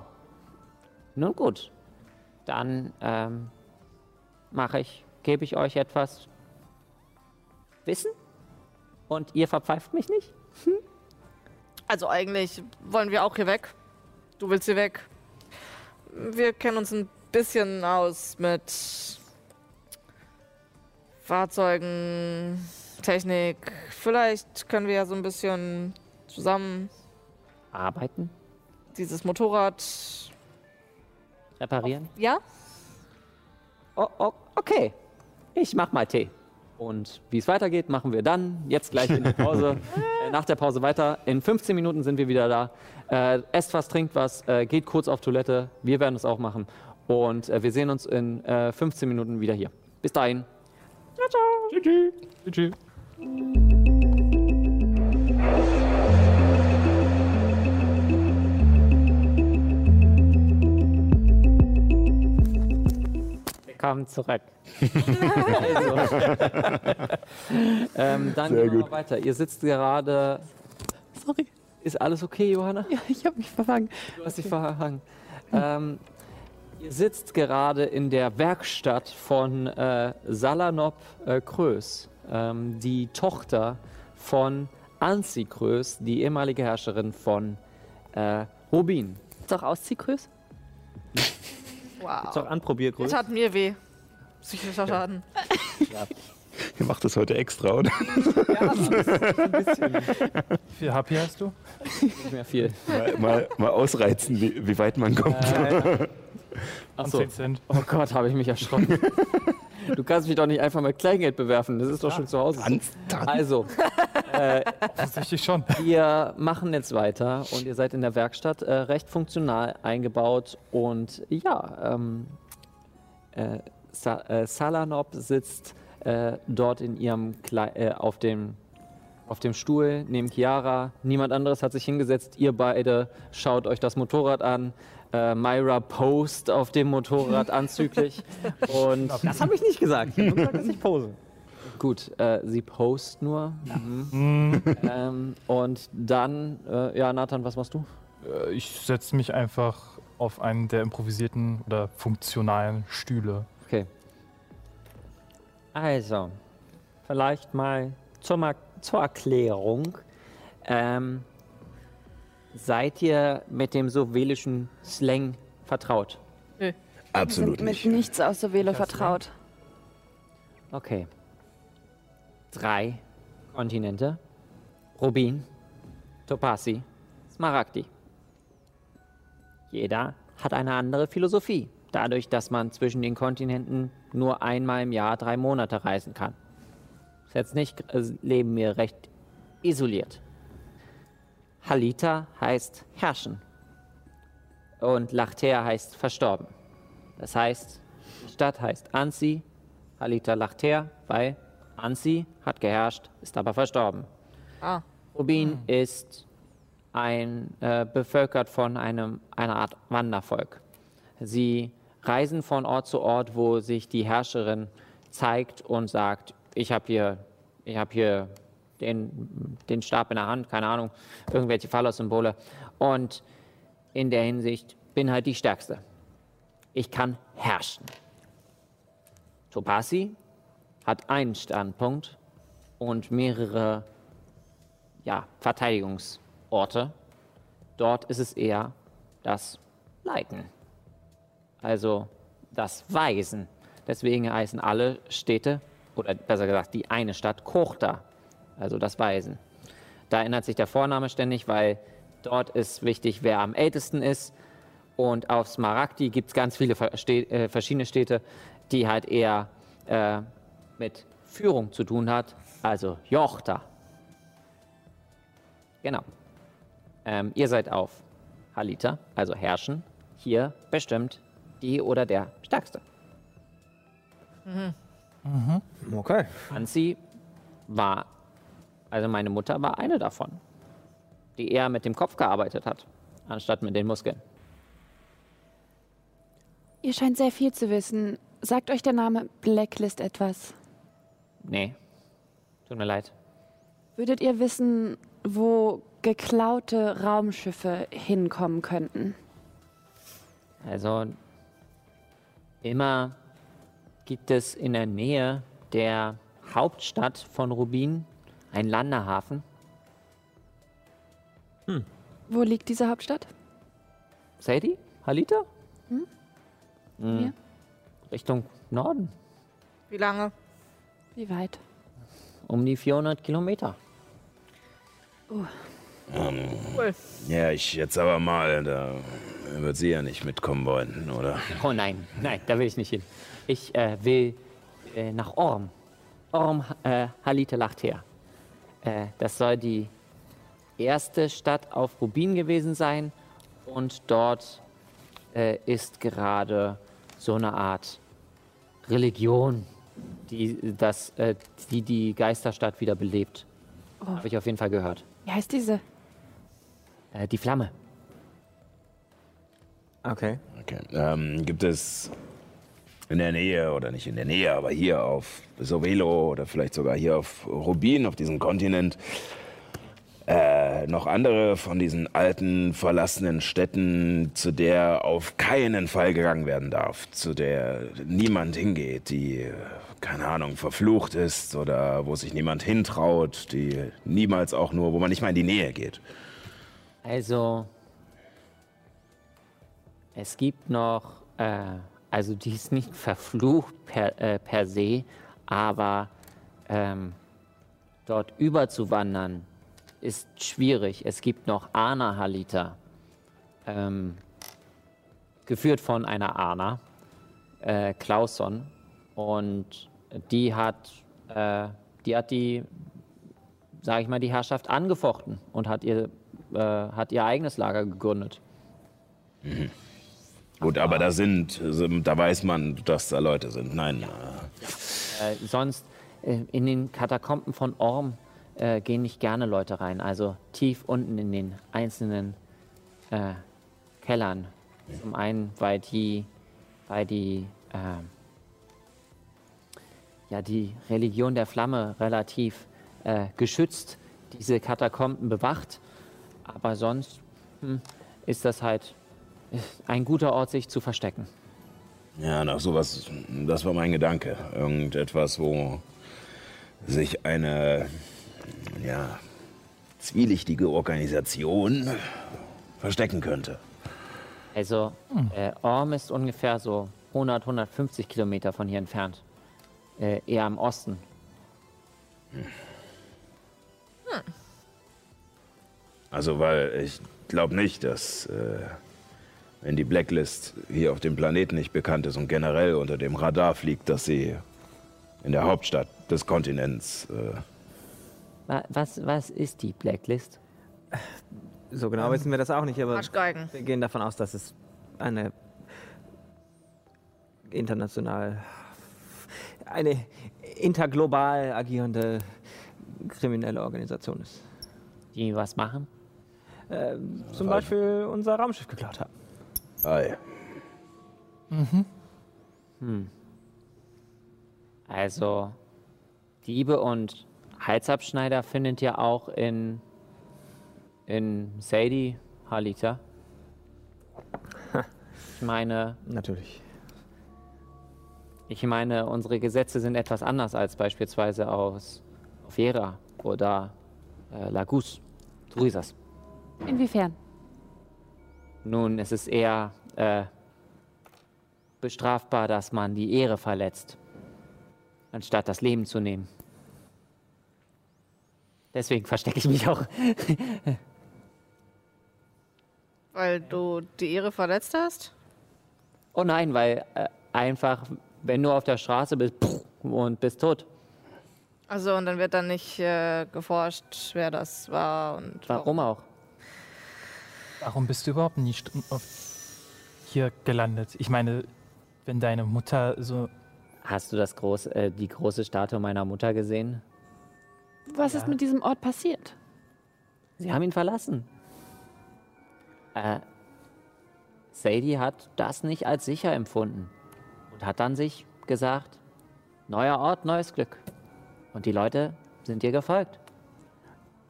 B: Nun gut. Dann ähm, mache ich, gebe ich euch etwas Wissen und ihr verpfeift mich nicht?
D: Also eigentlich wollen wir auch hier weg. Du willst hier weg. Wir kennen uns ein bisschen aus mit Fahrzeugen, Technik. Vielleicht können wir ja so ein bisschen zusammen
B: Arbeiten?
D: dieses Motorrad.
B: Reparieren?
D: Ja?
B: Oh, oh, okay. Ich mach mal Tee. Und wie es weitergeht, machen wir dann jetzt gleich in der Pause, äh, nach der Pause weiter. In 15 Minuten sind wir wieder da. Äh, esst was, trinkt was, äh, geht kurz auf Toilette. Wir werden es auch machen. Und äh, wir sehen uns in äh, 15 Minuten wieder hier. Bis dahin.
A: Tschüss.
B: Willkommen zurück. also. ähm, dann
J: Sehr
B: gehen wir
J: gut.
B: mal weiter. Ihr sitzt gerade.
E: Sorry.
B: Ist alles okay, Johanna?
E: Ja, ich habe mich verfangen.
B: Du hast dich verhangen. Ähm, ihr sitzt gerade in der Werkstatt von äh, Salanop äh, Krös, ähm, die Tochter von Anzi Krös, die ehemalige Herrscherin von äh, Rubin.
E: Ist auch Ausziehgröß?
D: Wow.
G: Ist auch Anprobiergröße.
D: Das hat mir weh. Psychischer Schaden.
J: Ihr macht das heute extra, oder?
A: Wie viel HP hast du?
B: Nicht mehr viel.
J: mal, mal, mal ausreizen, wie, wie weit man kommt.
A: Und
B: Achso.
A: 10 Cent.
B: Oh Gott, habe ich mich erschrocken. Du kannst mich doch nicht einfach mit Kleingeld bewerfen. Das ist doch schon zu Hause. so. Also,
A: Offensichtlich schon.
K: Wir machen jetzt weiter und ihr seid in der Werkstatt äh, recht funktional eingebaut und ja, ähm, äh, Sa äh, Salanop sitzt äh, dort in ihrem Kle äh, auf dem auf dem Stuhl neben Chiara. Niemand anderes hat sich hingesetzt. Ihr beide schaut euch das Motorrad an. Äh, Myra post auf dem Motorrad anzüglich. Und
G: Das habe ich nicht gesagt. Ich habe gesagt, dass ich pose.
K: Gut, äh, sie post nur. Mhm. ähm, und dann, äh, ja, Nathan, was machst du?
A: Äh, Ich setze mich einfach auf einen der improvisierten oder funktionalen Stühle.
K: Okay.
B: Also, vielleicht mal zur, zur Erklärung. Ähm, seid ihr mit dem sowelischen Slang vertraut?
F: Absolut
E: sind mit
F: nicht.
E: nichts aus der Wähle vertraut.
B: Okay. Drei Kontinente. Rubin, Topasi, Smaragdi. Jeder hat eine andere Philosophie, dadurch, dass man zwischen den Kontinenten nur einmal im Jahr drei Monate reisen kann. Ist jetzt nicht, äh, leben wir recht isoliert. Halita heißt herrschen und Lachter heißt verstorben. Das heißt, die Stadt heißt Ansi, Halita Lachter, weil Ansi hat geherrscht, ist aber verstorben.
D: Ah.
B: Rubin ist ein, äh, bevölkert von einem, einer Art Wandervolk. Sie reisen von Ort zu Ort, wo sich die Herrscherin zeigt und sagt, ich habe hier, ich hab hier den, den Stab in der Hand, keine Ahnung, irgendwelche Phallos-Symbole. Und in der Hinsicht bin halt die Stärkste. Ich kann herrschen. Topasi hat einen Standpunkt und mehrere ja, Verteidigungsorte. Dort ist es eher das Leiten. Also das Weisen. Deswegen heißen alle Städte, oder besser gesagt die eine Stadt, Kochta. Also das Weisen. Da ändert sich der Vorname ständig, weil dort ist wichtig, wer am ältesten ist. Und auf Smaragdi gibt es ganz viele äh, verschiedene Städte, die halt eher äh, mit Führung zu tun hat. Also Jochta. Genau. Ähm, ihr seid auf Halita, also herrschen. Hier bestimmt die oder der Stärkste.
G: Okay.
B: Hansi war, also meine Mutter war eine davon, die eher mit dem Kopf gearbeitet hat, anstatt mit den Muskeln.
E: Ihr scheint sehr viel zu wissen. Sagt euch der Name Blacklist etwas?
B: Nee, tut mir leid.
E: Würdet ihr wissen, wo geklaute Raumschiffe hinkommen könnten?
B: Also immer gibt es in der Nähe der Hauptstadt von Rubin einen Landehafen.
E: Wo liegt diese Hauptstadt?
B: Sadie? Halita? Hm,
E: Hier?
B: Richtung Norden.
D: Wie lange?
E: Wie weit?
B: Um die 400 Kilometer.
D: Cool.
F: Ja, ich jetzt aber mal, da wird sie ja nicht mitkommen wollen, oder?
B: Oh nein, nein, da will ich nicht hin. Ich äh, will äh, nach Orm. Orm äh, Halite Lachter. Äh, das soll die erste Stadt auf Rubin gewesen sein. Und dort äh, ist gerade so eine Art Religion, die das, äh, die, die Geisterstadt wieder belebt. Habe ich auf jeden Fall gehört.
E: Wie heißt diese?
B: Äh, die Flamme.
G: Okay.
F: Okay. Ähm, gibt es in der Nähe, oder nicht in der Nähe, aber hier auf Sovelo oder vielleicht sogar hier auf Rubin, auf diesem Kontinent, äh, noch andere von diesen alten, verlassenen Städten, zu der auf keinen Fall gegangen werden darf, zu der niemand hingeht, die, keine Ahnung, verflucht ist oder wo sich niemand hintraut, die niemals auch nur, wo man nicht mal in die Nähe geht.
B: Also, es gibt noch, äh, also die ist nicht verflucht per, äh, per se, aber ähm, dort überzuwandern ist schwierig. Es gibt noch Ana Halita, ähm, geführt von einer Ana, äh, Klausson, und die hat, äh, die hat die sage ich mal, die Herrschaft angefochten und hat ihr, äh, hat ihr eigenes Lager gegründet.
F: Gut, aber da sind, da weiß man, dass da Leute sind. Nein. äh,
B: Äh, sonst äh, in den Katakomben von Orm äh, gehen nicht gerne Leute rein. Also tief unten in den einzelnen äh, Kellern. Zum einen, weil die, weil die, äh, ja, die Religion der Flamme relativ äh, geschützt diese Katakomben bewacht. Aber sonst hm, ist das halt ein guter Ort, sich zu verstecken.
F: Ja, nach sowas, das war mein Gedanke. Irgendetwas, wo sich eine, ja, zwielichtige Organisation verstecken könnte.
B: Also, äh, Orm ist ungefähr so 100, 150 Kilometer von hier entfernt. Äh, eher im Osten.
F: Also, weil ich glaube nicht, dass, äh, wenn die Blacklist hier auf dem Planeten nicht bekannt ist und generell unter dem Radar fliegt, dass sie in der Hauptstadt des Kontinents. Äh,
B: Was, was ist die Blacklist?
G: So genau wissen wir das auch nicht, aber
D: Arschgeigen.
G: wir gehen davon aus, dass es eine international, eine interglobal agierende kriminelle Organisation ist.
B: Die was machen?
G: Zum Beispiel unser Raumschiff geklaut haben.
F: Ei.
B: Also, Diebe und Halsabschneider findet ihr auch in, in Sadie, Halita. Ich meine,
G: Natürlich.
B: ich meine, unsere Gesetze sind etwas anders als beispielsweise aus Vera oder äh, Lagus. Das.
E: Inwiefern?
B: Nun, es ist eher äh, bestrafbar, dass man die Ehre verletzt, anstatt das Leben zu nehmen. Deswegen verstecke ich mich auch.
D: Weil du die Ehre verletzt hast?
B: Oh nein, weil äh, einfach, wenn du auf der Straße bist pff, und bist tot.
D: Also, und dann wird dann nicht äh, geforscht, wer das war und
B: Warum auch?
A: Warum bist du überhaupt nicht auf hier gelandet? Ich meine, wenn deine Mutter so.
B: Hast du das groß, äh, die große Statue meiner Mutter gesehen?
E: Was ist mit diesem Ort passiert?
B: Sie haben ihn verlassen. Äh, Sadie hat das nicht als sicher empfunden und hat dann sich gesagt, neuer Ort, neues Glück. Und die Leute sind ihr gefolgt.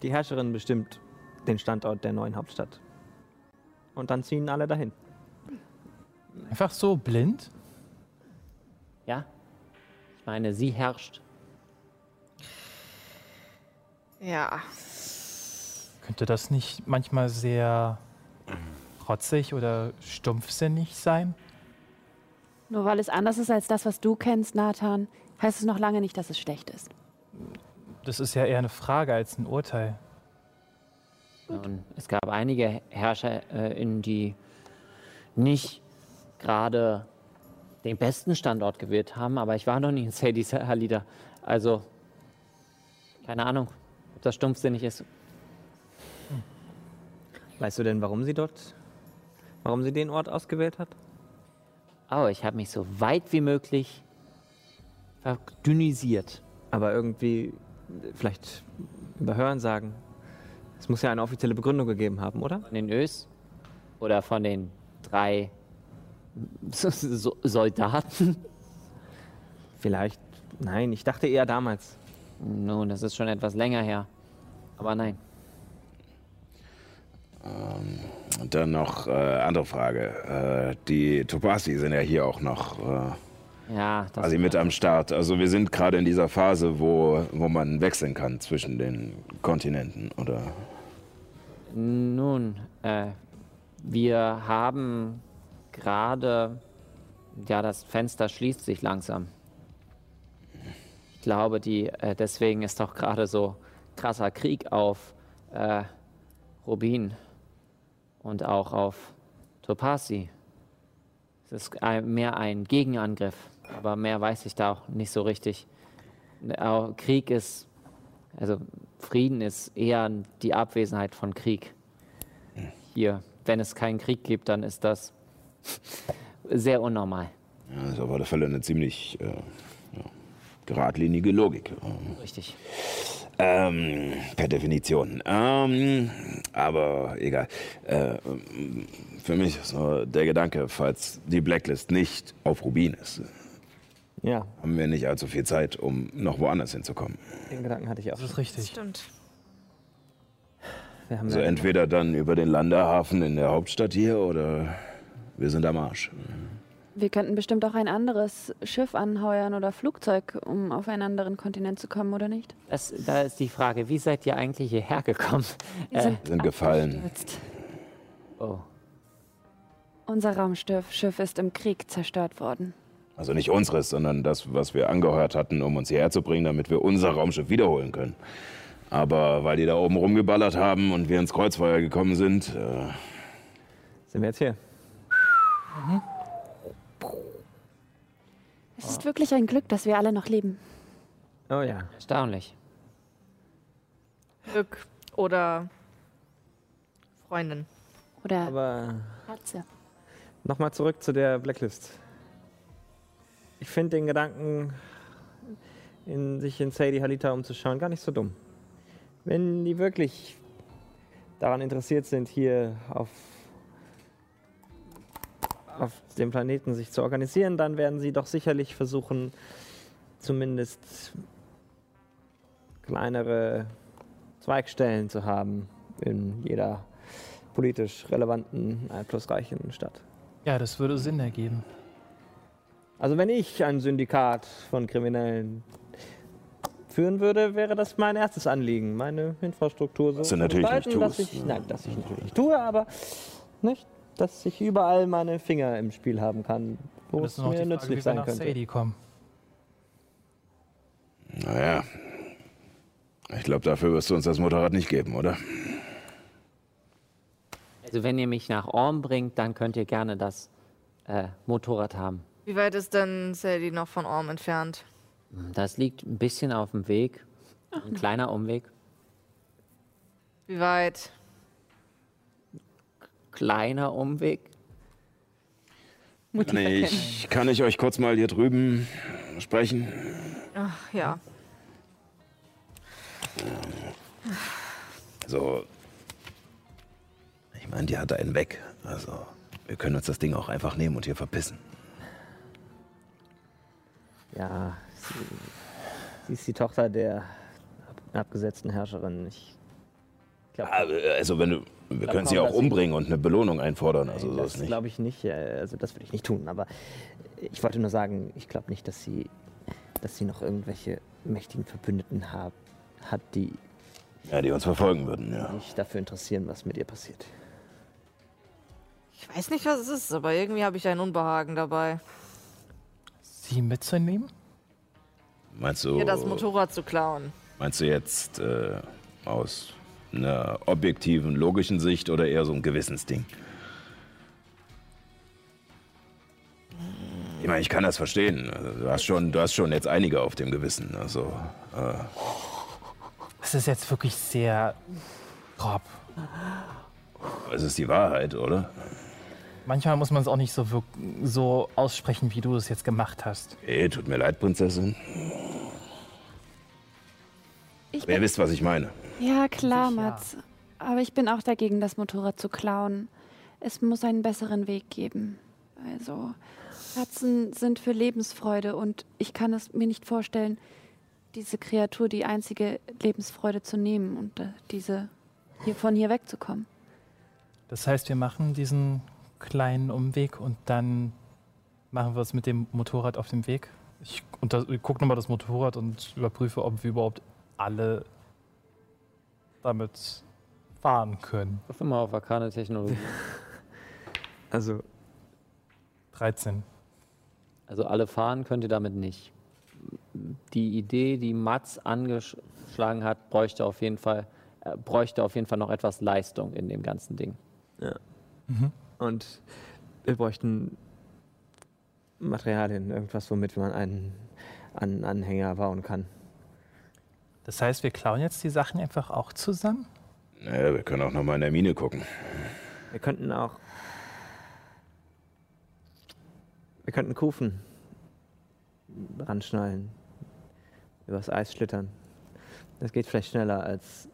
G: Die Herrscherin bestimmt den Standort der neuen Hauptstadt. Und dann ziehen alle dahin.
A: Einfach so blind?
B: Ja? Ich meine, sie herrscht.
D: Ja.
A: Könnte das nicht manchmal sehr rotzig oder stumpfsinnig sein?
E: Nur weil es anders ist als das, was du kennst, Nathan, heißt es noch lange nicht, dass es schlecht ist.
A: Das ist ja eher eine Frage als ein Urteil.
B: Und es gab einige Herrscher, äh, in die nicht gerade den besten Standort gewählt haben, aber ich war noch nie in Sadie Halida. Also, keine Ahnung, ob das stumpfsinnig ist.
G: Weißt du denn, warum sie dort, warum sie den Ort ausgewählt hat?
B: Oh, ich habe mich so weit wie möglich verdünnisiert.
G: Aber irgendwie, vielleicht über Hören sagen. Es muss ja eine offizielle Begründung gegeben haben, oder?
B: Von den Ös oder von den drei so Soldaten?
G: Vielleicht. Nein, ich dachte eher damals.
B: Nun, das ist schon etwas länger her. Aber nein.
F: Und dann noch äh, andere Frage. Äh, die Topasi sind ja hier auch noch äh,
B: Ja, das
F: quasi mit am Start. Also wir sind gerade in dieser Phase, wo, wo man wechseln kann zwischen den Kontinenten, oder?
B: Nun, äh, wir haben gerade, ja, das Fenster schließt sich langsam. Glaube, die, äh, deswegen ist doch gerade so krasser Krieg auf äh, Rubin und auch auf Topasi. Es ist ein, mehr ein Gegenangriff, aber mehr weiß ich da auch nicht so richtig. Auch Krieg ist, also
I: Frieden ist eher die Abwesenheit von Krieg. Hier, wenn es keinen Krieg gibt, dann ist das sehr unnormal.
F: Ja, das ist auf alle Fälle eine ziemlich äh, geradlinige Logik.
I: Richtig.
F: Ähm, per Definition. Ähm, aber egal. Äh, für mich ist nur der Gedanke, falls die Blacklist nicht auf Rubin ist,
G: Ja,
F: haben wir nicht allzu viel Zeit, um noch woanders hinzukommen.
G: den Gedanken hatte ich auch.
A: Das ist richtig.
D: Stimmt.
G: Wir haben
F: Also entweder dann über den Landehafen in der Hauptstadt hier oder wir sind am Arsch.
E: Wir könnten bestimmt auch ein anderes Schiff anheuern oder Flugzeug, um auf einen anderen Kontinent zu kommen, oder nicht?
I: Das, da ist die Frage, wie seid ihr eigentlich hierher gekommen?
E: Wir
I: Äh,
E: sind,
F: sind gefallen.
I: Oh,
E: Unser Raumschiff Schiff ist im Krieg zerstört worden.
F: Also nicht unseres, sondern das, was wir angeheuert hatten, um uns hierher zu bringen, damit wir unser Raumschiff wiederholen können. Aber weil die da oben rumgeballert haben und wir ins Kreuzfeuer gekommen sind, äh,
G: Sind wir jetzt hier?
E: Es ist wirklich ein Glück, dass wir alle noch leben.
G: Oh ja.
I: erstaunlich.
D: Glück oder Freundin.
E: Oder
G: Aber
E: Katze.
G: nochmal zurück zu der Blacklist. Ich finde den Gedanken, in sich in Sadie Halita umzuschauen, gar nicht so dumm. Wenn die wirklich daran interessiert sind, hier auf, auf dem Planeten sich zu organisieren, dann werden sie doch sicherlich versuchen, zumindest kleinere Zweigstellen zu haben in jeder politisch relevanten, einflussreichen Stadt.
A: Ja, das würde Sinn ergeben.
G: Also wenn ich ein Syndikat von Kriminellen führen würde, wäre das mein erstes Anliegen, meine Infrastruktur so
F: du
G: zu
F: natürlich
G: dass ich,
F: ne?
G: nein, dass ich natürlich nicht tue, aber nicht, dass ich überall meine Finger im Spiel haben kann, wo es mir
A: Frage,
G: nützlich
A: wie wir
G: sein
A: nach
G: könnte.
A: Sadie kommen.
F: naja. Ich glaube, dafür wirst du uns das Motorrad nicht geben, oder?
I: Also wenn ihr mich nach Orm bringt, dann könnt ihr gerne das äh, Motorrad haben.
D: Wie weit ist denn Sadie noch von Orm entfernt?
I: Das liegt ein bisschen auf dem Weg. Ein kleiner Umweg.
D: Wie weit?
I: Kleiner Umweg.
F: Kann ich, kann ich euch kurz mal hier drüben sprechen?
D: Ach, ja.
F: Also, ich meine, die hat einen weg. Also, wir können uns das Ding auch einfach nehmen und hier verpissen.
G: Ja, sie, sie ist die Tochter der ab, abgesetzten Herrscherin. Ich glaube,
F: Ah, Also, wenn du, wir können sie auch umbringen und eine Belohnung einfordern. Also, so
G: das
F: ist
G: glaube ich nicht. Also das würde ich nicht tun. Aber ich wollte nur sagen, ich glaube nicht, dass sie, dass sie noch irgendwelche mächtigen Verbündeten hab, hat, die
F: Ja, die uns verfolgen würden, ja.
G: sich dafür interessieren, was mit ihr passiert.
D: Ich weiß nicht, was es ist, aber irgendwie habe ich ein Unbehagen dabei,
A: Sie mitzunehmen?
F: Meinst du,
D: ihr das Motorrad zu klauen.
F: meinst du jetzt äh, aus einer objektiven, logischen Sicht oder eher so ein Gewissensding? Ich meine, ich kann das verstehen. Also, Du hast schon, du hast schon jetzt einige auf dem Gewissen. Also, äh,
A: Das ist jetzt wirklich sehr grob.
F: es ist die Wahrheit, oder?
A: Manchmal muss man es auch nicht so, so aussprechen, wie du es jetzt gemacht hast.
F: Ey, tut mir leid, Prinzessin.
E: Ich
F: Aber ihr
E: bin,
F: wisst, was ich meine.
E: Ja, klar,
A: Sicher.
E: Mats. Aber ich bin auch dagegen, das Motorrad zu klauen. Es muss einen besseren Weg geben. Also, Katzen sind für Lebensfreude und ich kann es mir nicht vorstellen, diese Kreatur die einzige Lebensfreude zu nehmen und äh, diese hier von hier wegzukommen.
A: Das heißt, wir machen diesen kleinen Umweg und dann machen wir es mit dem Motorrad auf dem Weg. Ich, ich gucke nochmal das Motorrad und überprüfe, ob wir überhaupt alle damit fahren können.
B: Wirf mal auf arkane Technologie.
G: Also,
A: 13.
B: Also alle fahren könnt ihr damit nicht. Die Idee, die Mats angeschlagen hat, bräuchte auf jeden Fall, äh, bräuchte auf jeden Fall noch etwas Leistung in dem ganzen Ding.
G: und wir bräuchten Materialien, irgendwas, womit man einen, einen Anhänger bauen kann.
A: Das heißt, wir klauen jetzt die Sachen einfach auch zusammen?
L: Naja, wir können auch noch mal in der Mine gucken.
G: Wir könnten auch. Wir könnten Kufen ranschnallen. Übers Eis schlittern. Das geht vielleicht schneller, als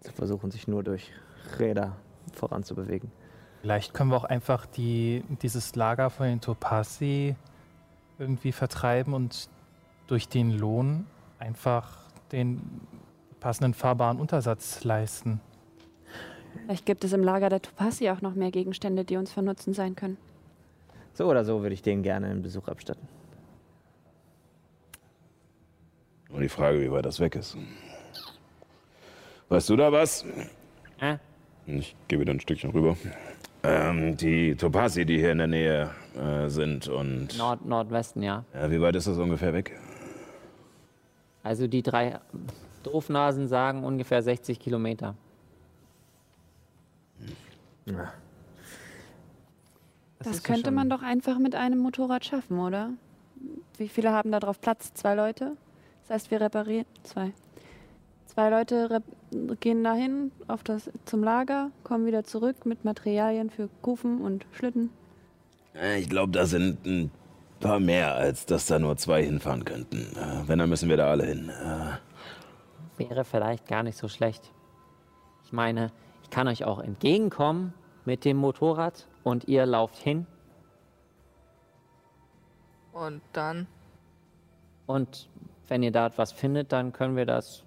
G: zu versuchen, sich nur durch Räder voranzubewegen.
A: Vielleicht können wir auch einfach die, dieses Lager von den Topasi irgendwie vertreiben und durch den Lohn einfach den passenden fahrbaren Untersatz leisten.
E: Vielleicht gibt es im Lager der Topasi auch noch mehr Gegenstände, die uns von Nutzen sein können.
G: So oder so würde ich denen gerne einen Besuch abstatten.
L: Und die Frage, wie weit das weg ist. Weißt du da was?
B: Äh?
L: Ich gebe wieder ein Stückchen rüber. Ähm, die Topasi, die hier in der Nähe äh, sind und.
B: Nord Nordwesten, ja.
L: Ja, wie weit ist das ungefähr weg?
B: Also die drei Doofnasen sagen ungefähr 60 Kilometer.
E: Das,
G: ist ja
E: könnte
G: schon-
E: man doch einfach mit einem Motorrad schaffen, oder? Wie viele haben da drauf Platz? Zwei Leute? Das heißt, wir reparieren. Zwei. Zwei Leute gehen dahin auf das, zum Lager, kommen wieder zurück mit Materialien für Kufen und Schlitten.
F: Ich glaube, da sind ein paar mehr, als dass da nur zwei hinfahren könnten. Äh, Wenn, dann müssen wir da alle hin. Äh,
B: Wäre vielleicht gar nicht so schlecht. Ich meine, ich kann euch auch entgegenkommen mit dem Motorrad und ihr lauft hin
D: Und dann.
B: und wenn ihr da etwas findet, dann können wir das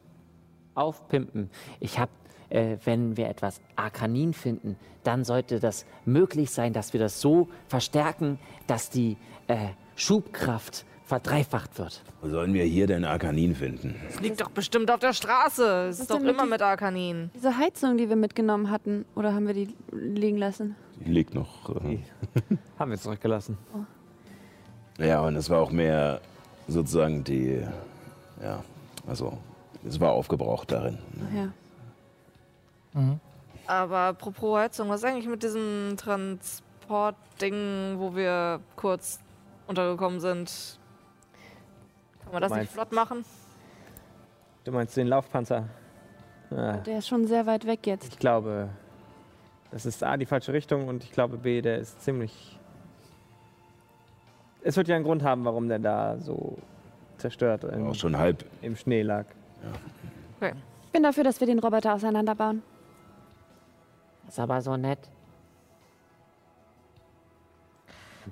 B: aufpimpen. Ich habe, äh, wenn wir etwas Arkanin finden, dann sollte das möglich sein, dass wir das so verstärken, dass die äh, Schubkraft verdreifacht wird.
F: wo sollen wir hier denn Arkanin finden?
D: Es liegt doch bestimmt auf der Straße. Es ist doch immer
E: die-
D: mit Arkanin.
E: Diese Heizung, die wir mitgenommen hatten, oder haben wir die liegen lassen?
L: Die liegt noch. Äh,
G: Haben wir zurückgelassen.
F: Ja, und es war auch mehr sozusagen die. Ja, also, es war aufgebraucht darin.
E: Ja.
D: Aber apropos Heizung, was ist eigentlich mit diesem Transportding, wo wir kurz untergekommen sind? Kann man das nicht
G: meinst-
D: flott machen?
G: Du meinst den Laufpanzer? Ah,
E: Der ist schon sehr weit weg jetzt.
G: ich glaube, das ist A, die falsche Richtung und ich glaube B, der ist ziemlich. Es wird ja einen Grund haben, warum der da so zerstört im,
F: Auch schon halb.
G: im Schnee lag.
E: Ich bin dafür, dass wir den Roboter auseinanderbauen.
B: Ist aber so nett.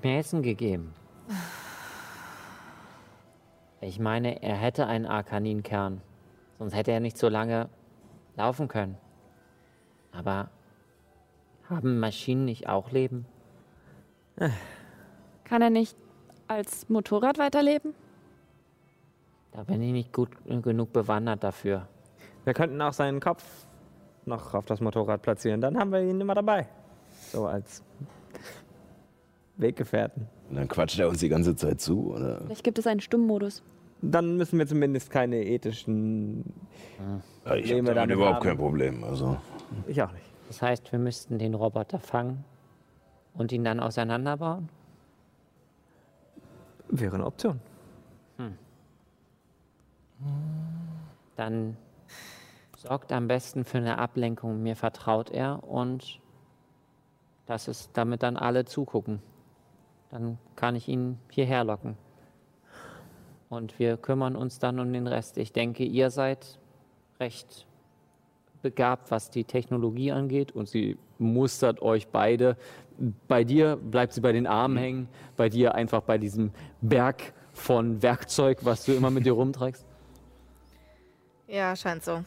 B: Mir Essen gegeben. Ich meine, er hätte einen Arkaninkern. Sonst hätte er nicht so lange laufen können. Aber haben Maschinen nicht auch Leben?
E: Kann er nicht als Motorrad weiterleben?
B: Da bin ich nicht gut genug bewandert dafür.
G: Wir könnten auch seinen Kopf noch auf das Motorrad platzieren. Dann haben wir ihn immer dabei. So als Weggefährten.
F: Und dann quatscht er uns die ganze Zeit zu, oder?
E: Vielleicht gibt es einen Stummmodus.
G: Dann müssen wir zumindest keine ethischen.
F: Ja, ich
G: Probleme
F: habe überhaupt
G: haben.
F: kein Problem. Also,
G: Ich auch nicht.
B: Das heißt, wir müssten den Roboter fangen und ihn dann auseinanderbauen?
G: Wäre eine Option.
B: Dann sorgt am besten für eine Ablenkung. Mir vertraut er und das ist, damit dann alle zugucken. Dann kann ich ihn hierher locken. Und wir kümmern uns dann um den Rest. Ich denke, ihr seid recht begabt, was die Technologie angeht und sie mustert euch beide. Bei dir bleibt sie bei den Armen hängen, bei dir einfach bei diesem Berg von Werkzeug, was du immer mit dir rumträgst.
D: Ja, scheint so.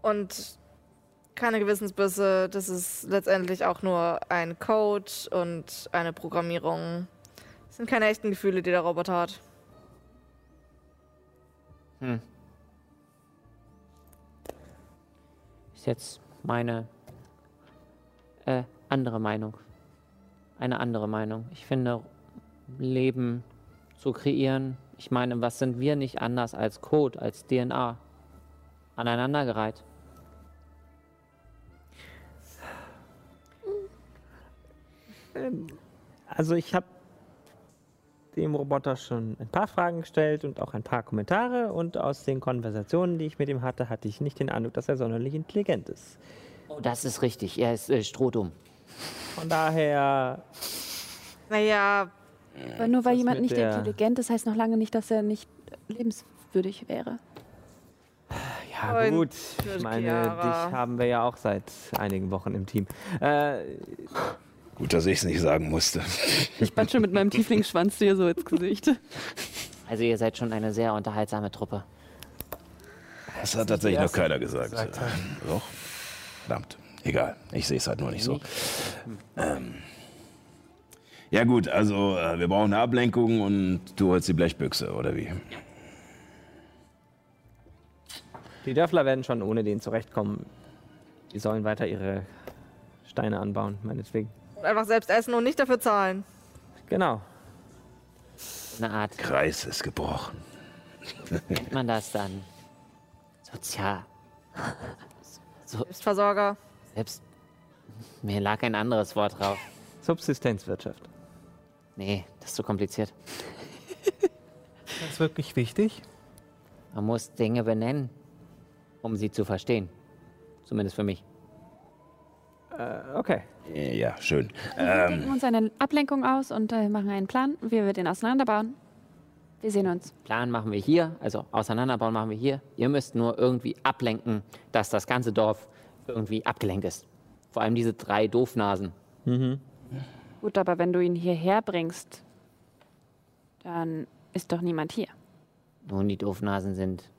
D: Und keine Gewissensbisse, das ist letztendlich auch nur ein Code und eine Programmierung. Das sind keine echten Gefühle, die der Roboter hat.
B: ist jetzt meine äh, andere Meinung. Eine andere Meinung. Ich finde, Leben zu kreieren, ich meine, was sind wir nicht anders als Code, als DNA? Aneinandergereiht.
G: Also ich habe dem Roboter schon ein paar Fragen gestellt und auch ein paar Kommentare. Und aus den Konversationen, die ich mit ihm hatte, hatte ich nicht den Eindruck, dass er sonderlich intelligent ist.
I: Oh, das ist richtig. Er ist äh, strohdumm.
G: Von daher,
D: Naja,
E: Aber nur weil jemand nicht intelligent ist, heißt noch lange nicht, dass er nicht lebenswürdig wäre.
G: ja
D: Und
G: gut. Ich meine,
D: Chiara.
G: dich haben wir ja auch seit einigen Wochen im Team. Äh,
F: Gut, dass ich es nicht sagen musste.
E: Ich batsch schon mit meinem Tieflingsschwanz dir so ins Gesicht.
I: Also ihr seid schon eine sehr unterhaltsame Truppe.
F: Das hat tatsächlich noch keiner gesagt.
A: gesagt
F: Äh, Doch. Verdammt. Egal. Ich sehe es halt nur nicht so. Ähm. Ja gut, also äh, wir brauchen eine Ablenkung und du holst die Blechbüchse, oder wie?
G: die Dörfler werden schon ohne den zurechtkommen. Die sollen weiter ihre Steine anbauen, meinetwegen.
D: Einfach selbst essen und nicht dafür zahlen.
G: Genau.
I: Eine Art,
F: Kreis ist gebrochen.
I: nennt man das dann? Sozial. So,
D: Selbstversorger.
I: selbst. Mir lag ein anderes Wort drauf.
G: Subsistenzwirtschaft.
I: Nee, das ist zu kompliziert.
A: Das ist wirklich wichtig.
I: Man muss Dinge benennen, um sie zu verstehen. Zumindest für mich.
G: Äh, okay.
F: Ja, schön.
E: Wir denken uns eine Ablenkung aus und äh, machen einen Plan, wie wir den auseinanderbauen. Wir sehen uns.
I: Plan machen wir hier, also auseinanderbauen machen wir hier. Ihr müsst nur irgendwie ablenken, dass das ganze Dorf irgendwie abgelenkt ist. Vor allem diese drei Doofnasen.
E: Gut, aber wenn du ihn hierher bringst, dann ist doch niemand hier.
I: Nun, die Doofnasen sind.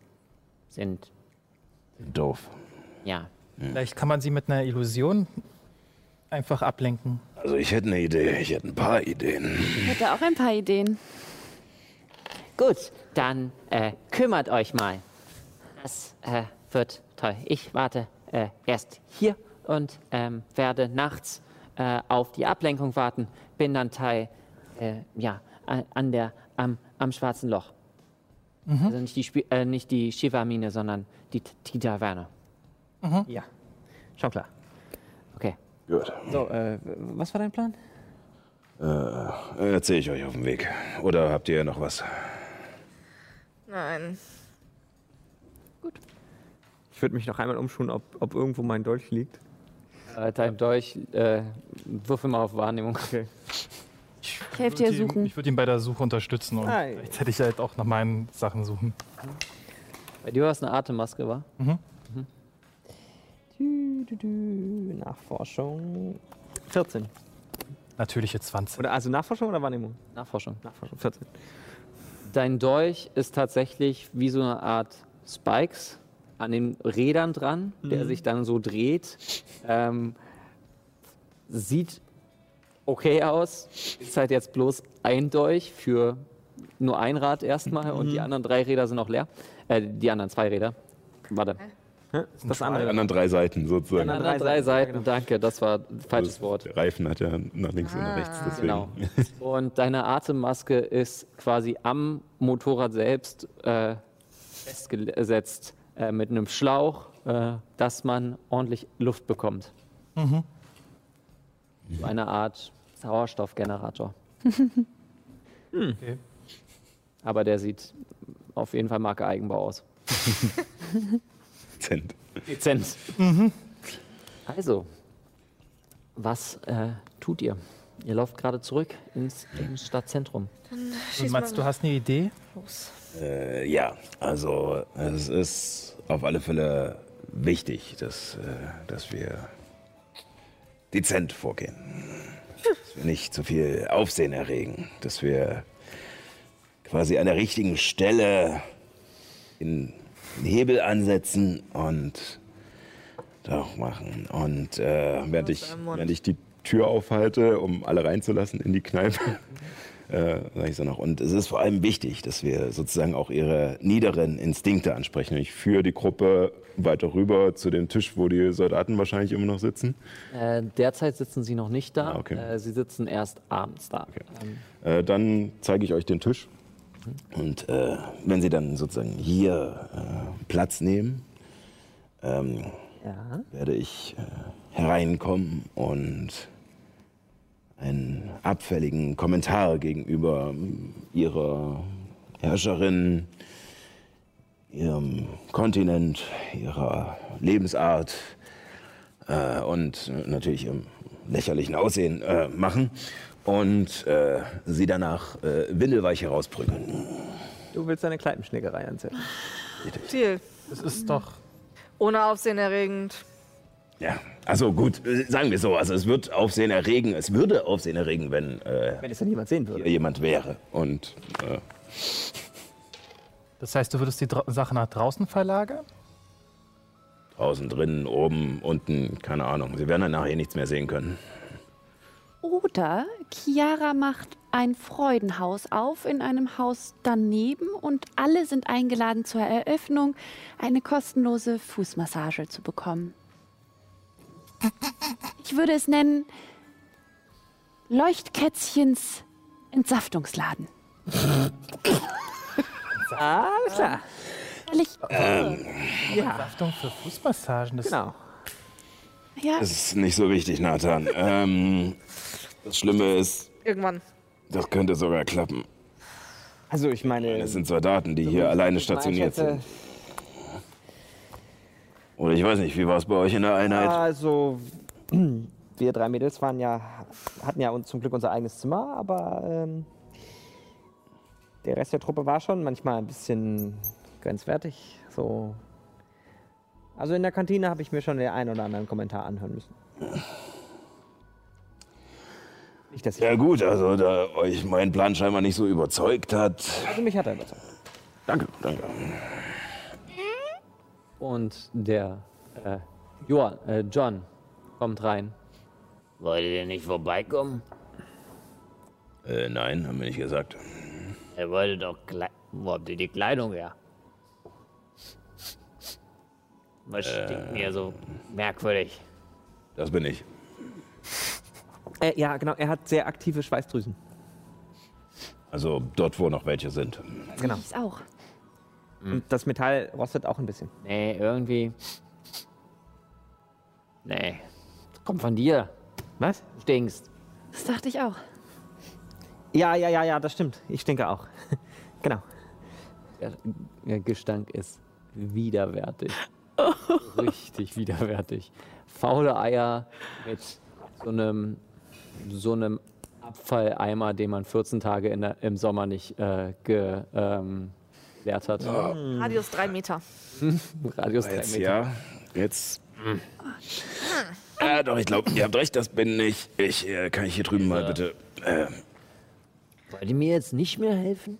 I: sind.
F: Doof.
I: ja.
A: Vielleicht kann man sie mit einer Illusion einfach ablenken.
F: Also ich hätte eine Idee. Ich hätte ein paar Ideen.
E: Ich hätte auch ein paar Ideen.
I: Gut, dann äh, kümmert euch mal. Das äh, wird toll. Ich warte äh, erst hier und ähm, werde nachts äh, auf die Ablenkung warten. Bin dann Teil, äh, ja, an der, am, am schwarzen Loch. Also nicht die, Spi äh, nicht die Shiva-Mine, sondern die, T- die Taverne.
G: Ja. Schon klar.
I: Okay.
F: Gut.
G: So, äh, was war dein Plan?
F: Äh, Erzähle ich euch auf dem Weg. Oder habt ihr noch was?
D: Nein.
G: Ich würde mich noch einmal umschauen, ob, ob irgendwo mein Dolch liegt.
B: Äh, dein Dolch, äh, würfel mal auf Wahrnehmung.
G: Okay.
E: Ich helfe dir suchen.
A: Ich würde ihn bei der Suche unterstützen und
G: Ei.
A: gleichzeitig halt auch nach meinen Sachen suchen.
B: Bei dir war es eine Atemmaske, war?
G: Dü, dü, Nachforschung. 14.
A: Natürliche 20.
G: Oder also Nachforschung oder Wahrnehmung?
B: Nachforschung.
G: Nachforschung, 14.
B: Dein Dolch ist tatsächlich wie so eine Art Spikes an den Rädern dran, der sich dann so dreht. Ähm, sieht okay aus. Ist halt jetzt bloß ein Dolch für nur ein Rad erstmal und die anderen drei Räder sind noch leer. Äh, die anderen zwei Räder. Warte.
G: Hä? Das
H: Die
G: andere?
H: anderen drei Seiten sozusagen.
B: Die
G: anderen
B: anderen
G: drei
B: drei
G: Seiten,
B: Seiten, danke, das war ein falsches Wort.
H: Der Reifen hat ja nach links und nach rechts. Deswegen.
B: Genau. Und deine Atemmaske ist quasi am Motorrad selbst äh, festgesetzt äh, mit einem Schlauch, äh, dass man ordentlich Luft bekommt. So eine Art Sauerstoffgenerator.
A: Okay.
B: Aber der sieht auf jeden Fall Marke Eigenbau aus.
H: Dezent.
B: Dezent. Also, was äh, tut ihr? Ihr lauft gerade zurück ins, ins Stadtzentrum.
A: Und Mats, du hast eine Idee?
F: Äh, ja, also es ist auf alle Fälle wichtig, dass, äh, dass wir dezent vorgehen. Dass wir nicht zu viel Aufsehen erregen. Dass wir quasi an der richtigen Stelle den Hebel ansetzen und doch machen. Und äh,
H: Während ich, während ich die Tür aufhalte, um alle reinzulassen in die Kneipe, äh, sage ich so noch. Und es ist vor allem wichtig, dass wir sozusagen auch ihre niederen Instinkte ansprechen. Ich führe die Gruppe weiter rüber zu dem Tisch, wo die Soldaten wahrscheinlich immer noch sitzen.
B: Äh, derzeit sitzen sie noch nicht da.
H: Ah, okay.
B: äh, sie sitzen erst abends da. Ähm,
H: Äh, dann zeige ich euch den Tisch.
F: Und äh, wenn Sie dann sozusagen hier äh, Platz nehmen, ähm,
G: Ja.
F: werde ich äh, hereinkommen und einen abfälligen Kommentar gegenüber ähm, ihrer Herrscherin, ihrem Kontinent, ihrer Lebensart äh, und natürlich ihrem lächerlichen Aussehen äh, machen und äh, sie danach äh, windelweich herausprügeln.
G: Du willst eine Kneipenschlägerei anzetteln.
D: Deal.
A: Das ist doch.
D: Ohne Aufsehen erregend.
F: Ja, also gut, äh, sagen wir so, also es wird Aufsehen erregen, es würde Aufsehen erregen, wenn äh,
G: Wenn es dann niemand sehen würde.
F: jemand wäre. Und äh,
A: Das heißt, du würdest die Dra Sache nach draußen verlagern?
F: draußen, drinnen, oben, unten, keine Ahnung. Sie werden dann nachher nichts mehr sehen können.
E: Oder Chiara macht ein Freudenhaus auf in einem Haus daneben und alle sind eingeladen zur Eröffnung, eine kostenlose Fußmassage zu bekommen. Ich würde es nennen Leuchtkätzchens Entsaftungsladen.
G: Alles klar.
E: Ehrlich,
A: Achtung für Fußmassagen. Das
G: Genau.
E: Ja,
F: Das ist nicht so wichtig, Nathan. Ähm, das Schlimme ist,
D: Irgendwann.
F: das könnte sogar klappen.
G: Also ich meine,
F: Es sind Soldaten, die hier alleine stationiert sind. Oder ich weiß nicht, wie war es bei euch in der Einheit?
G: Also, wir drei Mädels waren ja, hatten ja zum Glück unser eigenes Zimmer, aber ähm, der Rest der Truppe war schon manchmal ein bisschen grenzwertig. So. Also in der Kantine habe ich mir schon den einen oder anderen Kommentar anhören müssen. Nicht, dass ich.
F: Ja gut, also da euch mein Plan scheinbar nicht so überzeugt hat.
G: Also mich hat er überzeugt.
F: Danke, danke.
B: Und der äh, Johann, äh, John kommt rein.
M: Wollt ihr nicht vorbeikommen?
F: Äh, nein, haben wir nicht gesagt.
M: Er wollte doch Kle Wo habt ihr die Kleidung her? Was stinkt mir so merkwürdig?
F: Das bin ich.
G: Äh, ja, genau, er hat sehr aktive Schweißdrüsen.
F: Also dort, wo noch welche sind.
G: Genau.
E: ich auch.
G: Und das Metall rostet auch ein bisschen.
B: Nee, irgendwie. Nee. Das kommt von dir.
G: Was?
B: Du stinkst.
E: Das dachte ich auch.
G: Ja, ja, ja, ja, das stimmt. Ich denke auch. genau.
B: Der Gestank ist widerwärtig. Richtig widerwärtig. Faule Eier mit so einem, so einem Abfalleimer, den man 14 Tage in der, im Sommer nicht äh, ge, ähm, leert hat.
D: Radius drei Meter.
B: Radius drei
F: Jetzt
B: Meter.
F: ja, jetzt. Ja, doch, ich glaube, ihr habt recht, das bin ich. Ich äh, kann ich hier drüben mal bitte. Äh,
M: Wollt ihr mir jetzt nicht mehr helfen?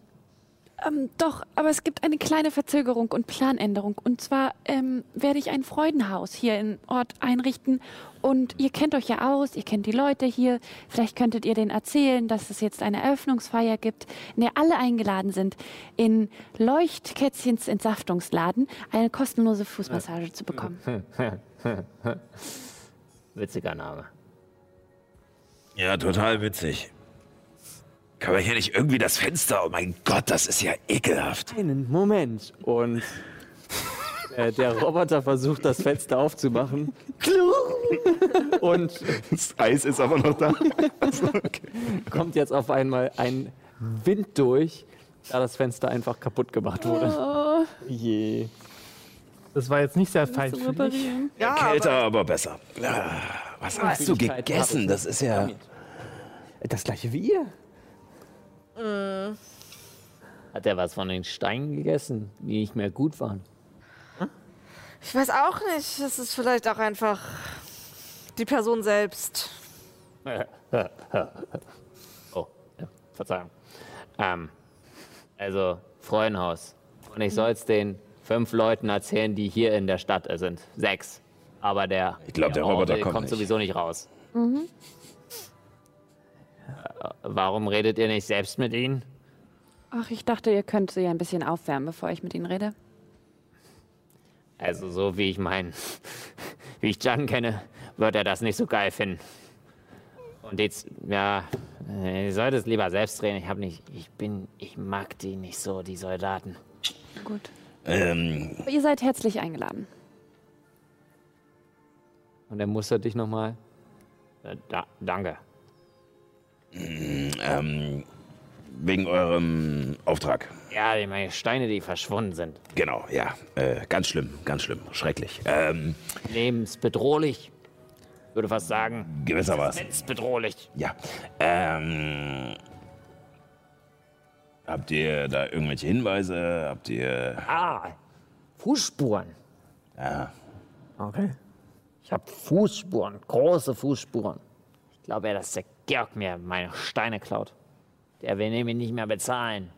E: Ähm, doch, aber es gibt eine kleine Verzögerung und Planänderung. Und zwar ähm, werde ich ein Freudenhaus hier im Ort einrichten. Und ihr kennt euch ja aus, ihr kennt die Leute hier. Vielleicht könntet ihr denen erzählen, dass es jetzt eine Eröffnungsfeier gibt, in der alle eingeladen sind, in Leuchtkätzchens Entsaftungsladen eine kostenlose Fußmassage zu bekommen.
M: Witziger Name.
F: ja, total witzig. Kann man hier nicht irgendwie das Fenster? Oh mein Gott, das ist ja ekelhaft.
B: Einen Moment. Und äh, der Roboter versucht, das Fenster aufzumachen. Und
F: Das Eis ist aber noch da.
B: kommt jetzt auf einmal ein Wind durch, da das Fenster einfach kaputt gemacht wurde.
G: Je.
A: Das war jetzt nicht sehr feinfühlig.
E: Reparieren.
D: Ja,
F: Kälter,
D: aber
F: aber besser. Ah, Was hast du gegessen? Das ist ja.
G: Das gleiche wie ihr.
M: Hat er was von den Steinen gegessen, die nicht mehr gut waren?
D: ich weiß auch nicht. Es ist vielleicht auch einfach die Person selbst.
M: Oh, ja, Verzeihung. Ähm, also, Freudenhaus. Und ich soll es den fünf Leuten erzählen, die hier in der Stadt sind. Sechs. Aber der,
F: Ich glaub, der Roboter
M: Orwell
F: kommt
M: kommt
F: nicht.
M: sowieso nicht raus. Äh, Warum redet ihr nicht selbst mit ihnen?
E: Ach, ich dachte, ihr könnt sie ein bisschen aufwärmen, bevor ich mit ihnen rede.
M: Also so wie ich mein, wie ich Jan kenne, wird er das nicht so geil finden. Und jetzt, ja, ihr sollt es lieber selbst drehen. Ich habe nicht, ich bin, ich mag die nicht so, die Soldaten.
E: Gut.
F: Ähm,
E: ihr seid herzlich eingeladen.
B: Und er mustert dich nochmal.
M: Äh, Da, danke.
F: Ähm, wegen eurem Auftrag.
M: Ja, die meine Steine, die verschwunden sind.
F: Genau, ja. Äh, ganz schlimm, ganz schlimm. Schrecklich. Ähm,
M: Lebensbedrohlich. Ich würde fast sagen,
F: gewissermaßen.
M: lebensbedrohlich.
F: Ja. Ähm, habt ihr da irgendwelche Hinweise? Habt ihr.
M: Ah, Fußspuren.
F: Ja.
G: Okay.
M: Ich habe Fußspuren, große Fußspuren. Ich glaube ja, dass der Georg mir meine Steine klaut. Der will nämlich nicht mehr bezahlen.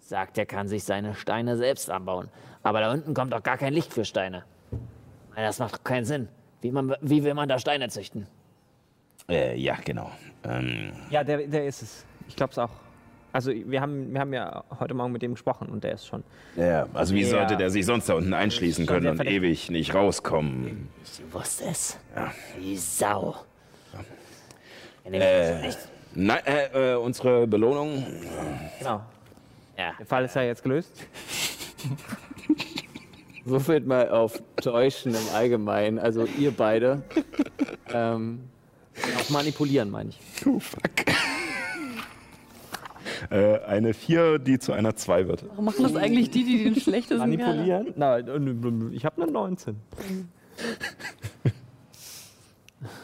M: Sagt, er kann sich seine Steine selbst anbauen. Aber da unten kommt doch gar kein Licht für Steine. Das macht doch keinen Sinn. Wie, man, wie will man da Steine züchten?
F: Äh, ja, genau. Ähm,
G: Ja, der, der ist es. Ich glaube es auch. Also wir haben, wir haben ja heute Morgen mit dem gesprochen und der ist schon.
F: ja, also wie
G: Ja.
F: sollte der sich sonst da unten einschließen können und ewig nicht rauskommen?
M: Ich wusste es.
F: Ja.
M: Die Sau.
F: Äh, nein, äh, äh, unsere Belohnung.
G: Genau.
M: ja.
G: Der Fall ist ja jetzt gelöst.
B: Würfelt mal auf Täuschen im Allgemeinen, also ihr beide. ähm, auf Manipulieren, meine ich.
H: Oh, fuck. Äh, eine 4, die zu einer 2 wird.
E: Warum machen das eigentlich die, die den schlechtesten
G: Manipulieren? Nein, ich habe eine 19.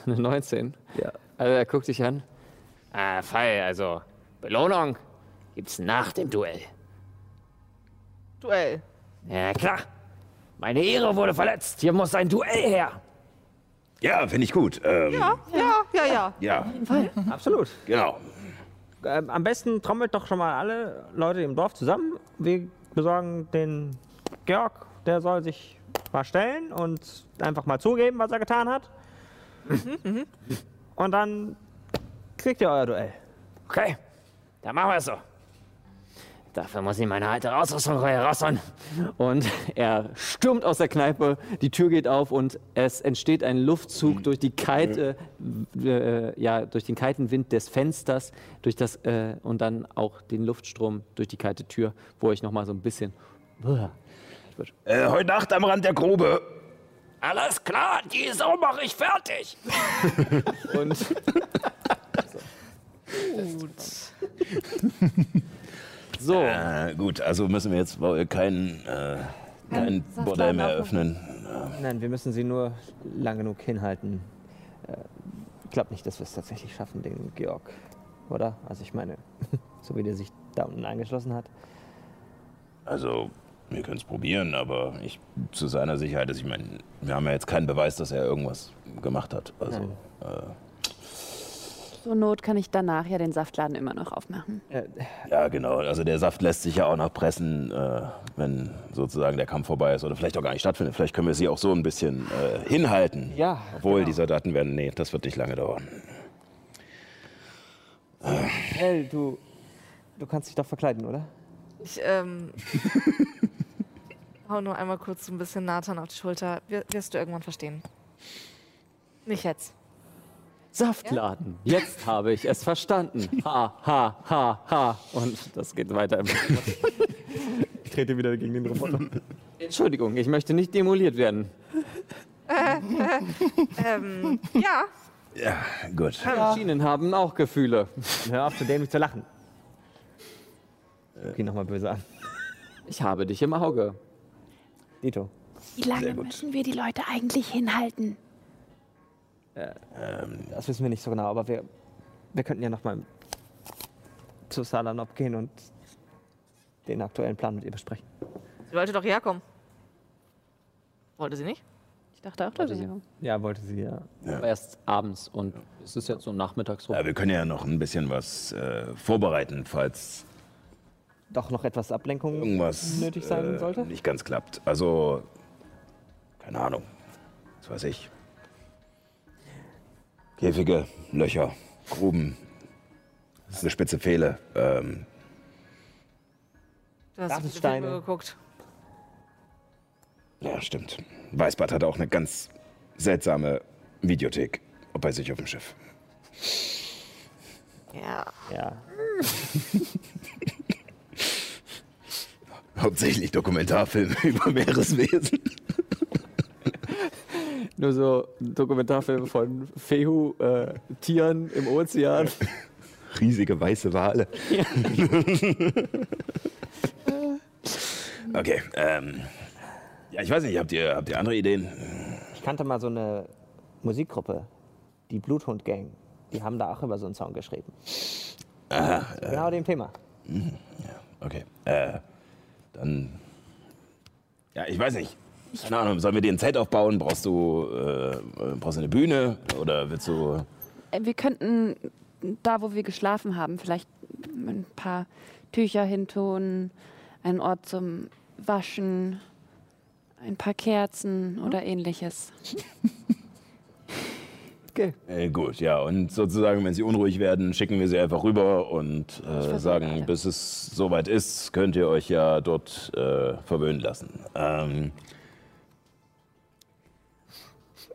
B: Eine 19.
G: Ja.
B: Also er guckt dich an.
M: Ah, Fall, also Belohnung gibt's nach dem Duell.
D: Duell.
M: Ja, klar. Meine Ehre wurde verletzt. Hier muss ein Duell her.
F: Ja, finde ich gut. Ähm, ja.
D: Ja, ja, ja, ja.
F: ja,
G: Absolut.
F: genau.
G: Ähm, am besten trommelt doch schon mal alle Leute im Dorf zusammen. Wir besorgen den Georg, der soll sich mal stellen und einfach mal zugeben, was er getan hat. Und dann kriegt ihr euer Duell.
M: Okay, dann machen wir es so. Dafür muss ich meine alte Ausrüstung herausholen.
B: Und er stürmt aus der Kneipe, die Tür geht auf und es entsteht ein Luftzug durch die kalte, äh, ja, durch den kalten Wind des Fensters, durch das äh, und dann auch den Luftstrom durch die kalte Tür, wo ich noch mal so ein bisschen
F: Äh, heute Nacht am Rand der Grube.
M: Alles klar, die Sau mache ich fertig.
B: und so
F: Äh, gut, also müssen wir jetzt wohl kein, äh, kein
E: Saftladen
F: Bordell mehr öffnen.
G: Nein, wir müssen sie nur lang genug hinhalten. Äh, ich glaube nicht, dass wir es tatsächlich schaffen, den Georg. Oder? Also ich meine, so wie der sich da unten eingeschlossen hat.
F: Also, wir können es probieren, aber ich zu seiner Sicherheit, also ich meine, wir haben ja jetzt keinen Beweis, dass er irgendwas gemacht hat. Also,
G: Nein.
E: Zur Not kann ich danach ja den Saftladen immer noch aufmachen.
G: Äh,
F: ja, genau. Also der Saft lässt sich ja auch noch pressen, äh, wenn sozusagen der Kampf vorbei ist oder vielleicht auch gar nicht stattfindet. Vielleicht können wir sie auch so ein bisschen äh, hinhalten.
G: Ja,
F: Obwohl
G: genau.
F: die Soldaten werden, nee, das wird nicht lange dauern.
G: Hell, du, du kannst dich doch verkleiden, oder?
D: Ich ähm, hau nur einmal kurz so ein bisschen Nathan auf die Schulter. Wir, wirst du irgendwann verstehen. Nicht jetzt.
B: Saftladen. Jetzt habe ich es verstanden. Ha, ha, ha, ha. Und das geht weiter. Im
G: Ich trete wieder gegen den Roboter.
B: Entschuldigung, ich möchte nicht demoliert werden.
D: Ähm, ja.
F: Ja, gut.
B: Maschinen haben auch Gefühle.
G: Hör auf, zu dämlich zu lachen. Okay, nochmal böse an.
B: Ich habe dich im Auge.
G: Dito.
E: Wie lange müssen wir die Leute eigentlich hinhalten?
G: Das wissen wir nicht so genau, aber wir, wir könnten ja nochmal zu Salanop gehen und den aktuellen Plan mit ihr besprechen.
D: Sie wollte doch herkommen. Wollte sie nicht?
E: Ich dachte auch, dass sie
G: Ja, wollte sie ja.
B: Aber erst abends und es ist jetzt so nachmittags rum.
F: Ja, wir können ja noch ein bisschen was äh, vorbereiten, falls
G: Doch noch etwas Ablenkung
F: irgendwas
G: nötig sein
F: äh,
G: sollte?
F: nicht ganz klappt. Also, keine Ahnung. Was weiß ich. Käfige, Löcher, Gruben, eine spitze Pfähle. Ähm,
D: Du hast
G: Das
D: viele
G: ist Steine.
D: Filme geguckt.
F: ja, stimmt. Weißbart hat auch eine ganz seltsame Videothek bei sich auf dem Schiff.
D: Ja.
G: Ja.
F: Hauptsächlich Dokumentarfilme über Meereswesen.
B: Nur so Dokumentarfilme von Fehu, äh, Tieren im Ozean.
F: riesige weiße Wale. okay, ähm. Ja, ich weiß nicht, habt ihr, habt ihr andere Ideen?
G: Ich kannte mal so eine Musikgruppe, die Bluthund Gang. Die haben da auch über so einen Song geschrieben.
F: Aha,
G: Genau dem Thema.
F: okay. Äh, dann. Ja, ich weiß nicht. Keine Ahnung, sollen wir dir ein Zelt aufbauen? Brauchst du, äh, brauchst du eine Bühne? Oder willst du.
E: Äh, Wir könnten da, wo wir geschlafen haben, vielleicht ein paar Tücher hintun, einen Ort zum Waschen, ein paar Kerzen oder ähnliches.
F: Äh, gut, ja. Und sozusagen, wenn sie unruhig werden, schicken wir sie einfach rüber und äh, sagen, bis es soweit ist, könnt ihr euch ja dort äh, verwöhnen lassen. Ähm,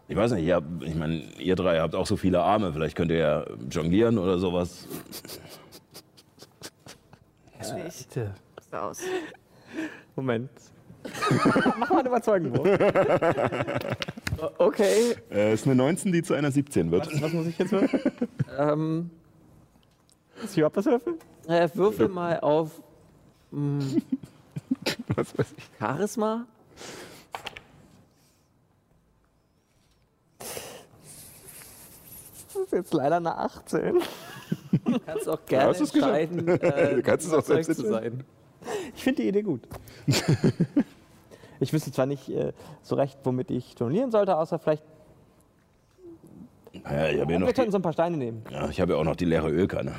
F: ich weiß nicht, ihr habt, ich meine, ihr drei habt auch so viele Arme, vielleicht könnt ihr ja jonglieren oder sowas.
D: Schwierig.
A: Bitte.
D: So aus.
G: Moment. Mach mal einen Überzeugenwurf. okay.
F: Äh, ist eine 19, die zu einer 17 wird.
G: Was muss ich jetzt würfeln? ähm, muss ich überhaupt was würfeln? Äh, würfel mal auf mh,
F: Was weiß ich.
G: Charisma. Das ist jetzt leider eine 18. Du kannst auch gerne entscheiden, äh,
F: Du kannst es auch selbst
G: zu sein. Ich finde die Idee gut. Ich wüsste zwar nicht äh, so recht, womit ich jonglieren sollte, außer vielleicht.
F: Ja, ich habe ja, noch
G: Wir könnten so ein paar Steine nehmen.
F: ja, ich habe ja auch noch die leere Ölkanne.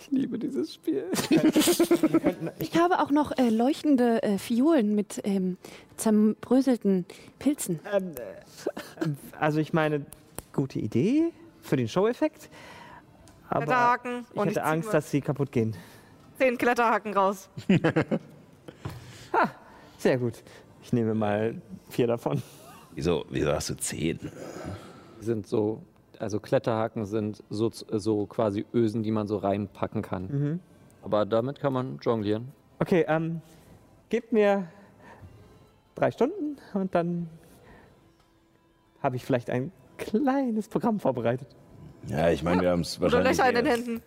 G: Ich liebe dieses Spiel.
E: Ich habe auch noch äh, leuchtende äh, Fiolen mit ähm, zerbröselten Pilzen.
G: Ähm, äh, also ich meine, gute Idee für den Show-Effekt. Aber ich
D: und
G: hätte Angst, dass sie kaputt gehen.
D: Zehn Kletterhaken raus.
G: Sehr gut. Ich nehme mal vier davon.
F: Wieso, wieso hast du 10?
B: Sind so, also Kletterhaken sind so, so quasi Ösen, die man so reinpacken kann.
G: Mhm.
B: Aber damit kann man jonglieren.
G: Okay, ähm, gebt mir drei Stunden und dann habe ich vielleicht ein kleines Programm vorbereitet.
F: Ja, ich meine, wir haben es
D: Oder
F: wahrscheinlich.
D: Löcher in den Händen.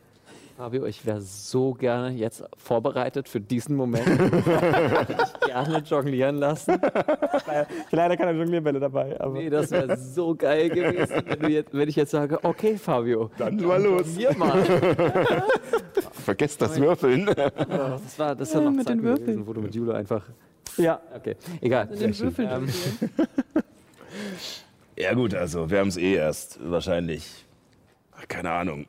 B: Fabio, ich wäre so gerne jetzt vorbereitet für diesen Moment. ich gerne jonglieren lassen.
G: Leider keine Jonglierbälle dabei, aber
B: Nee, das wäre so geil gewesen, wenn, du jetzt, wenn ich jetzt sage, okay, Fabio,
F: Dann mal los.
B: wir mal.
F: Vergesst das Würfeln.
B: Das war, das war noch
E: mit den
B: Zeiten
E: Würfeln.
B: gewesen, wo du mit Jule einfach.
G: ja,
B: Okay, egal.
E: Den Würfeln
B: Ähm,
F: Ja, gut, also wir haben es eh erst wahrscheinlich, ach, keine Ahnung,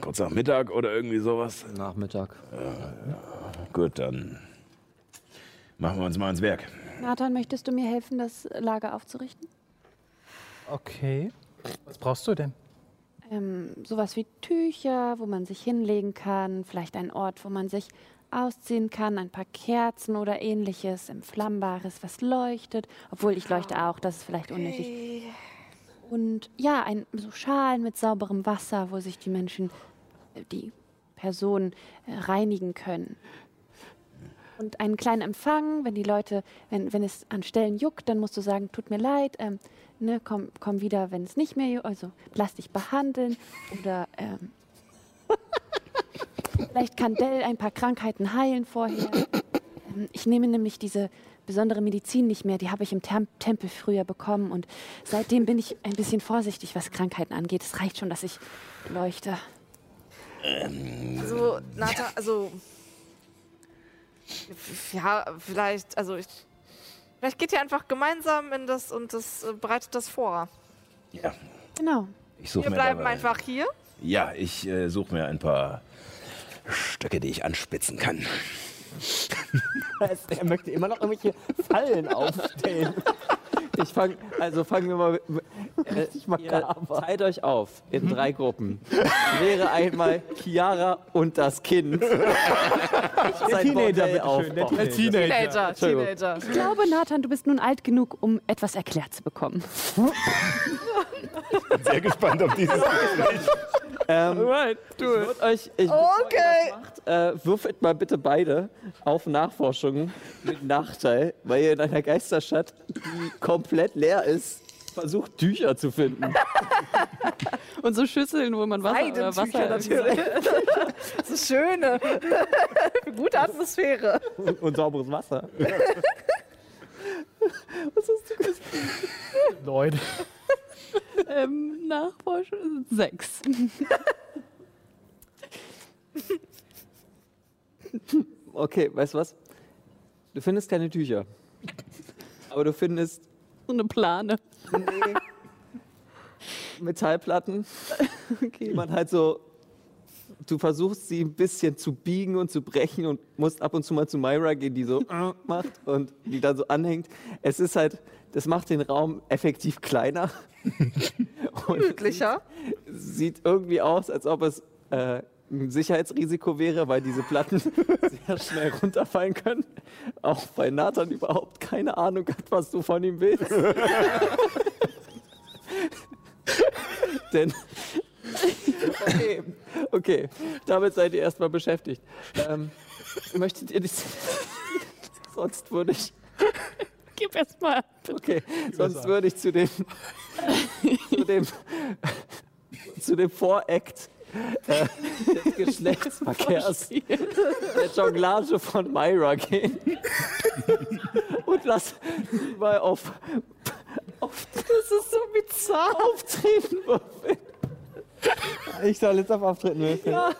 F: kurz nach Mittag oder irgendwie sowas.
B: Nachmittag.
F: Gut, dann machen wir uns mal ans Werk.
E: Nathan, möchtest du mir helfen, das Lager aufzurichten?
A: Okay. Was brauchst du denn?
E: Ähm, sowas wie Tücher, wo man sich hinlegen kann, vielleicht ein Ort, wo man sich ausziehen kann, ein paar Kerzen oder ähnliches, Entflammbares, was leuchtet. Obwohl ich leuchte auch, das ist vielleicht unnötig. Und ja, ein, so Schalen mit sauberem Wasser, wo sich die Menschen, äh, die Personen äh, reinigen können. Und einen kleinen Empfang, wenn die Leute, wenn, wenn es an Stellen juckt, dann musst du sagen, tut mir leid, ähm, ne, komm, komm wieder, wenn es nicht mehr juckt, also lass dich behandeln. Oder ähm, vielleicht kann Dell ein paar Krankheiten heilen vorher. Ähm, ich nehme nämlich diese besondere Medizin nicht mehr, die habe ich im Tem Tempel früher bekommen und seitdem bin ich ein bisschen vorsichtig, was Krankheiten angeht. Es reicht schon, dass ich leuchte.
D: Also, Nata, also. Ja, vielleicht, also ich. Vielleicht geht ihr einfach gemeinsam in das und das äh, bereitet das vor.
F: Ja,
E: Genau.
F: ich suche
D: Wir
F: mir
D: bleiben
F: dabei-
D: einfach hier.
F: Ja, ich äh, suche mir ein paar Stöcke, die ich anspitzen kann.
G: er möchte immer noch irgendwelche Fallen aufstellen.
B: Ich fang, also fangen wir mal mit, äh, ihr teilt euch auf in drei Gruppen. Wäre einmal Chiara und das Kind.
G: Der Teenager, bitte schön. Der. Teenager.
D: Teenager. Teenager.
E: Ich glaube, Nathan, du bist nun alt genug, um etwas erklärt zu bekommen.
F: Sehr gespannt auf dieses Gespräch.
B: Ähm, ich würd euch, ich,
D: Okay.
B: äh, würfelt mal bitte beide auf Nachforschungen mit Nachteil, weil ihr in einer Geisterstadt, die komplett leer ist, versucht, Tücher zu finden.
E: Und so Schüsseln, wo man Wasser, äh, Wasser
D: natürlich. Das ist schöne. Gute Atmosphäre.
G: Und, und sauberes Wasser.
N: Leute.
E: ähm, Nachforschung sechs.
B: Okay, weißt du was? Du findest keine Tücher. Aber du findest
E: So eine Plane.
B: Metallplatten, die man halt so. Du versuchst sie ein bisschen zu biegen und zu brechen und musst ab und zu mal zu Myra gehen, die so macht und die dann so anhängt. Es ist halt, das macht den Raum effektiv kleiner. und
D: Gemütlicher.
B: sieht irgendwie aus, als ob es äh, ein Sicherheitsrisiko wäre, weil diese Platten sehr schnell runterfallen können. Auch weil Nathan überhaupt keine Ahnung hat, was du von ihm willst. Denn. Okay, okay, damit seid ihr erstmal beschäftigt. Ähm, möchtet ihr das? Sonst würde ich.
E: Gib erst mal.
B: Okay, sonst würde ich zu dem. zu dem. zu dem Voract äh, des Geschlechtsverkehrs der Jonglage von Myra gehen. Und lass mal auf. auf das ist so bizarr. Auftreten würfeln.
G: Ich soll jetzt auf Auftreten würfeln.
B: Ja.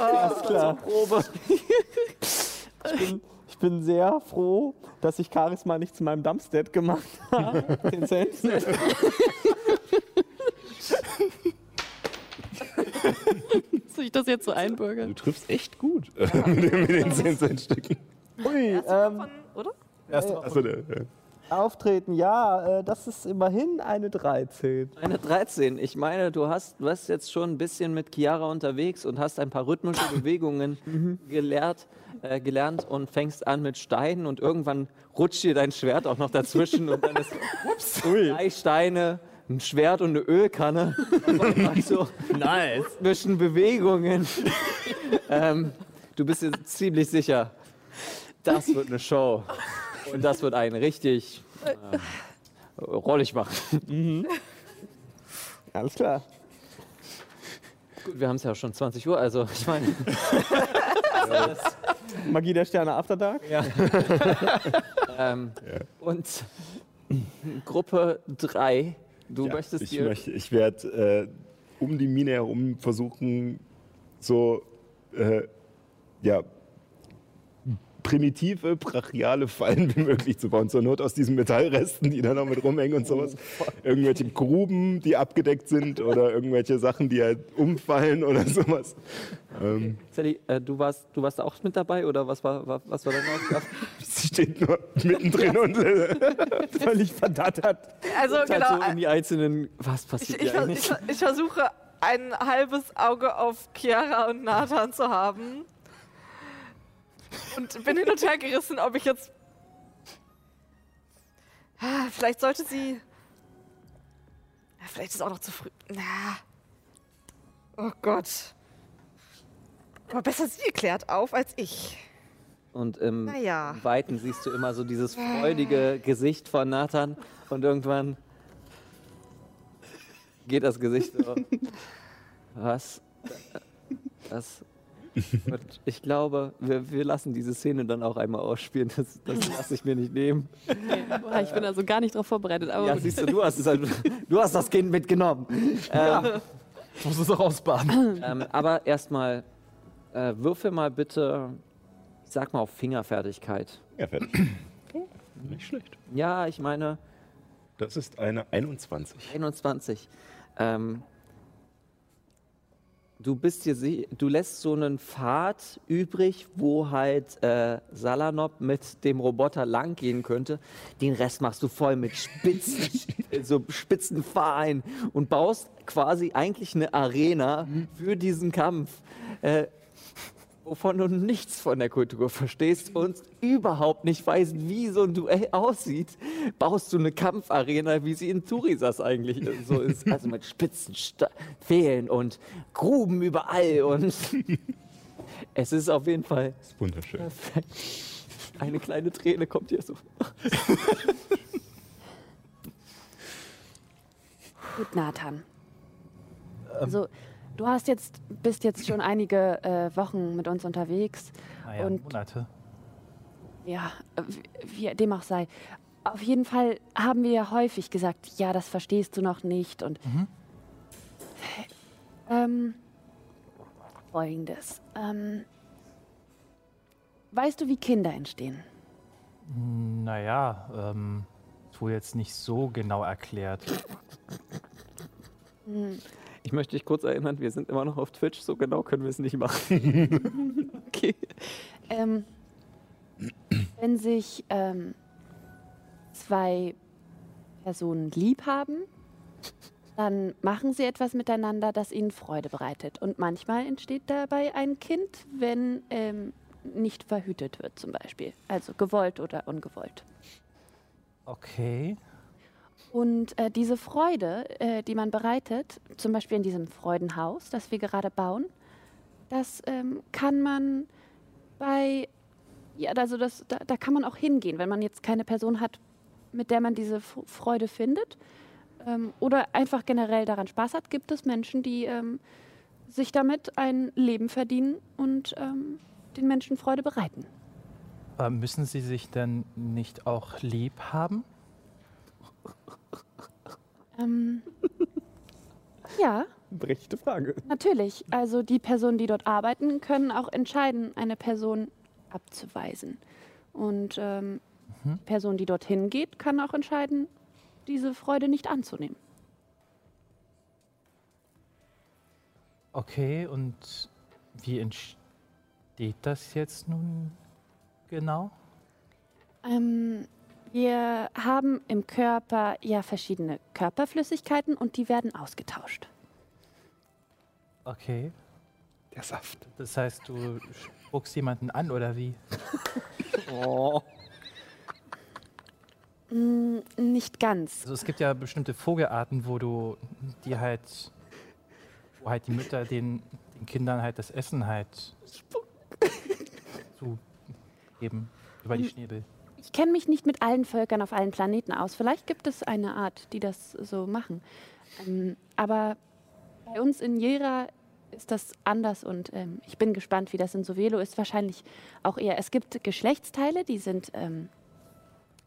G: Alles klar.
B: Probe.
G: Ich bin, ich bin sehr froh, dass ich Charisma nicht zu meinem Dumpstat gemacht habe. 10 Cent.
E: Soll ich das jetzt so einbürgern?
H: Du triffst echt gut mit, den- mit den 10 Cent Stücken.
G: Ui, ähm,
D: Oder?
H: Achso, der, der.
G: Auftreten, ja, äh, das ist immerhin eine 13.
B: Eine 13. Ich meine, du hast, du hast jetzt schon ein bisschen mit Chiara unterwegs und hast ein paar rhythmische Bewegungen gelehrt, äh, gelernt und fängst an mit Steinen und irgendwann rutscht dir dein Schwert auch noch dazwischen und dann ist ups, drei Steine, ein Schwert und eine Ölkanne. Also
G: Nice.
B: zwischen Bewegungen. ähm, du bist dir ziemlich sicher, das wird eine Show. Und das wird einen richtig äh, rollig machen.
G: Alles klar.
B: Gut, wir haben es ja schon 20 Uhr, also ich meine,
G: Magie der Sterne After Dark.
B: ähm, und Gruppe 3, du
H: Ja,
B: möchtest
H: ich,
B: dir...
H: möchte, ich werde äh, um die Mine herum versuchen, so äh, ja, primitive, brachiale Fallen wie möglich zu bauen. Zur Not aus diesen Metallresten, die da noch mit rumhängen und sowas. Irgendwelche Gruben, die abgedeckt sind oder irgendwelche Sachen, die halt umfallen oder sowas. Ähm,
B: Sally, äh, du, warst, du warst auch mit dabei oder was war, wa- was war deine Aufgabe?
H: sie steht nur mittendrin und äh,
G: Völlig verdattert.
D: Also
B: Halt
D: genau.
B: so in die einzelnen... Was
D: Ich,
B: passiert
D: ich, vers-
B: eigentlich?
D: ich, ich versuche ein halbes Auge auf Chiara und Nathan zu haben. Und bin hin und her gerissen, ob ich jetzt. Ah, Vielleicht sollte sie. Vielleicht ist es auch noch zu früh. Na. Oh Gott. Aber besser sie klärt auf als ich.
B: Und im
D: Naja.
B: Weiten siehst du immer so dieses freudige Gesicht von Nathan und irgendwann geht das Gesicht so. Was? Das. Und ich glaube, wir, wir lassen diese Szene dann auch einmal ausspielen. Das, das lasse ich mir nicht nehmen.
E: Boah, ich bin also gar nicht darauf vorbereitet. Aber
B: Ja, siehst du, du hast, halt, du hast das Kind mitgenommen. Ähm,
N: Ich muss es auch ausbaden.
B: ähm, aber erstmal, äh, würfel mal bitte, ich sag mal auf Fingerfertigkeit.
H: ja, fertig. Nicht schlecht.
B: Ja, ich meine,
H: Das ist eine 21.
B: 21. Ähm, du bist dir du lässt so einen Pfad übrig, wo halt äh, Salanop mit dem Roboter lang gehen könnte. Den Rest machst du voll mit spitzen, so spitzen Pfahlen und baust quasi eigentlich eine Arena für diesen Kampf. Äh, wovon du nichts von der Kultur verstehst und überhaupt nicht weißt, wie so ein Duell aussieht, baust du eine Kampfarena, wie sie in Turisas eigentlich so ist. Also mit spitzen Pfählen und Gruben überall und es ist auf jeden Fall
H: Das ist wunderschön.
B: perfekt. Eine kleine Träne kommt hier so.
E: Gut, Nathan. Also, du hast jetzt, bist jetzt schon einige äh, Wochen mit uns unterwegs.
A: Naja,
E: Und-
A: Monate.
E: Ja, wie wie dem auch sei. Auf jeden Fall haben wir ja häufig gesagt, ja, das verstehst du noch nicht. Und ähm, folgendes. Ähm, weißt du, wie Kinder entstehen?
A: Naja, ähm, ist wohl jetzt nicht so genau erklärt.
E: Hm,
B: Ich möchte dich kurz erinnern, wir sind immer noch auf Twitch, so genau können wir es nicht machen.
E: okay. Ähm, wenn sich ähm, zwei Personen lieb haben, dann machen sie etwas miteinander, das ihnen Freude bereitet. Und manchmal entsteht dabei ein Kind, wenn ähm, nicht verhütet wird zum Beispiel. Also gewollt oder ungewollt.
A: Okay.
E: Und äh, diese Freude, äh, die man bereitet, zum Beispiel in diesem Freudenhaus, das wir gerade bauen, das ähm, kann man bei, ja, also das, da, da kann man auch hingehen, wenn man jetzt keine Person hat, mit der man diese F Freude findet ähm, oder einfach generell daran Spaß hat, gibt es Menschen, die ähm, sich damit ein Leben verdienen und ähm, den Menschen Freude bereiten.
A: Äh, müssen sie sich denn nicht auch lieb haben?
E: Ähm, ja.
B: Berechtigte Frage.
E: Natürlich. Also die Personen, die dort arbeiten, können auch entscheiden, eine Person abzuweisen. Und ähm,
A: Mhm.
E: die Person, die dorthin geht, kann auch entscheiden, diese Freude nicht anzunehmen.
A: Okay, und wie entsteht das jetzt nun genau?
E: Ähm, wir haben im Körper ja verschiedene Körperflüssigkeiten und die werden ausgetauscht.
A: Okay.
B: Der Saft.
A: Das heißt, du spuckst jemanden an oder wie?
B: Oh.
E: Mm, nicht ganz.
A: Also es gibt ja bestimmte Vogelarten, wo du die halt, wo halt die Mütter den, den Kindern halt das Essen halt zu geben über die. Schnäbel.
E: Ich kenne mich nicht mit allen Völkern auf allen Planeten aus. Vielleicht gibt es eine Art, die das so machen. Ähm, aber bei uns in Jera ist das anders und ähm, ich bin gespannt, wie das in Sovelo ist. Wahrscheinlich auch eher. Es gibt Geschlechtsteile, die sind ähm,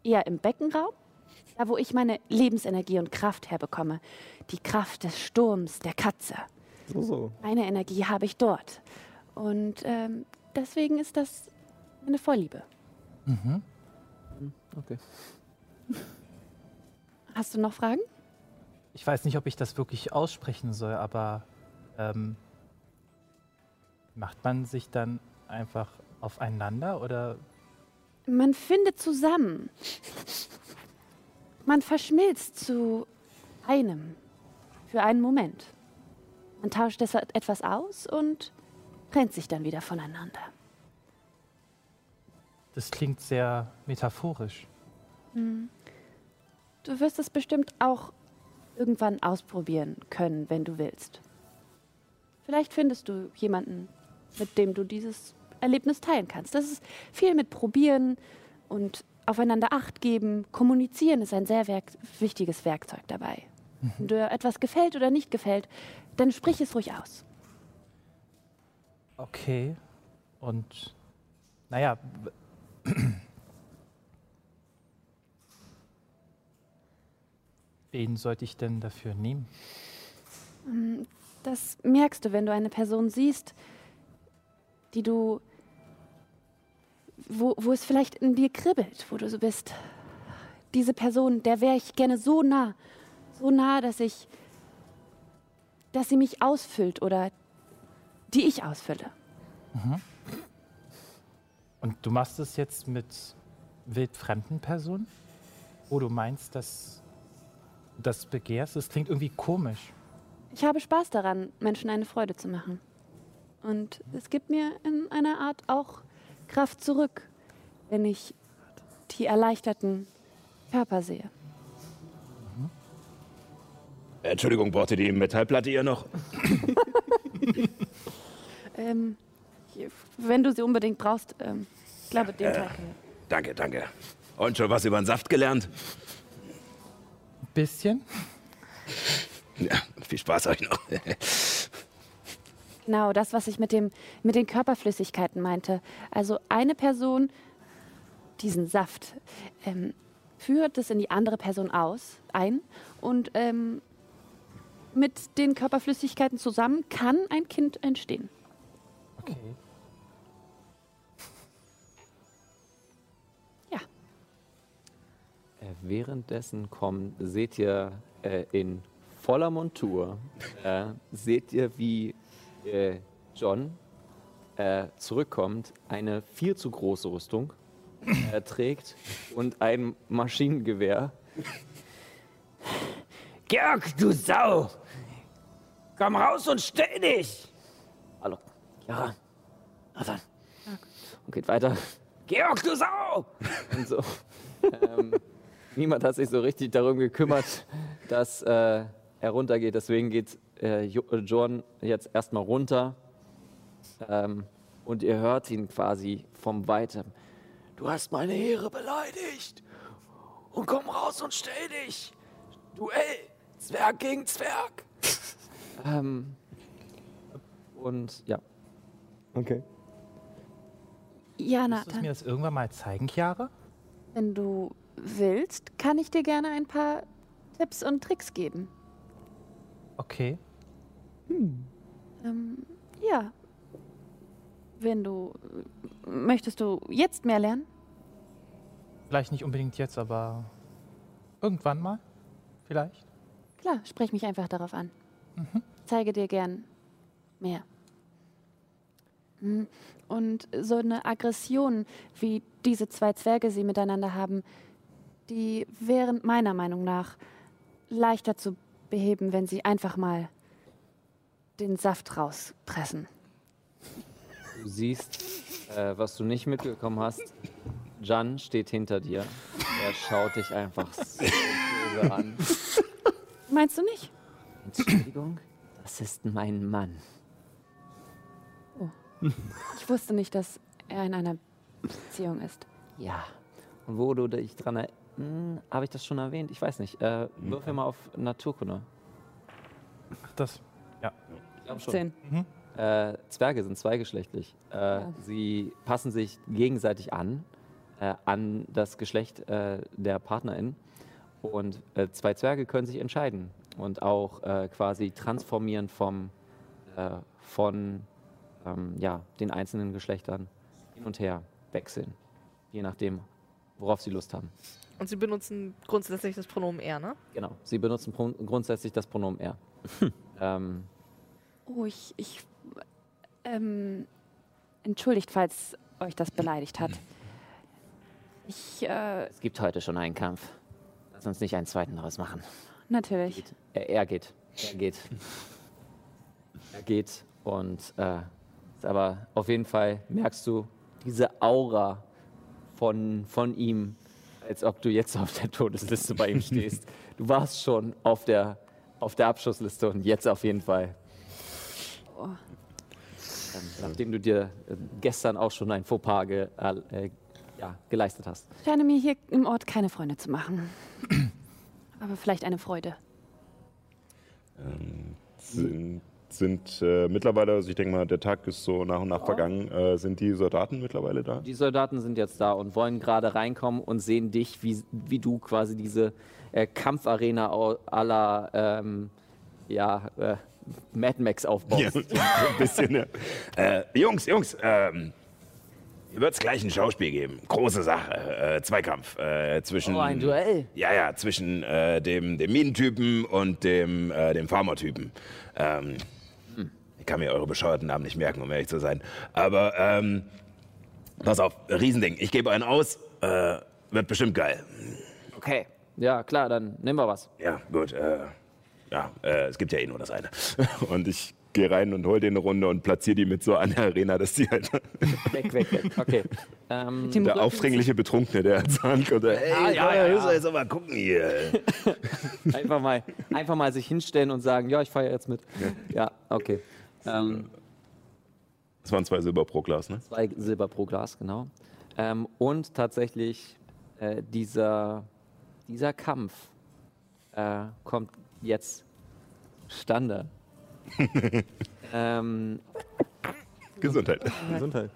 E: eher im Beckenraum, da wo ich meine Lebensenergie und Kraft herbekomme. Die Kraft des Sturms, der Katze.
B: So, so.
E: Meine Energie habe ich dort. Und ähm, deswegen ist das eine Vorliebe.
A: Mhm.
B: Okay.
E: Hast du noch Fragen?
A: Ich weiß nicht, ob ich das wirklich aussprechen soll, aber ähm, macht man sich dann einfach aufeinander oder
E: Man findet zusammen. Man verschmilzt zu einem für einen Moment. Man tauscht deshalb etwas aus und trennt sich dann wieder voneinander.
A: Das klingt sehr metaphorisch.
E: Hm. Du wirst es bestimmt auch irgendwann ausprobieren können, wenn du willst. Vielleicht findest du jemanden, mit dem du dieses Erlebnis teilen kannst. Das ist viel mit Probieren und aufeinander Acht geben. Kommunizieren ist ein sehr werk wichtiges Werkzeug dabei. Wenn dir etwas gefällt oder nicht gefällt, dann sprich es ruhig aus.
A: Okay. Und naja, wen sollte ich denn dafür nehmen?
E: Das merkst du, wenn du eine Person siehst, die du, wo, wo es vielleicht in dir kribbelt, wo du so bist. Diese Person, der wäre ich gerne so nah, so nah, dass ich, dass sie mich ausfüllt oder die ich ausfülle.
A: Mhm. Und du machst es jetzt mit wildfremden Personen? Wo du meinst, dass das begehrst? Das klingt irgendwie komisch.
E: Ich habe Spaß daran, Menschen eine Freude zu machen. Und es gibt mir in einer Art auch Kraft zurück, wenn ich die erleichterten Körper sehe.
F: Entschuldigung, braucht ihr die Metallplatte hier noch?
E: Ähm, wenn du sie unbedingt brauchst, ähm, ich glaube, den
F: Äh,
E: Teil.
F: danke, danke. Und schon was über den Saft gelernt?
A: Ein bisschen.
F: Ja, viel Spaß euch noch.
E: Genau, das, was ich mit, dem, mit den Körperflüssigkeiten meinte. Also eine Person, diesen Saft, ähm, führt es in die andere Person aus, ein und ähm, mit den Körperflüssigkeiten zusammen kann ein Kind entstehen.
N: Okay.
B: Währenddessen kommt, seht ihr äh, in voller Montur, äh, seht ihr, wie äh, John äh, zurückkommt, eine viel zu große Rüstung äh, trägt und ein Maschinengewehr.
M: Georg, du Sau! Komm raus und stell dich!
B: Hallo. Ja. Na dann. Und geht weiter.
M: Georg, du Sau!
B: Und so. ähm, niemand hat sich so richtig darum gekümmert, dass äh, er runtergeht. Deswegen geht äh, Jo- äh, John jetzt erstmal runter. Ähm, und ihr hört ihn quasi vom Weitem. Du hast meine Ehre beleidigt. Und komm raus und stell dich. Duell. Zwerg gegen Zwerg. ähm, und ja.
G: Okay.
E: Ja,
N: Kannst du
E: Nathan,
N: mir das irgendwann mal zeigen, Chiara?
E: wenn du willst, kann ich dir gerne ein paar Tipps und Tricks geben.
N: Okay.
E: Ähm, ja. Wenn du. Möchtest du jetzt mehr lernen?
N: Vielleicht nicht unbedingt jetzt, aber irgendwann mal. Vielleicht.
E: Klar, sprech mich einfach darauf an. Ich zeige dir gern mehr. Mm, Und so eine Aggression, wie diese zwei Zwerge sie miteinander haben, die wären meiner Meinung nach leichter zu beheben, wenn sie einfach mal den Saft rauspressen.
B: Du siehst, äh, was du nicht mitbekommen hast. Jan steht hinter dir. Er schaut dich einfach so böse an.
E: Meinst du nicht?
B: Entschuldigung, das ist mein Mann.
E: Ich wusste nicht, dass er in einer Beziehung ist.
B: Ja. Und wo du dich dran erinnerst, habe ich das schon erwähnt? Ich weiß nicht. Äh, würfel mal auf Naturkunde.
N: Ach, das. Ja.
B: Ich glaube
E: 10.
B: Äh, Zwerge sind zweigeschlechtlich. Äh,
E: Ja.
B: Sie passen sich gegenseitig an, äh, an das Geschlecht äh, der Partnerin. Und äh, zwei Zwerge können sich entscheiden und auch äh, quasi transformieren vom, äh, von ähm, ja, den einzelnen Geschlechtern hin und her wechseln. Je nachdem, worauf sie Lust haben.
D: Und sie benutzen grundsätzlich das Pronomen er, ne?
B: Genau. Sie benutzen grundsätzlich das Pronomen er. ähm,
E: Oh, ich. ich ähm, entschuldigt, falls euch das beleidigt hat. Ich, äh,
M: Es gibt heute schon einen Kampf. Lass uns nicht einen zweiten daraus machen.
E: natürlich.
B: Er, er geht. Er geht. er geht und äh, aber auf jeden Fall merkst du diese Aura von, von ihm, als ob du jetzt auf der Todesliste bei ihm stehst. Du warst schon auf der, auf der Abschussliste und jetzt auf jeden Fall.
E: Oh.
B: Ähm, nachdem du dir äh, gestern auch schon ein Fauxpas ge, äh, ja, geleistet hast.
E: Ich scheine mir hier im Ort keine Freunde zu machen. Aber vielleicht eine Freude.
H: Ähm, sind sind äh, mittlerweile, also ich denke mal, der Tag ist so nach und nach vergangen. Äh, sind die Soldaten mittlerweile da?
B: Die Soldaten sind jetzt da und wollen gerade reinkommen und sehen dich, wie, wie du quasi diese äh, Kampfarena la ähm, ja, äh, Mad Max
F: Ja,
B: aufbaust.
F: so ein bisschen, ja. Äh, Jungs, Jungs, ähm, wird es gleich ein Schauspiel geben. Große Sache. Äh, Zweikampf. Äh, zwischen.
B: Oh, ein Duell.
F: Ja, ja, zwischen äh, dem, dem Minentypen und dem, äh, dem Farmertypen. Ähm, kann mir eure bescheuerten Namen nicht merken, um ehrlich zu sein. Aber, ähm, pass auf, Riesending. Ich gebe einen aus. Äh, wird bestimmt geil.
B: Okay. Ja, klar, dann nehmen wir was.
F: Ja, gut. Äh, ja, äh, es gibt ja eh nur das eine.
H: Und ich gehe rein und hol den eine Runde und platziere die mit so an der Arena, dass die halt
B: Weg, weg, weg. Okay. Ähm,
H: der aufdringliche Betrunkene, der als ankommt. Hey,
F: Ey, ja, ja, ja. jetzt aber gucken hier.
B: einfach, mal, einfach mal sich hinstellen und sagen, ja, ich feiere jetzt mit. Ja, okay. Ähm,
H: Das waren zwei Silber pro Glas, ne?
B: Zwei Silber pro Glas, genau. Ähm, und tatsächlich äh, dieser, dieser Kampf äh, kommt jetzt Standard. ähm,
H: Gesundheit.
G: Gesundheit.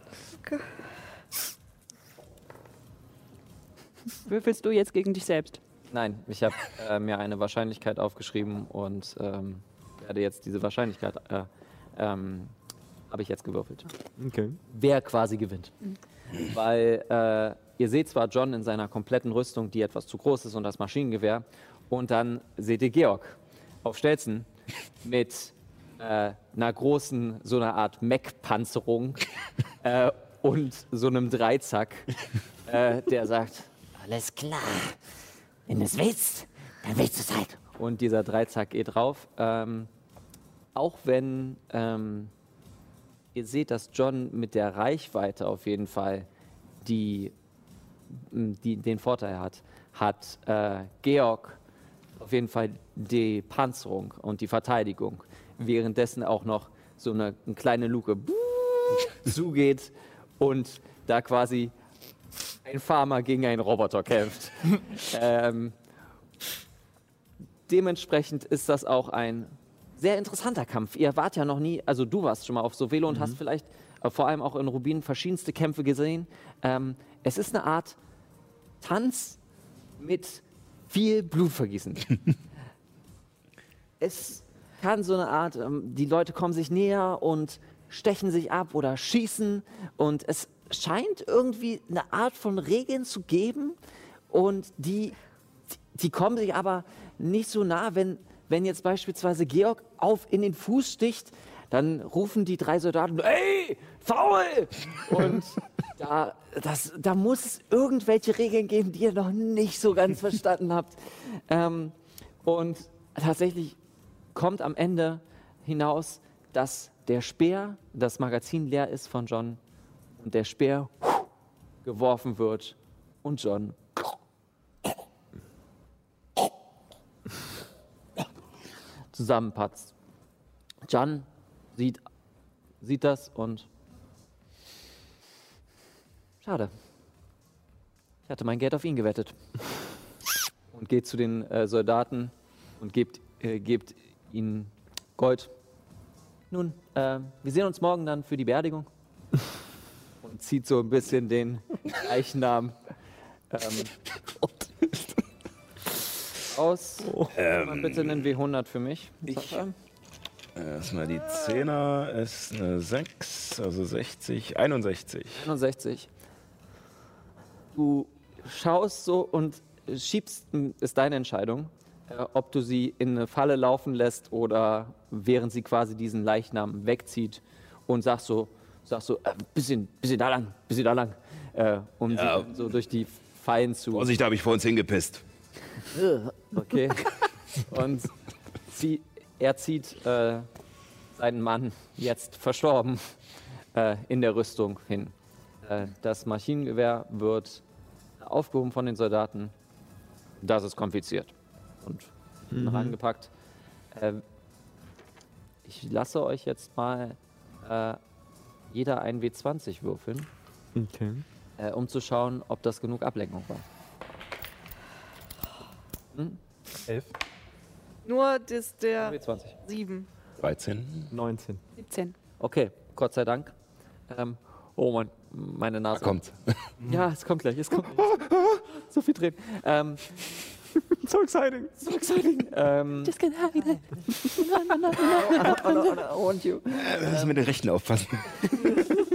E: Würfelst du jetzt gegen dich selbst?
B: nein, ich habe äh, mir eine Wahrscheinlichkeit aufgeschrieben und ähm, werde jetzt diese Wahrscheinlichkeit, äh, ähm, habe ich jetzt gewürfelt.
G: Okay.
B: Wer quasi gewinnt. Weil äh, ihr seht zwar John in seiner kompletten Rüstung, die etwas zu groß ist und das Maschinengewehr, und dann seht ihr Georg auf Stelzen mit äh, einer großen, so einer Art Mech-Panzerung äh, und so einem Dreizack, äh, der sagt,
M: Alles klar. Wenn du es willst, dann willst du es halt.
B: und dieser Dreizack geht drauf. Ähm, auch wenn ähm, ihr seht, dass John mit der Reichweite auf jeden Fall die, die, den Vorteil hat, hat äh, Georg auf jeden Fall die Panzerung und die Verteidigung, währenddessen auch noch so eine, eine kleine Luke zugeht und da quasi ein Farmer gegen einen Roboter kämpft. ähm, dementsprechend ist das auch ein sehr interessanter Kampf. Ihr wart ja noch nie, also du warst schon mal auf Sovelo und hast vielleicht äh, vor allem auch in Rubin verschiedenste Kämpfe gesehen. Ähm, es ist eine Art Tanz mit viel Blutvergießen. es kann so eine Art, ähm, die Leute kommen sich näher und stechen sich ab oder schießen und es scheint irgendwie eine Art von Regeln zu geben und die, die kommen sich aber nicht so nah, wenn, wenn jetzt beispielsweise Georg auf in den Fuß sticht, dann rufen die drei Soldaten, ey, faul! Und da, das, da muss es irgendwelche Regeln geben, die ihr noch nicht so ganz verstanden habt. Ähm, und tatsächlich kommt am Ende hinaus, dass der Speer, das Magazin leer ist von John und der Speer geworfen wird und John zusammenpatzt. John sieht, sieht das und schade. Ich hatte mein Geld auf ihn gewettet. Und geht zu den äh, Soldaten und gibt, äh, gibt ihnen Gold. Nun, äh, wir sehen uns morgen dann für die Beerdigung. Und zieht so ein bisschen den Leichnam ähm, aus. Mal bitte einen W100 für mich. Sascha.
H: Erstmal die 10er ist eine 6, also 60, 61.
B: 61. Du schaust so und schiebst, ist deine Entscheidung, äh, ob du sie in eine Falle laufen lässt oder während sie quasi diesen Leichnam wegzieht und sagst so, sagst so, äh, bisschen, bisschen da lang, bisschen da lang, äh, um
F: Ja.
B: sie so durch die Fallen zu.
F: Vorsicht, da habe ich vor uns hingepisst.
B: Okay. Und sie, er zieht äh, seinen Mann, jetzt verstorben, äh, in der Rüstung hin. Äh, das Maschinengewehr wird aufgehoben von den Soldaten. Das ist kompliziert. Und
G: Mhm.
B: rangepackt. Äh, ich lasse euch jetzt mal äh, jeder ein W20 würfeln,
G: Okay.
B: äh, um zu schauen, ob das genug Ablenkung war.
N: Elf.
D: Nur das der
B: W20.
D: 7.
H: 13.
G: 19.
E: 17.
B: Okay, Gott sei Dank. Ähm, oh Mann, meine Nase.
H: Kommt.
B: Ja, es kommt gleich, es kommt gleich. so viel drehen. Ähm,
G: So exciting.
B: so exciting. Ähm,
E: Just gonna hide it.
B: I want you.
H: Wir müssen mit den Rechten aufpassen.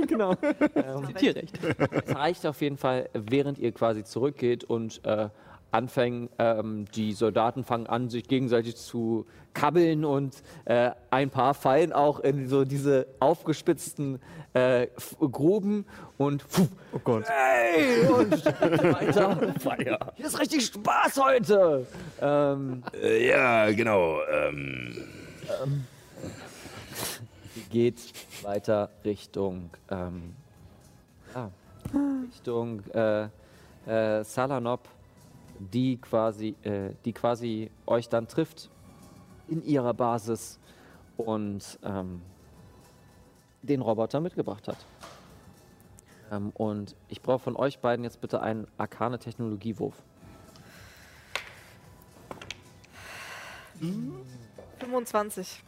B: genau. Ähm,
E: Tierrecht.
B: es reicht auf jeden Fall, während ihr quasi zurückgeht und äh, anfangen, ähm, die Soldaten fangen an, sich gegenseitig zu kabbeln und äh, ein paar fallen auch in so diese aufgespitzten äh, Gruben und pfuh,
G: Oh Gott.
B: hey, und weiter. Hier ist richtig Spaß heute. Ähm,
F: Äh, ja, genau. Ähm,
B: geht weiter Richtung ähm, ja, Richtung äh, äh, Salanop, die quasi, äh, die quasi euch dann trifft in ihrer Basis und ähm, den Roboter mitgebracht hat. Ähm, und ich brauche von euch beiden jetzt bitte einen arkane Technologiewurf.
D: 25.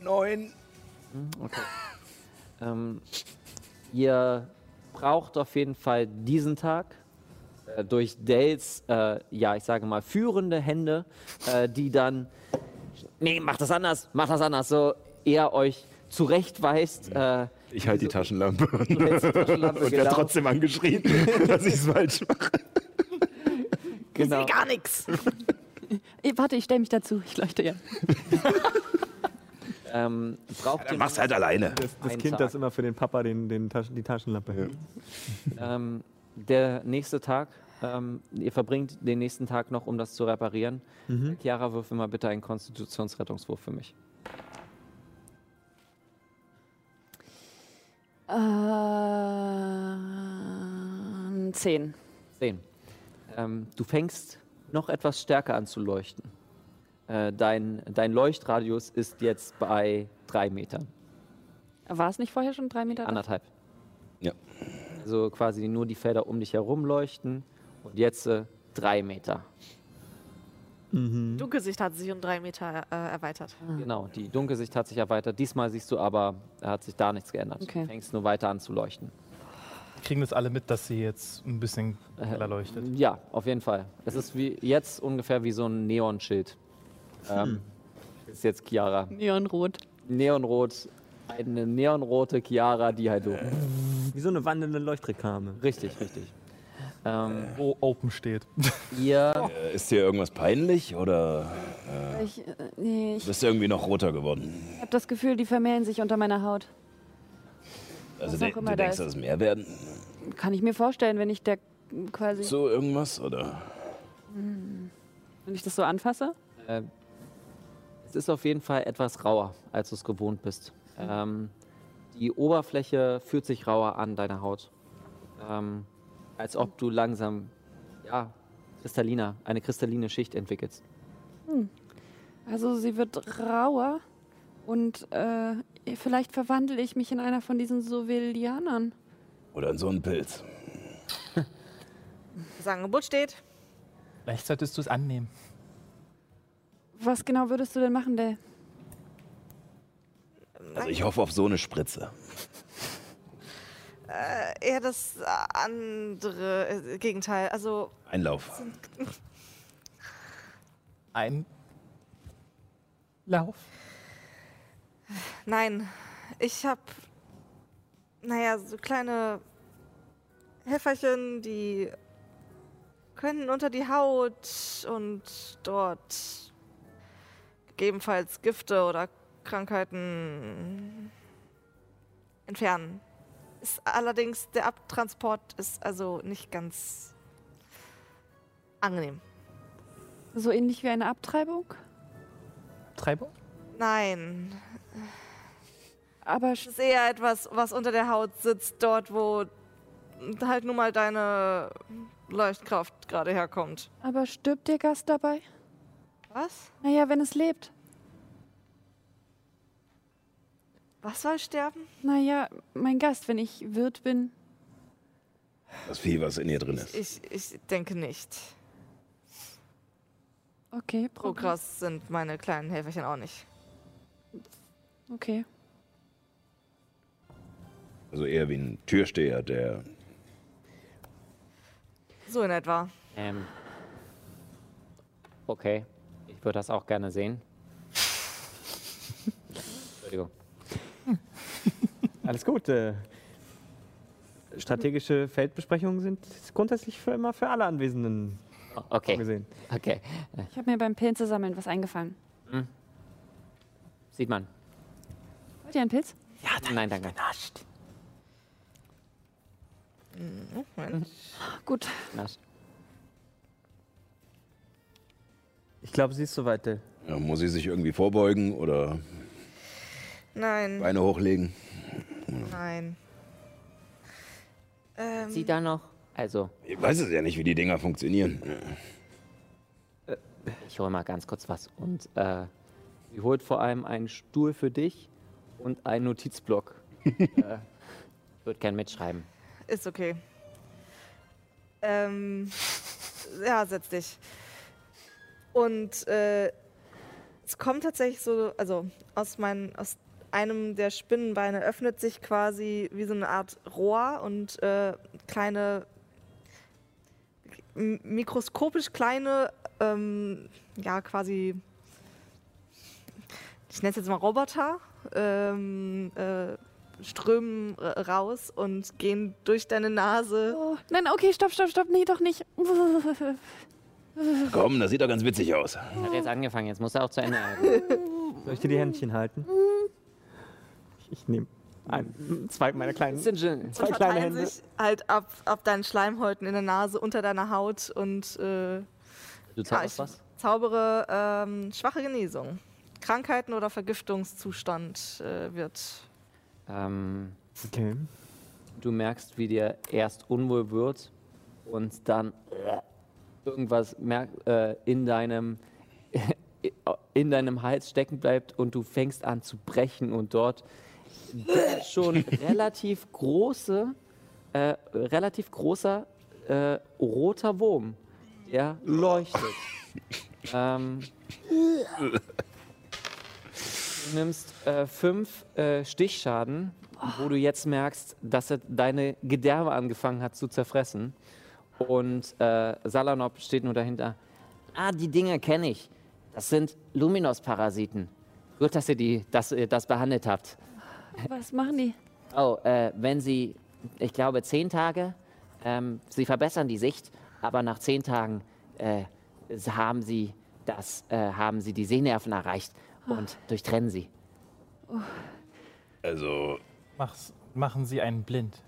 F: Neun.
B: Hm, Okay. ähm, ihr braucht auf jeden Fall diesen Tag äh, durch Dales, äh, ja, ich sage mal, führende Hände, äh, die dann, nee, mach das anders, mach das anders, so eher euch zurechtweist. Äh,
H: Ich halte die Taschenlampe
B: die Taschenlampe,
H: und werde
B: genau.
H: trotzdem angeschrien, dass ich es falsch mache.
B: genau.
D: Gar nichts.
E: Warte, ich stelle mich dazu. Ich leuchte ja.
B: Ähm, braucht
F: Dann
B: ihr
F: mach's halt alleine.
G: Das, das Kind,
B: Tag.
G: das immer für den Papa den, den Taschen, die Taschenlampe hält.
B: Ähm, der nächste Tag, ähm, ihr verbringt den nächsten Tag noch, um das zu reparieren. Chiara, würfel mal bitte einen Konstitutionsrettungswurf für mich.
E: Ähm, zehn.
B: 10. Ähm, du fängst noch etwas stärker an zu leuchten. Äh, dein, dein Leuchtradius ist jetzt bei drei Metern.
E: War es nicht vorher schon drei Meter?
B: Anderthalb.
F: Ja.
B: Also quasi nur die Felder um dich herum leuchten. Und jetzt äh, drei Meter.
D: Dunkelsicht hat sich um drei Meter äh, erweitert.
B: Genau, die Dunkelsicht hat sich erweitert. Diesmal siehst du aber, hat sich da nichts geändert.
E: Okay.
B: Du fängst nur weiter an zu leuchten.
N: Kriegen das alle mit, dass sie jetzt ein bisschen
B: Äh,
N: heller leuchtet?
B: Ja, auf jeden Fall. Es ist wie jetzt ungefähr wie so ein Neonschild. Ähm, ist jetzt Chiara.
E: Neonrot.
B: Neonrot, eine neonrote Chiara, die halt so.
G: Wie so eine wandelnde Leuchtreklame.
B: Richtig, richtig. Ähm,
N: Wo Open steht.
B: ihr,
F: Äh, Ist dir irgendwas peinlich oder
E: Ich, äh, nee, ich
F: bist du irgendwie noch roter geworden?
E: habe das Gefühl, die vermehren sich unter meiner Haut.
F: Also
E: Was
F: de
E: auch immer
F: du
E: da
F: denkst,
E: ist.
F: dass es mehr werden?
E: Kann ich mir vorstellen, wenn ich der quasi,
F: So irgendwas oder?
E: wenn ich das so anfasse.
B: äh, es ist auf jeden Fall etwas rauer, als du es gewohnt bist. Ähm, die Oberfläche fühlt sich rauer an, deine Haut. Ähm, als ob du langsam, ja, kristalliner, eine kristalline Schicht entwickelst.
E: Also sie wird rauer und äh, vielleicht verwandle ich mich in einer von diesen Sovelianern.
F: Oder in so einen Pilz?
D: Das Angebot steht.
N: Vielleicht solltest du es annehmen.
E: Was genau würdest du denn machen, Dale?
F: Also ich hoffe auf so eine Spritze.
D: Äh, eher das andere äh, Gegenteil. Also,
F: Einlauf.
N: Ein Lauf.
D: nein. Ich hab, naja, so kleine Helferchen, die können unter die Haut und dort gegebenenfalls Gifte oder Krankheiten entfernen. Ist allerdings der Abtransport ist also nicht ganz angenehm.
E: So ähnlich wie eine Abtreibung?
N: Treibung?
D: Nein,
E: Aber
D: es ist eher etwas, was unter der Haut sitzt, dort, wo halt nun mal deine Leuchtkraft gerade herkommt.
E: Aber stirbt der Gast dabei?
D: Was?
E: Naja, wenn es lebt.
D: Was soll sterben?
E: Naja, mein Gast, wenn ich Wirt bin.
F: Das Vieh, was in ihr drin ist.
D: Ich, ich denke nicht.
E: Okay, Progress.
D: krass sind meine kleinen Helferchen auch nicht.
E: Okay.
F: Also eher wie ein Türsteher, der.
D: So in etwa.
M: Ähm, okay, ich würde das auch gerne sehen. Entschuldigung.
G: Alles gut. Äh, strategische Feldbesprechungen sind grundsätzlich für immer für alle Anwesenden
M: Okay,
G: vorgesehen.
M: okay.
E: Ich habe mir beim Pilze sammeln was eingefangen.
M: Sieht man.
E: Wollt ihr einen Pilz?
M: Nein, danke.
D: Moment.
E: Gut.
M: Nasch.
G: Ich glaube, sie ist soweit. Äh,
F: Ja, muss sie sich irgendwie vorbeugen oder
D: Nein,
F: Beine hochlegen?
D: Nein. Ähm,
M: Sie da noch? Also,
F: Ich weiß es ja nicht, wie die Dinger funktionieren.
M: ich hole mal ganz kurz was.
B: Und äh, sie holt vor allem einen Stuhl für dich und einen Notizblock.
M: Ich würde gern mitschreiben.
D: ist okay. Ähm, ja, setz dich. Und äh, Es kommt tatsächlich so, also aus, mein, aus einem der Spinnenbeine öffnet sich quasi wie so eine Art Rohr und äh, kleine, mikroskopisch kleine, ähm, ja quasi, ich nenne es jetzt mal Roboter, ähm, äh, strömen raus und gehen durch deine Nase.
E: Oh, nein, okay, stopp, stopp, stopp. Nee, doch nicht.
F: Komm, das sieht doch ganz witzig aus.
M: Hat jetzt angefangen, jetzt muss er auch zu Ende.
G: Soll ich dir die Händchen halten? Ich nehme ein, zwei meiner kleinen, zwei
D: und
G: kleine
D: verteilen
G: Hände.
D: sich halt ab, ab deinen Schleimhäuten in der Nase, unter deiner Haut und äh,
B: Du
D: ja,
B: zauberst
D: ich
B: was?
D: zaubere ähm, schwache Genesung. Krankheiten oder Vergiftungszustand äh, wird.
B: Ähm,
G: Okay.
B: du merkst, wie dir erst unwohl wird und dann irgendwas merk, äh, in, deinem, in deinem Hals stecken bleibt und du fängst an zu brechen und dort schon relativ große, äh, relativ großer äh, roter Wurm, der leuchtet. ähm, du nimmst äh, fünf äh, Stichschaden, wo du jetzt merkst, dass er deine Gedärme angefangen hat zu zerfressen. Und äh, Salanop steht nur dahinter.
M: Ah, die Dinge kenne ich. Das sind Luminos-Parasiten. Gut, dass ihr die, dass ihr das behandelt habt.
E: Was machen die?
M: Oh, äh, wenn Sie, ich glaube, zehn Tage, ähm, Sie verbessern die Sicht, aber nach zehn Tagen äh, haben Sie das, äh, haben Sie die Sehnerven erreicht und durchtrennen sie.
F: Also,
N: Mach's, machen Sie einen blind.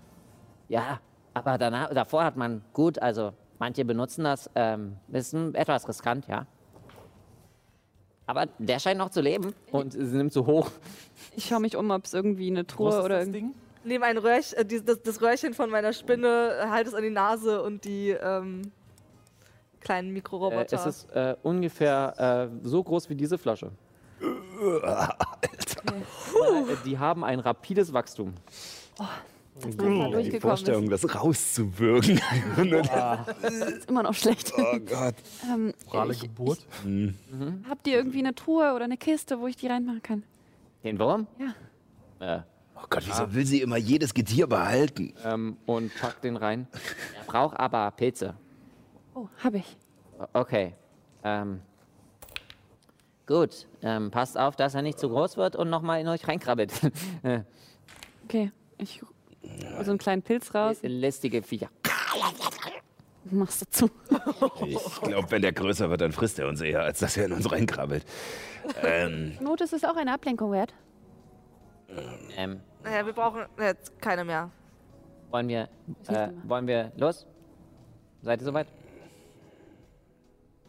M: Ja, aber danach, davor hat man gut, also manche benutzen das, ähm, ist ein, etwas riskant, ja. Aber der scheint noch zu leben.
B: Und sie nimmt so hoch.
E: Ich schaue mich um, ob es irgendwie eine Truhe oder
N: das
E: irgendwie.
N: Ding?
D: Nehme ein Röhrchen, äh, die- das, das Röhrchen von meiner Spinne, äh, halte es an die Nase und die ähm, kleinen
B: Äh,
D: Mikroroboter.
B: es ist äh, ungefähr äh, so groß wie diese Flasche. Äh, die haben ein rapides Wachstum.
E: Ist
F: die
E: durchgekommen
F: Vorstellung, das rauszuwürgen.
E: ist immer noch schlecht.
F: oh Gott.
E: ähm, ich,
N: Geburt.
E: habt ihr irgendwie eine Truhe oder eine Kiste, wo ich die reinmachen kann?
M: Den Wurm?
E: Ja.
M: Äh,
F: Oh Gott, wieso will sie immer jedes Getier behalten?
B: Ähm, und packt den rein.
M: er braucht aber Pilze.
E: Oh, hab ich.
M: Okay. Ähm, gut. Ähm, passt auf, dass er nicht zu groß wird und nochmal in euch reinkrabbelt.
E: Okay, ich so einen kleinen Pilz raus.
M: Lästige Viecher.
E: Machst du zu.
F: Ich glaube, wenn der größer wird, dann frisst er uns eher, als dass er in uns reinkrabbelt. Ähm,
E: Not ist es auch eine Ablenkung wert.
M: Ähm,
D: naja, wir brauchen jetzt keine mehr.
M: wollen wir, äh, wollen wir los? Seid ihr soweit?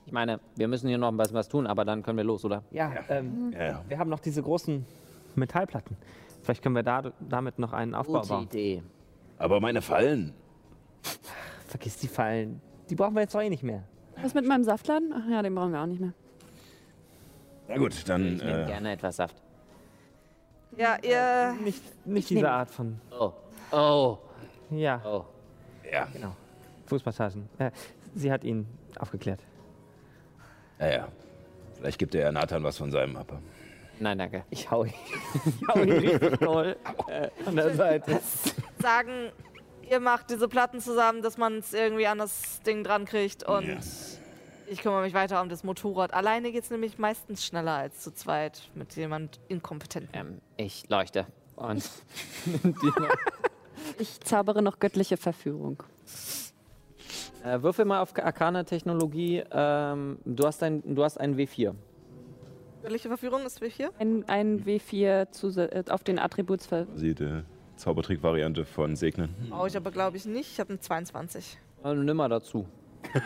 M: Ich meine, wir müssen hier noch ein bisschen was tun, aber dann können wir los, oder?
G: Ja, ähm,
F: ja, ja.
G: wir haben noch diese großen Metallplatten. Vielleicht können wir da, damit noch einen Aufbau
M: Gute
G: bauen.
M: Idee.
F: Aber meine Fallen.
G: Vergiss die Fallen. Die brauchen wir jetzt doch eh nicht mehr.
E: Was mit meinem Saftladen? Ach ja, den brauchen wir auch nicht mehr.
F: Na gut, dann.
M: Ich nehme
F: Äh,
M: gerne etwas Saft.
D: Ja, ihr.
G: Nicht, nicht diese Art von.
M: Oh, oh,
G: Ja,
M: oh.
F: ja,
G: Fußpassagen. Äh, sie hat ihn aufgeklärt.
F: ja, ja. Vielleicht gibt der Herr Nathan was von seinem ab.
M: Nein, danke.
G: Ich hau ihn. ich hau ihn richtig doll äh, an der Seite.
D: sagen, ihr macht diese Platten zusammen, dass man es irgendwie an das Ding dran kriegt und
F: Ja.
D: ich kümmere mich weiter um das Motorrad. Alleine geht es nämlich meistens schneller als zu zweit mit jemand inkompetent.
M: Ähm, ich leuchte. Und
E: Ich zaubere noch göttliche Verführung.
B: Äh, würfel mal auf Arkane Technologie. Ähm, du, hast ein, du hast einen W4.
D: Welche Verführung ist wie hier?
E: Ein, ein W4 zus- äh, auf den Attributsver.
H: Sie die Zaubertrick-Variante von Segnen.
D: Brauche ich aber glaube ich nicht. Ich habe eine 22.
B: Äh, nimm mal dazu.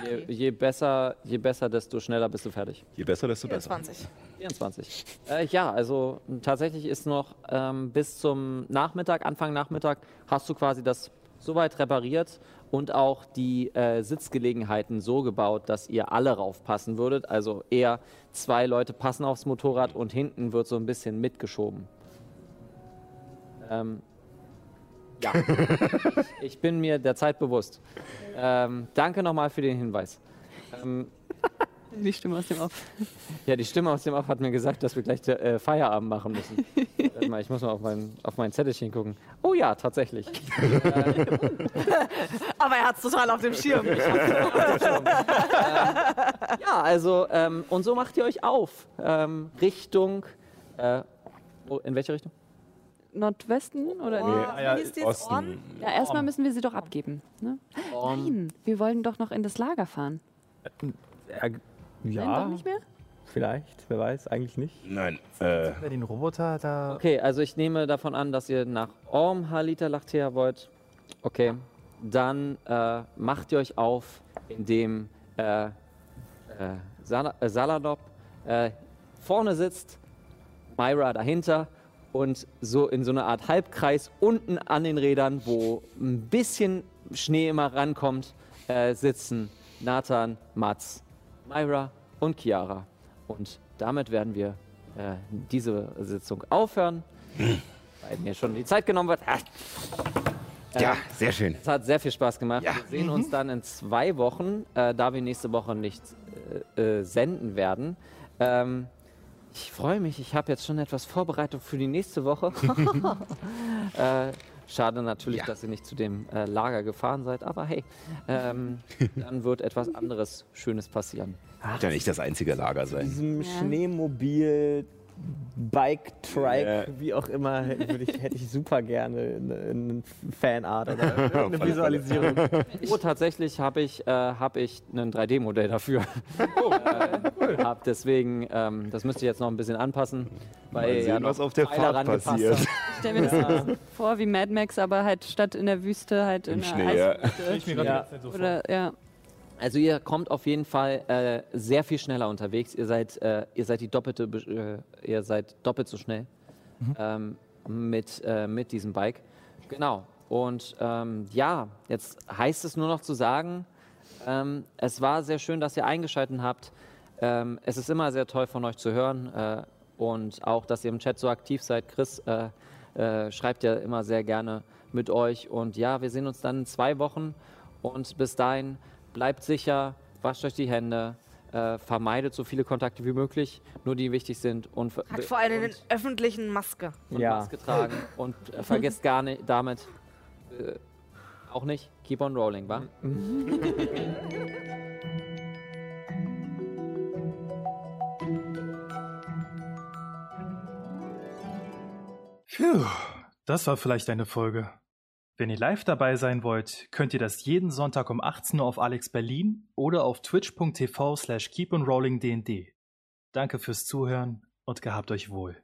B: Je, je, besser, je besser, desto schneller bist du fertig.
H: Je besser, desto besser.
D: 24.
B: 24. Äh, ja, also tatsächlich ist noch ähm, bis zum Nachmittag, Anfang Nachmittag, hast du quasi das soweit repariert und auch die äh, Sitzgelegenheiten so gebaut, dass ihr alle raufpassen würdet. Also eher zwei Leute passen aufs Motorrad und hinten wird so ein bisschen mitgeschoben. Ähm, ja, ich bin mir der Zeit bewusst. Ähm, danke nochmal für den Hinweis. Ähm,
E: Die Stimme aus dem Off.
B: Ja, die Stimme aus dem Off hat mir gesagt, dass wir gleich äh, Feierabend machen müssen. Warte mal, ich muss mal auf mein, auf mein Zettelchen gucken. Oh ja, tatsächlich.
D: Aber er hat es total auf dem Schirm.
B: Ja, also, ähm, und so macht ihr euch auf. Ähm, Richtung. Äh, oh, in welche Richtung?
E: Nordwesten oder?
H: Nee,
D: Ah,
H: ja,
D: die
H: Osten.
D: Ohren?
E: Ja, erstmal müssen wir sie doch abgeben. Ne? Nein, wir wollen doch noch in das Lager fahren.
G: Ja,
E: Nein,
G: ja
E: doch nicht mehr?
G: vielleicht, wer weiß, eigentlich nicht.
F: Nein, äh,
N: den Roboter da.
B: Okay, also ich nehme davon an, dass ihr nach Orm Halita Lachtea wollt. Okay, dann äh, macht ihr euch auf, indem äh, äh, Sal äh, Saladop äh, vorne sitzt, Myra dahinter und so in so einer Art Halbkreis unten an den Rädern, wo ein bisschen Schnee immer rankommt, äh, sitzen Nathan, Mats, Myra und Chiara. Und damit werden wir äh, diese Sitzung aufhören, weil mir schon die Zeit genommen wird. Ah,
F: ja, sehr schön.
B: es hat sehr viel Spaß gemacht.
F: Ja.
B: Wir sehen uns dann in zwei Wochen, äh, da wir nächste Woche nicht äh, äh, senden werden. Ähm, ich freue mich, ich habe jetzt schon etwas vorbereitet für die nächste Woche. schade natürlich,
F: Ja.
B: dass ihr nicht zu dem äh, Lager gefahren seid, aber hey, ähm, dann wird etwas anderes Schönes passieren.
F: Wird ja nicht das einzige Lager sein.
G: Diesem Schneemobil, Bike, Trike,
H: Ja.
G: wie auch immer, hätte ich, hätte ich super gerne einen Fanart oder eine. Visualisierung.
B: Oh, tatsächlich habe ich, äh, hab ich ein 3D-Modell dafür. Oh, äh, hab deswegen, ähm, das müsst ihr jetzt noch ein bisschen anpassen. Weil
H: Mal
B: ja
H: sehen,
B: noch
H: was auf der Fahrt
B: rangepasst
H: passiert.
B: haben.
E: Ich stelle mir das so vor wie Mad Max, aber halt statt in der Wüste halt in
H: Im
E: der
H: Schnee, ja.
N: Ich mir
B: Ja.
N: so vor.
E: Oder ja.
B: Also ihr kommt auf jeden Fall äh, sehr viel schneller unterwegs. Ihr seid, äh, ihr seid die doppelte, äh, ihr seid doppelt so schnell ähm, mit, äh, mit diesem Bike. Genau. Und ähm, ja, jetzt heißt es nur noch zu sagen, ähm, es war sehr schön, dass ihr eingeschaltet habt. Ähm, es ist immer sehr toll von euch zu hören äh, und auch, dass ihr im Chat so aktiv seid. Chris äh, schreibt ja immer sehr gerne mit euch. Und ja, wir sehen uns dann in zwei Wochen. Und bis dahin, bleibt sicher, wascht euch die Hände, äh, vermeidet so viele Kontakte wie möglich, nur die wichtig sind. Und,
D: Hat vor allem eine
B: und,
D: öffentlichen Maske.
B: und
G: Ja.
B: Maske tragen. Und äh, vergesst gar nicht damit, äh, auch nicht, keep on rolling, wa?
A: Phew, das war vielleicht eine Folge. Wenn ihr live dabei sein wollt, könnt ihr das jeden Sonntag um 18 Uhr auf Alex Berlin oder auf twitch.tv slash keeponrollingdnd. Danke fürs Zuhören und gehabt euch wohl.